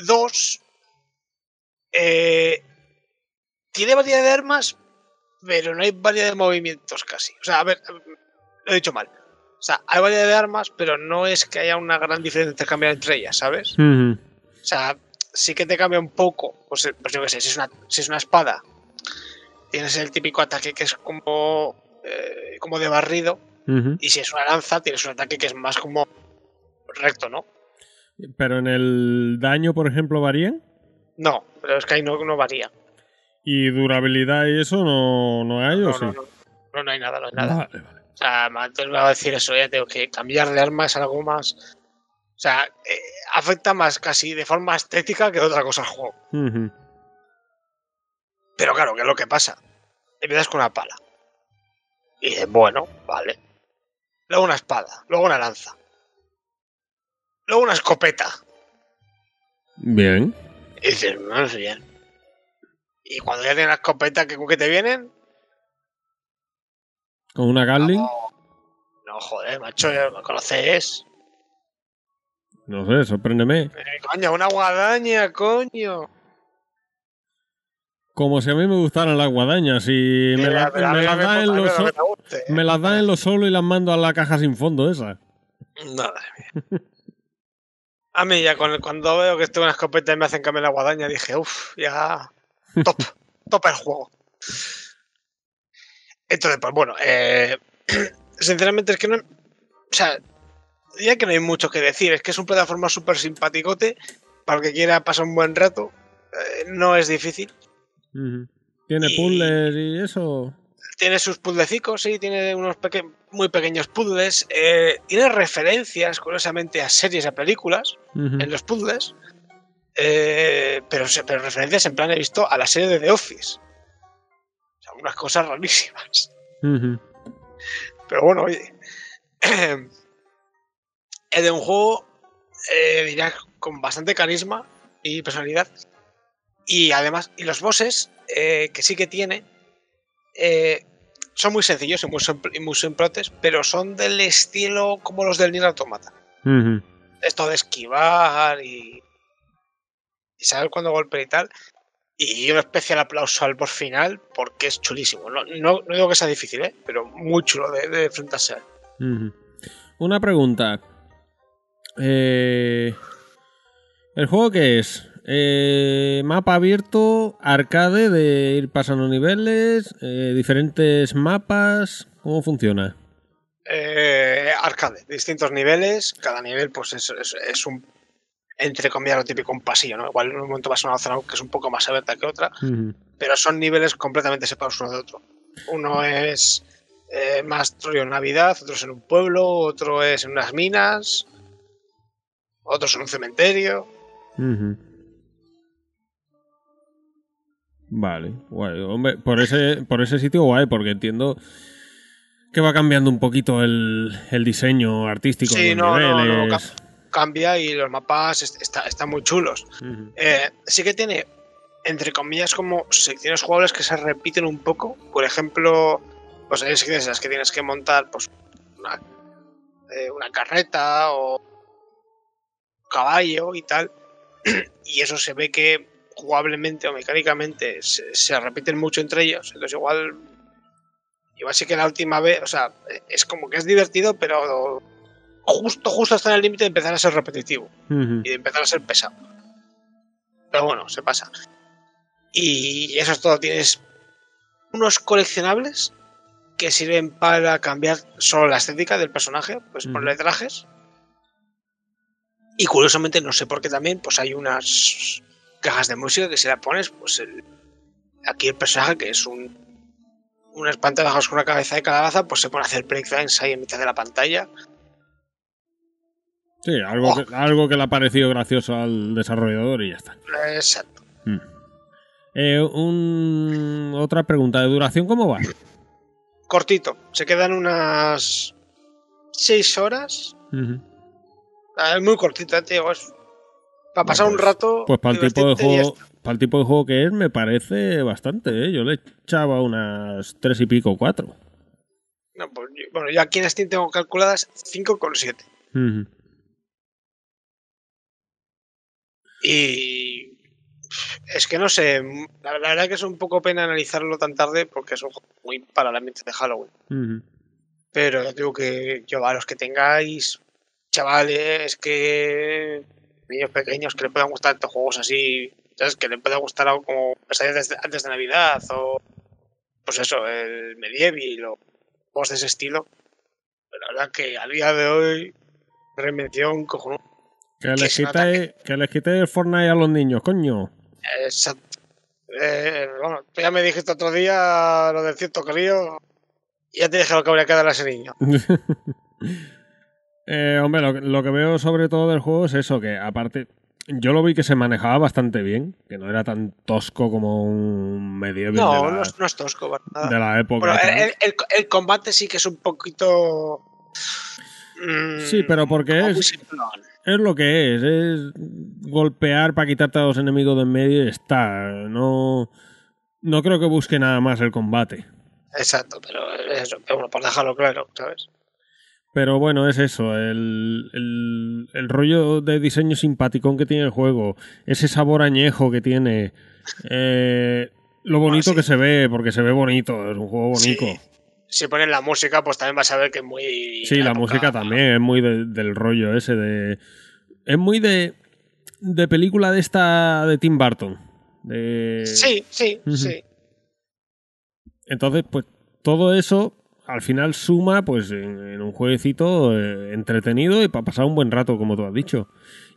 Dos, eh, tiene variedad de armas, pero no hay variedad de movimientos casi. O sea, a ver, lo he dicho mal. O sea, hay variedad de armas, pero no es que haya una gran diferencia entre cambiar entre ellas, ¿sabes? O sea, sí que te cambia un poco. Pues, pues yo qué sé, si es, una, si es una espada, tienes el típico ataque que es como, eh, como de barrido. Y si es una lanza, tienes un ataque que es más como recto, ¿no? Pero en el daño, por ejemplo, varían. No, pero es que ahí no, no varía. Y durabilidad y eso no, no hay, ¿o No, sí? no, no, no, no hay nada, no hay nada. Vale, vale. O sea, entonces me va a decir eso, ya tengo que cambiar de arma es algo más. O sea, eh, afecta más casi de forma estética que otra cosa al juego. Pero claro, ¿qué es lo que pasa? Empiezas con una pala. Y dices, bueno, vale. Luego una espada, luego una lanza. Luego una escopeta. Bien. Y dices, no es bien. Y cuando ya tienes la escopeta, ¿qué, qué te vienen? Con una Gatling. No, joder, macho, ya lo conoces. No sé, sorpréndeme. Eh, coño, una guadaña, coño. Como si a mí me gustaran las guadañas y me, las- las no dan en mí lo no so- me las dan en lo solo y las mando a la caja sin fondo esa. No, madre mía. A mí ya con- cuando veo que estoy con una escopeta y me hacen cambiar la guadaña, dije, uff, ya. Top, top el juego. Entonces, pues bueno, eh, <clears throat> sinceramente es que no. O sea, diría que no hay mucho que decir. Es que es un plataforma súper simpaticote. Para el que quiera pasar un buen rato, eh, no es difícil. ¿Tiene Y- puzzles y eso? Tiene sus puzzlecicos, sí, tiene unos peque- muy pequeños puzzles. eh, tiene referencias, curiosamente, a series, a películas. En los puzzles, eh, pero, pero referencias en plan he visto a la serie de The Office. O sea, unas cosas rarísimas. Pero bueno, oye. Es de un juego, eh, diría, con bastante carisma y personalidad. Y además, y los bosses, eh, que sí que tiene, eh, son muy sencillos y muy, simple- y muy simplotes, pero son del estilo como los del Nier Automata. Esto de esquivar y, y saber cuándo golpear y tal. Y un especial aplauso al por final porque es chulísimo. No, no, no digo que sea difícil, ¿eh? pero muy chulo de, de enfrentarse a él. Una pregunta. Eh, ¿El juego qué es? Eh, mapa abierto, arcade de ir pasando niveles, eh, diferentes mapas. ¿Cómo funciona? Arcade, distintos niveles. Cada nivel, pues es, es, es un. Entre comillas, lo típico, un pasillo, ¿no? Igual en un momento vas a una zona que es un poco más abierta que otra, pero son niveles completamente separados uno de otro. Uno es eh, más rollo en Navidad, otro es en un pueblo, otro es en unas minas, otro es en un cementerio. Vale, guay. Hombre, por ese, por ese sitio guay, porque entiendo que va cambiando un poquito el, el diseño artístico Sí, de los no, no, no, niveles. Cambia y los mapas est- está- están muy chulos. Eh, sí que tiene, entre comillas, como secciones jugables que se repiten un poco. Por ejemplo, pues hay secciones en las que tienes que montar pues, una, eh, una carreta o caballo y tal. <clears throat> Y eso se ve que jugablemente o mecánicamente se, se repiten mucho entre ellos. Entonces igual, igual sí que la última vez, o sea, es como que es divertido, pero justo, justo está en el límite de empezar a ser repetitivo y de empezar a ser pesado. Pero bueno, se pasa. Y eso es todo. Tienes unos coleccionables que sirven para cambiar solo la estética del personaje, pues Ujú. ponerle trajes. Y curiosamente, no sé por qué también, pues hay unas cajas de música que si la pones, pues el- aquí el personaje que es un un espantapájaros con una cabeza de calabaza, pues se pone a hacer breakdance ahí en mitad de la pantalla. Sí, algo, Oh. que, algo que le ha parecido gracioso al desarrollador y ya está. Exacto. Mm. Eh, un- otra pregunta, ¿de duración cómo va? cortito. Se quedan unas 6 horas. Ah, Es muy cortito, tío. Es para pasar un pues- rato. Pues para el, tipo de juego, para el tipo de juego que es, me parece bastante, ¿eh? Yo le echaba unas tres y pico, cuatro. No, pues bueno, yo aquí en Steam tengo calculadas 5,7. Ujú. Y. Es que no sé. La, la verdad que es un poco pena analizarlo tan tarde porque es un juego muy para el ambiente de Halloween. Ujú. Pero ya digo que yo a los que tengáis, chavales, que. niños pequeños que les puedan gustar estos juegos así, ¿sabes? Que les pueda gustar algo como Pesadillas antes, antes de Navidad o. Pues eso, el Medieval o juegos de ese estilo. Pero la verdad que a día de hoy, reinvención cojonuda. Que les Que quite, que les quite el Fortnite a los niños, coño. Exacto. Eh, bueno, tú ya me dijiste otro día lo del cierto crío. Ya te dije lo que habría que darle a ese niño. <laughs> Eh, hombre, lo, que- lo que veo sobre todo del juego es eso, que aparte, yo lo vi que se manejaba bastante bien, que no era tan tosco como un medieval No, de, la, no, es, no es tosco, para nada. de la época. Bueno, el, el- el combate sí que es un poquito. mm, Sí, pero porque es-. Es lo que es, es golpear para quitarte a los enemigos de en medio y está. No, no creo que busque nada más el combate. Exacto, pero bueno, por dejarlo claro, ¿sabes? Pero bueno, es eso, el, el, el rollo de diseño simpaticón que tiene el juego, ese sabor añejo que tiene, eh, lo bonito sí. que se ve, porque se ve bonito, es un juego bonito. Sí. Si ponen la música, pues también vas a ver que es muy. Sí, la música también es muy de- del rollo ese de. Es muy de. de película de esta de Tim Burton. De... Sí, sí, sí. Entonces, pues todo eso al final suma pues en, en un jueguecito eh, entretenido y para pasar un buen rato, como tú has dicho.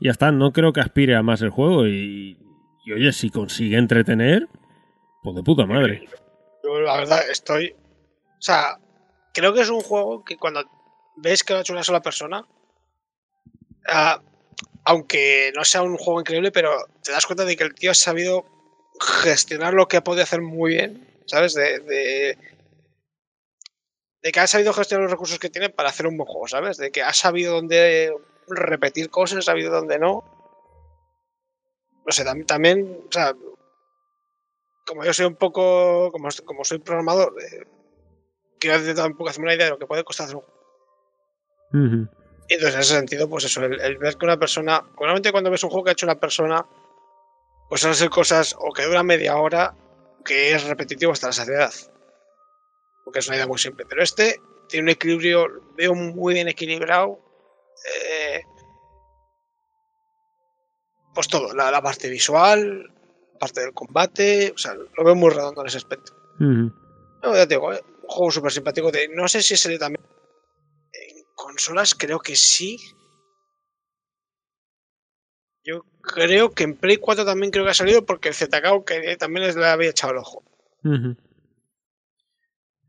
Y ya está, no creo que aspire a más el juego y, y oye, si consigue entretener, pues de puta madre. Yo, la verdad, estoy. O sea, creo que es un juego que cuando ves que lo ha hecho una sola persona, ah, aunque no sea un juego increíble, pero te das cuenta de que el tío ha sabido gestionar lo que ha podido hacer muy bien, ¿sabes? De, de, que ha sabido gestionar los recursos que tiene para hacer un buen juego, ¿sabes? De que ha sabido dónde repetir cosas, ha sabido dónde no. No sé, tam- también, o sea, como yo soy un poco, como, como soy programador, eh, quiero intentar un poco hacerme una idea de lo que puede costar hacer un juego. Y entonces en ese sentido, pues eso, el, el ver que una persona, normalmente cuando ves un juego que ha hecho una persona, pues suelen ser cosas o que dura media hora, que es repetitivo hasta la saciedad. Porque es una idea muy simple. Pero este tiene un equilibrio, veo muy bien equilibrado. eh, pues todo, la, la parte visual, la parte del combate, o sea, lo veo muy redondo en ese aspecto. No, ya te digo, eh, juego súper simpático. De, no sé si salió también en consolas, creo que sí. Yo creo que en Play 4 también creo que ha salido porque el ZK que también les le había echado el ojo. En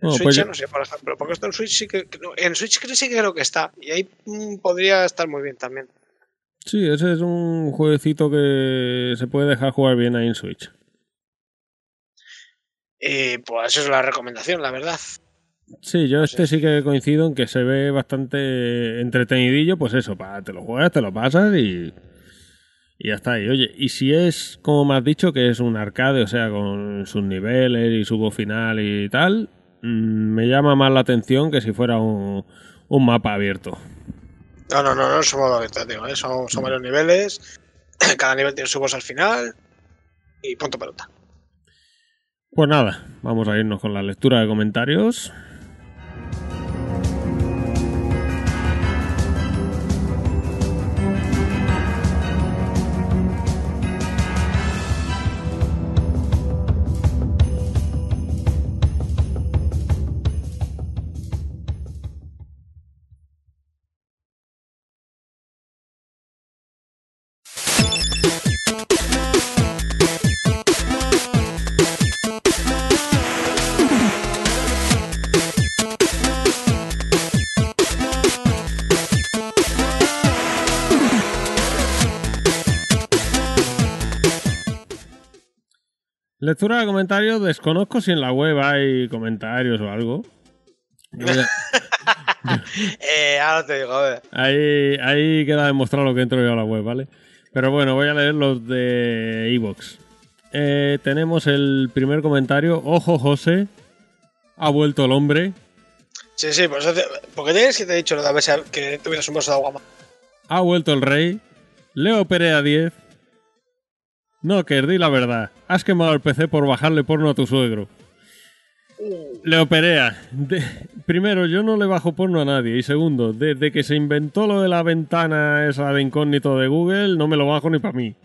Bueno, Switch pues ya no sé, por ejemplo, porque esto en Switch sí que, no, en Switch sí que creo que está. Y ahí mm, podría estar muy bien también. Sí, ese es un jueguecito que se puede dejar jugar bien ahí en Switch. Y pues eso es la recomendación, la verdad. Sí, yo este sí que coincido en que se ve bastante entretenidillo, pues eso, pa, te lo juegas, te lo pasas y, y ya está. Y oye, y si es, como me has dicho, que es un arcade, o sea, con sus niveles y su voz final y tal, mm, me llama más la atención que si fuera un, un mapa abierto. No, no, no, no somos abiertos, digo, ¿eh? son, son varios niveles. <clears throat> Cada nivel tiene su voz al final. Y punto pelota. Pues nada, vamos a irnos con la lectura de comentarios. Lectura de comentarios, desconozco si en la web hay comentarios o algo. Yo voy a- <laughs> Eh, ahora te digo, a ver. Ahí, ahí queda demostrado lo que entro yo a la web, ¿vale? Pero bueno, voy a leer los de Evox. tenemos el primer comentario. Ojo, José. Ha vuelto el hombre. Sí, sí, por eso te- porque tienes que te he dicho lo de a que tuvieras un vaso de agua más. Ha vuelto el rey. Leo Perea 10. No, que di la verdad. Has quemado el PC por bajarle porno a tu suegro. Leo Perea. de- primero, yo no le bajo porno a nadie. Y segundo, desde que se inventó lo de la ventana esa de incógnito de Google, no me lo bajo ni para mí.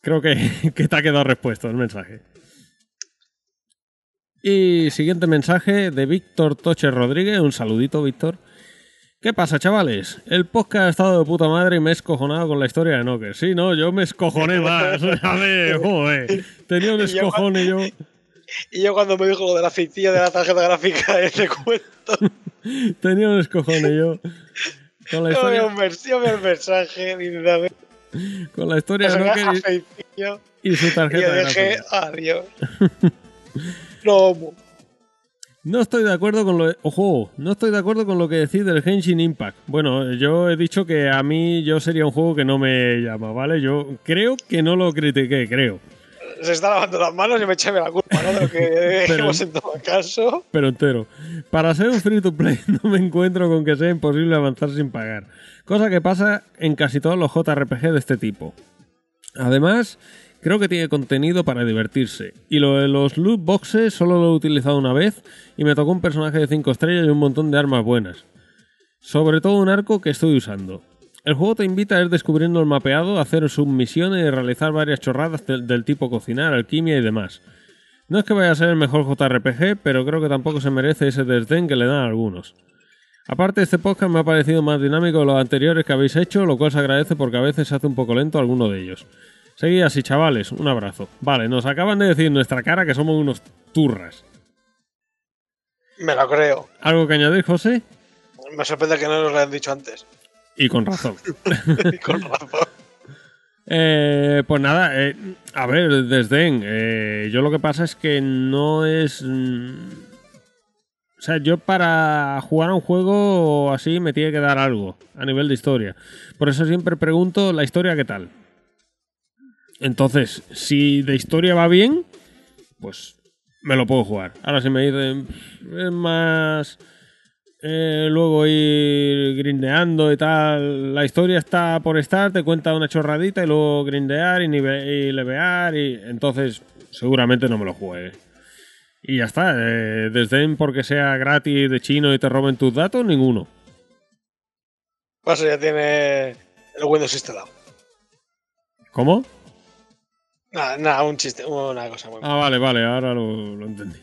Creo que, <laughs> que te ha quedado respuesto el mensaje. Y siguiente mensaje de Víctor Toche Rodríguez. Un saludito, Víctor. ¿Qué pasa, chavales? El podcast ha estado de puta madre y me he escojonado con la historia de Nokia. Sí, no, yo me escojoné más. <laughs> A ver, joder. Tenía un Y yo-. <laughs> Y yo cuando me dijo lo de la ficilla de la tarjeta gráfica de ese cuento, <laughs> Tenía un escojone yo. Con la historia, yo veo el mensaje y con la historia de era y- y su y yo tarjeta dije, gráfica. adiós. No, No estoy de acuerdo con lo ojo, no estoy de acuerdo con lo que decís del Genshin Impact. Bueno, yo he dicho que a mí yo sería un juego que no me llama, ¿vale? Yo creo que no lo critiqué, creo. se está lavando las manos y me eché la culpa, ¿no? De lo que <laughs> dijimos en todo caso. pero entero. Para ser un free to play <laughs> no me encuentro con que sea imposible avanzar sin pagar. Cosa que pasa en casi todos los JRPG de este tipo. Además, creo que tiene contenido para divertirse. Y lo de los loot boxes solo lo he utilizado una vez y me tocó un personaje de 5 estrellas y un montón de armas buenas. Sobre todo un arco que estoy usando. El juego te invita a ir descubriendo el mapeado, hacer submisiones y realizar varias chorradas del, del tipo cocinar, alquimia y demás. No es que vaya a ser el mejor JRPG, pero creo que tampoco se merece ese desdén que le dan a algunos. Aparte, este podcast me ha parecido más dinámico de los anteriores que habéis hecho, lo cual se agradece porque a veces se hace un poco lento alguno de ellos. Seguid así, chavales, un abrazo. Vale, nos acaban de decir en nuestra cara que somos unos turras. Me lo creo. ¿Algo que añadir, José? Me sorprende que no nos lo hayan dicho antes. Y con razón. <laughs> Y con razón. Eh, pues nada, eh, a ver, desdén. eh, yo lo que pasa es que no es. mm, o sea, yo para jugar a un juego así me tiene que dar algo a nivel de historia. Por eso siempre pregunto la historia qué tal. Entonces, si de historia va bien, pues me lo puedo jugar. Ahora si me dicen "Pff, es más eh, luego ir grindeando y tal. La historia está por estar, te cuenta una chorradita y luego grindear y, y levear y entonces seguramente no me lo juegue. Y ya está, eh, desdén porque sea gratis de chino y te roben tus datos, ninguno. Paso ya tiene el Windows instalado. ¿Cómo? Nada, un chiste, una cosa muy Ah, vale, vale, ahora lo, lo entendí.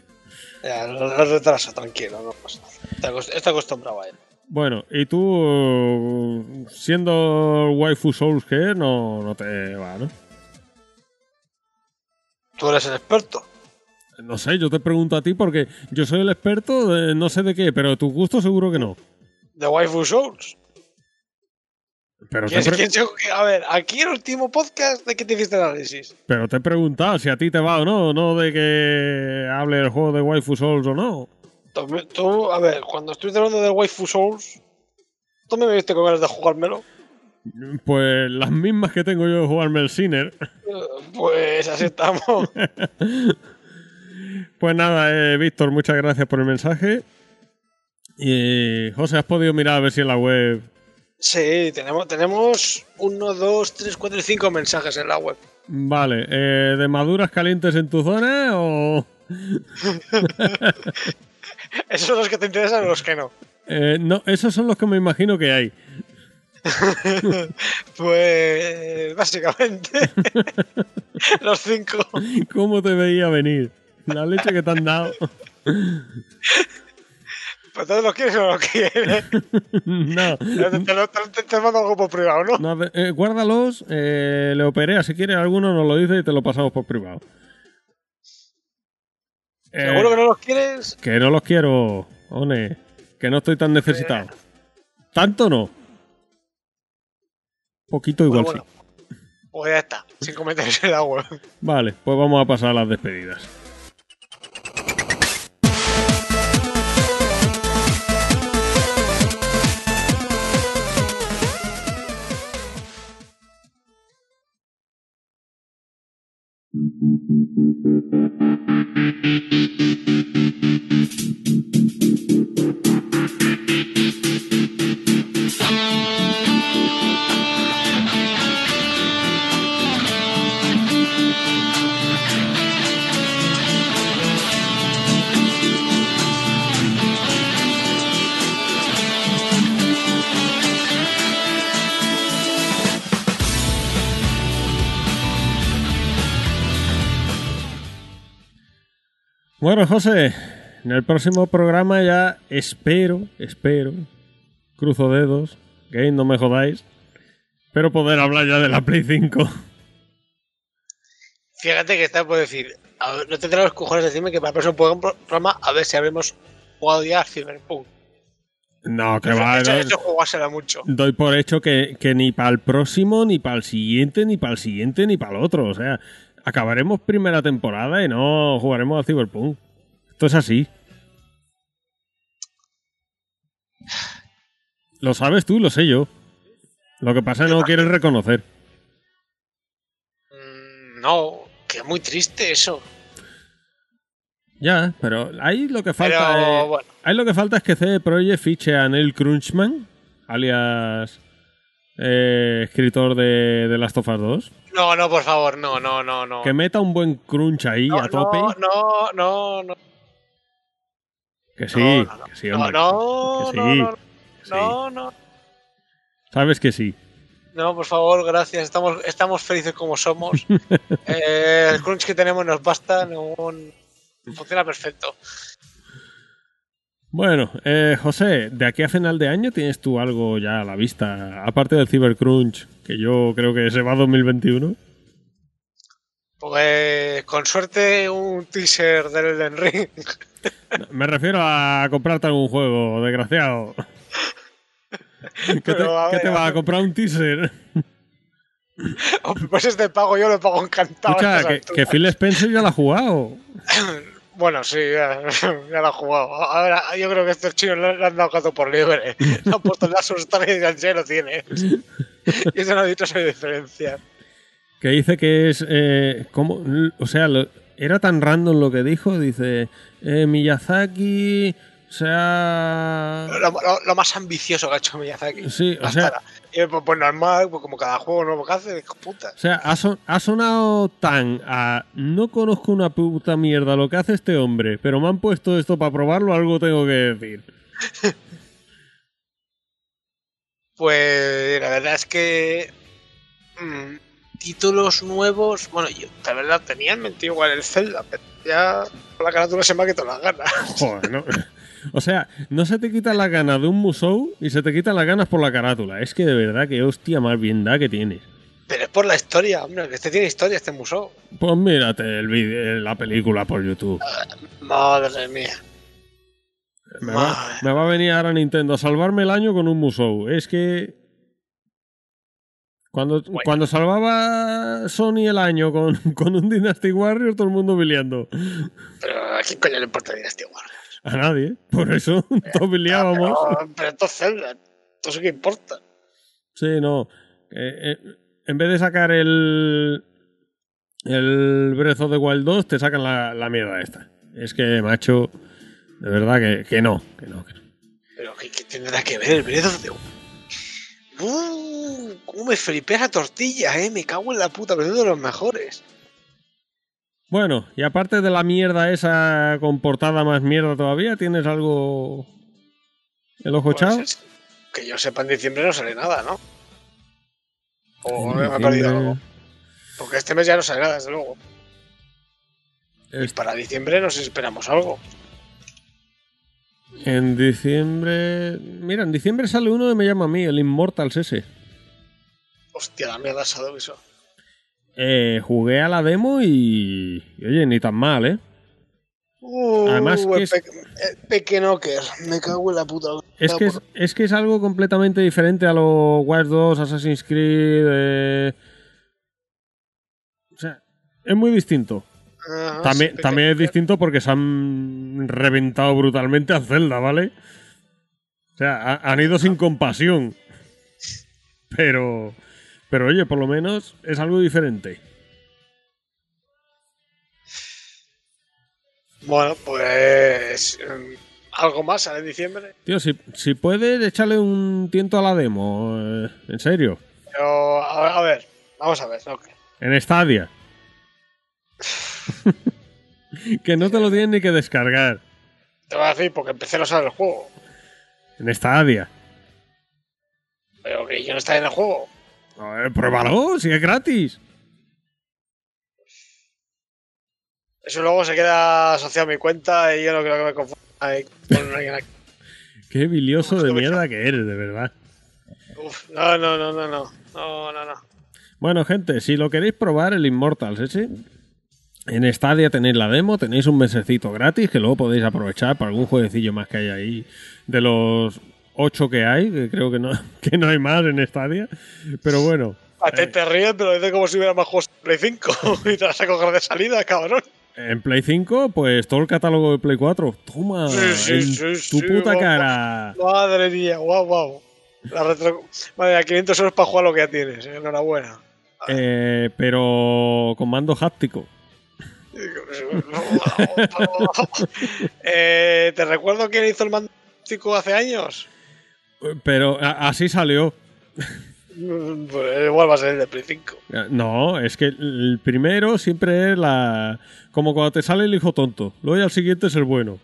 Ya, lo, lo retraso, tranquilo, no pasa nada. Está acost- Está acostumbrado a él. Bueno, y tú, siendo el waifu Souls que no, no te va, ¿no? Tú eres el experto. No sé, yo te pregunto a ti porque yo soy el experto, de no sé de qué, pero tu gusto seguro que no. De Waifu Souls. Pero te, ¿Quién- pre- quién se- a ver, aquí el último podcast de que te hiciste el análisis. pero te he preguntado si a ti te va o no, no de que hable el juego de Waifu Souls o no. Tú, tú, a ver, cuando estuviste hablando del Waifu Souls, tú me viste con ganas de jugármelo. Pues las mismas que tengo yo de jugarme el Sinner. Eh, Pues así estamos. <laughs> Pues nada, eh, Víctor, muchas gracias por el mensaje. Y José, ¿has podido mirar a ver si en la web Sí, tenemos, tenemos uno, dos, tres, cuatro y cinco mensajes en la web. Vale, eh, ¿de maduras calientes en tu zona o...? <laughs> Esos son los que te interesan o los que no. Eh, no, esos son los que me imagino que hay. <laughs> Pues básicamente <laughs> los cinco. ¿Cómo te veía venir? La leche que te han dado. Pues todos los quieres o no los quieres. <laughs> no, Te, te, lo- te- te mando algo por privado, ¿no? eh, guárdalos, eh, le operé, si quieres alguno nos lo dice y te lo pasamos por privado. Eh, Seguro que no los quieres. que no los quiero, One, que no estoy tan necesitado. Tanto no. Poquito igual Pues bueno, sí. Pues ya está, sin comentarios en la web. Vale, pues vamos a pasar a las despedidas. Thank you. Bueno, José, en el próximo programa ya espero, espero, cruzo dedos, game, no me jodáis, pero poder hablar ya de la Play 5. Fíjate que está por decir, no tendrá los cojones de decirme que para el próximo programa a ver si habremos jugado ya a Cyberpunk. No, que va, no, jugársela mucho. doy por hecho que, que ni para el próximo, ni para el siguiente, ni para el siguiente, ni para el otro. O sea, acabaremos primera temporada y no jugaremos a Cyberpunk. Esto es así. Lo sabes tú, lo sé yo. Lo que pasa es que no quieres reconocer. Mm, No, que es muy triste eso. Ya, pero ahí lo que falta Pero es, bueno, ahí lo que falta es que CD Projekt fiche a Neil Crunchman, alias eh, escritor de, de Last of Us 2, no, no, por favor, no, no, no, no. que meta un buen crunch ahí no, a tope. no, no, no, no. Que sí, no, no, no. que sí, No, hombre. no, que sí, no, no, que sí. no, no. Sabes que sí. No, por favor, gracias. Estamos, estamos felices como somos. <laughs> Eh, el crunch que tenemos nos basta. No, funciona perfecto. Bueno, eh, José, de aquí a final de año tienes tú algo ya a la vista, aparte del Cybercrunch, que yo creo que se va a 2021. Pues con suerte un teaser del Elden Ring. Me refiero a comprarte algún juego, desgraciado. ¿Qué te, Pero, a comprar un teaser? Pues este pago yo lo pago encantado. Escucha, que, que Phil Spencer ya lo ha jugado. <laughs> Bueno, sí, <laughs> ya, lo ha jugado. Ahora, yo creo que estos chinos le han dado gato por libre. <laughs> Le han puesto la sustancia y ya lo tiene. <laughs> Y eso no ha dicho esa diferencia. Que dice que es. Eh, ¿cómo? O sea, era tan random lo que dijo. Dice: eh, Miyazaki. O sea. Lo, lo- lo más ambicioso que ha hecho Miyazaki. Sí, o sea-. Y pues, pues normal, pues como cada juego nuevo que hace, puta. O sea, ha, son- ha sonado tan a. No conozco una puta mierda lo que hace este hombre, pero me han puesto esto para probarlo, algo tengo que decir. <laughs> Pues la verdad es que mm, títulos nuevos, bueno, yo la verdad tenía en mente igual el Zelda, pero ya con la carátula se me ha quitado las ganas. Joder, no. <laughs> O sea, no se te quitan las ganas de un Musou y se te quitan las ganas por la carátula. Es que de verdad que hostia más bien da que tienes. Pero es por la historia, hombre, que este tiene historia, este museo. Pues mírate el vídeo, la película por YouTube. Madre mía. Me va, me va a venir ahora Nintendo a salvarme el año con un Musou. Es que. Cuando, cuando salvaba Sony el año con, <laughs> con un Dynasty Warrior, todo el mundo biliando. Pero a quién coño le importa Dynasty Warriors. A nadie. Por eso <laughs> todos biliábamos. Pero, pero esto es Zelda, esto sí que importa. Sí, no. Eh, eh, en vez de sacar el. El Breath of the Wild 2, te sacan la, la mierda esta. Es que, macho. De verdad que, que no. Que no, que no. Pero ¿qué, qué tendrá que ver el Breath of the Wild? cómo me flipé esa tortilla, eh. Me cago en la puta, pero es de los mejores. Bueno, y aparte de la mierda esa con portada más mierda todavía, ¿tienes algo el ojo echado? Pues es- que yo sepa, en diciembre no sale nada, ¿no? O me he perdido algo. Porque este mes ya no sale nada, desde luego. Y para diciembre nos esperamos algo. En diciembre... Mira, en diciembre sale uno que me llama a mí, el Immortals ese. Hostia, la mierda eso. Eh, jugué a la demo y... Oye, ni tan mal, ¿eh? Uh, Además que es- pe- el Pequenoker. Me cago en la puta. Es que es, es que es algo completamente diferente a los Watch 2, Assassin's Creed... eh, O sea, es muy distinto. También, sí, también es distinto porque se han reventado brutalmente a Zelda, ¿vale? O sea, ha- han ido sin compasión. Pero, pero oye, por lo menos es algo diferente. Bueno, pues. em, algo más sale en diciembre. Tío, si, si puedes, échale un tiento a la demo. eh, en serio. Pero, a ver, a ver, vamos a ver. ok. En Stadia. <laughs> que no te lo tienes ni que descargar. Te voy a decir, porque empecé no sale el juego. En Stadia. Pero que yo no está en el juego. A ver, pruébalo, si es gratis. Eso luego se queda asociado a mi cuenta y yo no creo que me confunda. <laughs> Qué bilioso de mierda que eres, de verdad. Uf, no, no, no, no, no. No, no, no. Bueno, gente, si lo queréis probar, el Immortals ese, en Stadia tenéis la demo, tenéis un mesecito gratis que luego podéis aprovechar para algún jueguecillo más que hay ahí de los ocho que hay, que creo que no, <laughs> que no hay más en Stadia. Pero bueno, A ti te ríes, pero dice como si hubiera más juegos de Play 5 <laughs> y te vas a coger de salida, cabrón. en Play 5, pues todo el catálogo de Play 4. Toma, Sí, sí, en sí, tu puta guau, cara. Madre mía, guau, guau. La retro... Madre mía, 500 euros para jugar lo que ya tienes. eh, Enhorabuena. Eh, pero con mando háptico. <laughs> eh, ¿Te recuerdo quién hizo el mantico hace años? Pero así salió. <laughs> Pues igual va a ser el de Play 5. No, es que el primero siempre es la. Como cuando te sale el hijo tonto. Luego ya el siguiente es el bueno.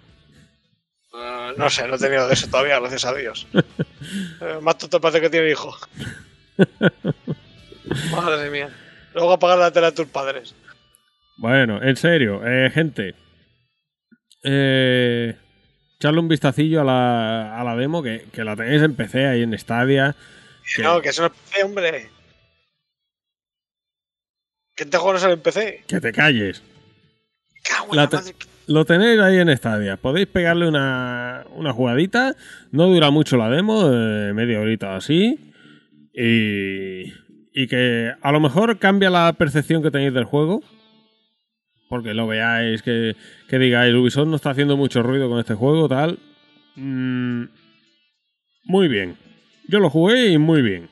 Eh, no sé, no he tenido de eso todavía, gracias a Dios. <laughs> Eh, más tonto parece que tiene hijo. <laughs> Madre mía. Luego apagar la tele a tus padres. Bueno, en serio, eh, gente. Eh, echarle un vistacillo a la, a la demo, que, que la tenéis en PC ahí en Stadia. Que no, que eso no es PC, hombre. Que este juego no sale en PC. Que te calles. La te- Lo tenéis ahí en Stadia. Podéis pegarle una, una jugadita. No dura mucho la demo, eh, media horita o así. Y, y que a lo mejor cambia la percepción que tenéis del juego. Porque lo veáis, que, que digáis, Ubisoft no está haciendo mucho ruido con este juego, tal. Mm, muy bien. Yo lo jugué y muy bien.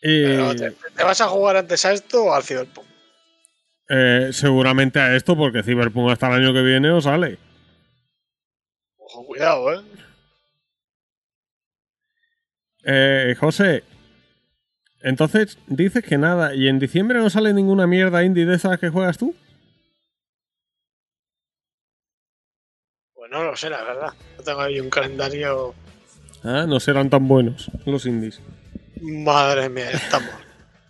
Pero, ¿te, te vas a jugar antes a esto o al Cyberpunk? eh, seguramente a esto, porque Cyberpunk hasta el año que viene os sale. Ojo, cuidado, ¿eh? Eh, José, entonces dices que nada, ¿y en diciembre no sale ninguna mierda indie de esas que juegas tú? Pues no lo sé, la verdad. No tengo ahí un calendario. Ah, no serán tan buenos los indies. Madre mía, ya estamos.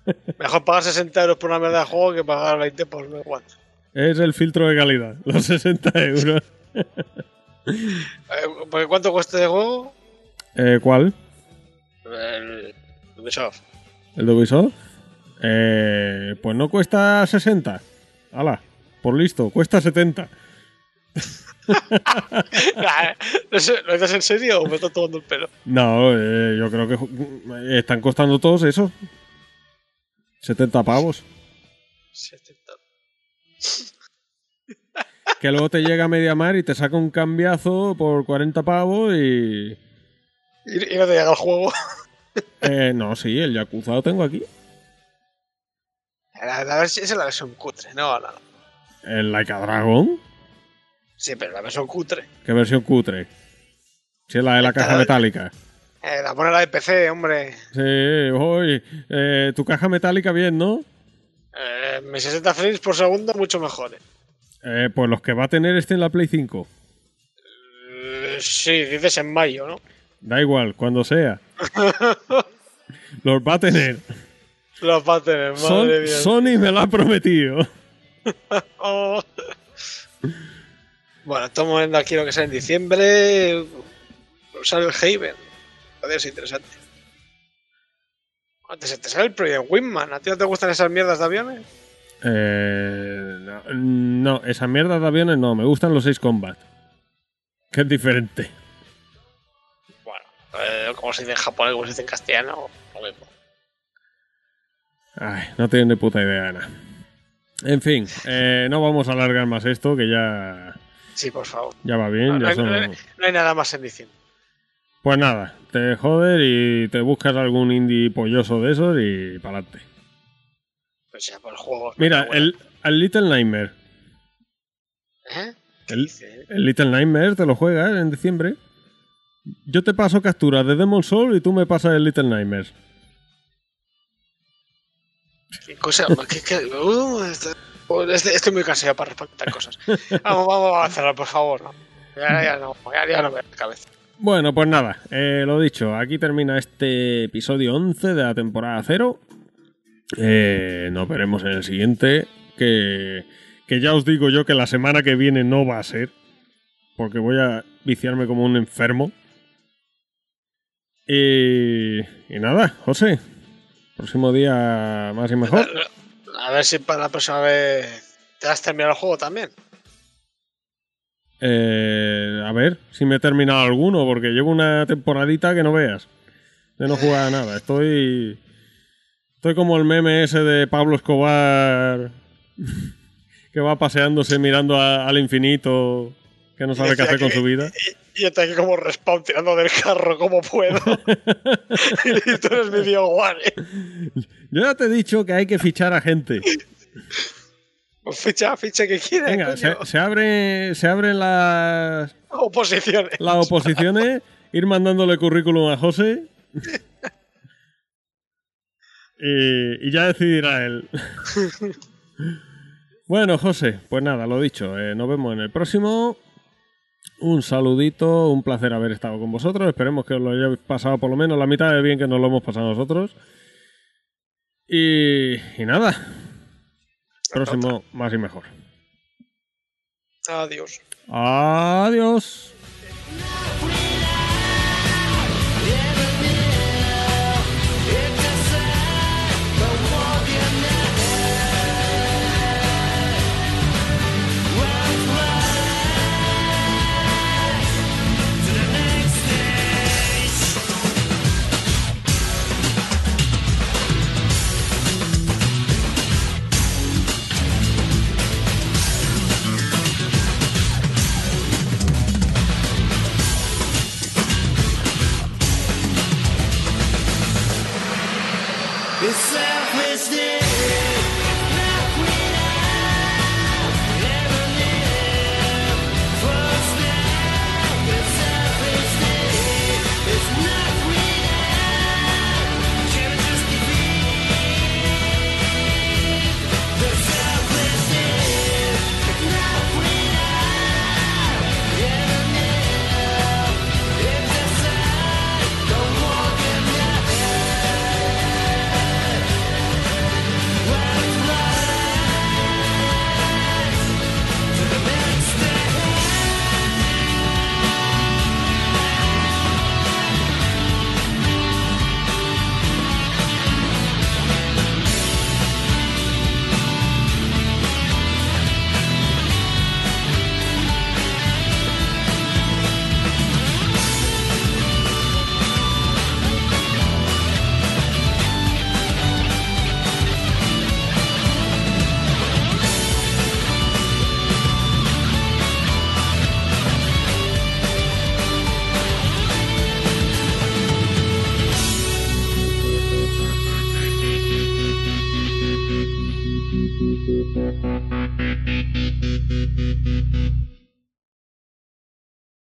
<laughs> Mejor pagar 60 euros por una mierda de juego que pagar 20 por sé cuánto. Es el filtro de calidad, <laughs> los 60 euros. Eh, porque ¿Cuánto cuesta de juego? Eh, ¿Cuál? El Ubisoft. ¿El de Ubisoft? Eh, pues no cuesta 60. Hala, por listo, cuesta 70. no <laughs> sé, ¿Lo dices en serio o me estás tomando el pelo? No, eh, yo creo que están costando todos eso. 70 pavos. 70. <laughs> Que luego te llega a Mediamar y te saca un cambiazo por 40 pavos y... Y, y no te llega el juego. Eh, no, sí, el Yakuza lo tengo aquí. La, la esa es la versión cutre, no, no. El Like a Dragon. Sí, pero la versión cutre. ¿Qué versión cutre? Es la de la caja metálica. Eh, la pone la de PC, hombre. Sí, hoy. eh, tu caja metálica bien, ¿no? Eh, mis 60 frames por segundo, mucho mejor. eh. Eh, pues los que va a tener este en la Play 5. Eh, sí, dices en mayo, ¿no? Da igual, cuando sea. <laughs> los va a tener. Los va a tener, madre Son- mía. Sony me lo ha prometido. <laughs> Oh. Bueno, estamos viendo aquí lo que sale en diciembre. Sale el Haven. Podría ser interesante. Antes te sale el Project Wingman. ¿A ti no te gustan esas mierdas de aviones? Eh, no, no, esa mierda de aviones no. Me gustan los 6 Combat. Que es diferente. Eh, como se dice en japonés, como se dice en castellano, lo mismo. Ay, no tienen ni puta idea de nada. En fin, eh, no vamos a alargar más esto, que ya, Sí, por favor. ya va bien. No, ya son- no hay- no hay nada más en diciembre. Pues nada, te joder y te buscas algún indie polloso de esos y para adelante. Pues ya, por el juego. Mira, el, el Little Nightmare. ¿Eh? ¿Qué El, el Little Nightmare te lo juegas en diciembre. Yo te paso capturas de Demon Soul y tú me pasas el Little Nightmare. <laughs> ¿Qué cosa? ¿Qué- qué- uh, esto- estoy, estoy muy cansado para responder cosas. Vamos, vamos a cerrar, por favor. Ya, ya no, ya, ya no me da la cabeza. Bueno, pues nada, eh, lo dicho, aquí termina este episodio 11 de la temporada 0. Eh, nos veremos en el siguiente, que, que ya os digo yo que la semana que viene no va a ser, porque voy a viciarme como un enfermo. Y, y nada, José, próximo día más y mejor. A ver si para la próxima vez te has terminado el juego también. Eh, a ver si me he terminado alguno, porque llevo una temporadita que no veas. De no jugar a nada. Estoy. Estoy como el meme ese de Pablo Escobar. <laughs> Que va paseándose mirando a- al infinito. Que no sabe qué hacer con que- su vida. Y, estoy aquí como respawn tirando del carro como puedo. <laughs> y tú eres mi Diego Guare. Yo ya te he dicho que hay que fichar a gente. Pues Ficha, ficha que quieras. Venga, coño. se, se abre, se abren las, Oposiciones. las oposiciones. Ir mandándole currículum a José. <laughs> Y, y ya decidirá él. <laughs> bueno, José, pues nada, lo dicho. eh, nos vemos en el próximo. Un saludito, un placer haber estado con vosotros. Esperemos que os lo hayáis pasado por lo menos la mitad de bien que nos lo hemos pasado nosotros. Y, y nada. Próximo, más y mejor. Adiós. Adiós.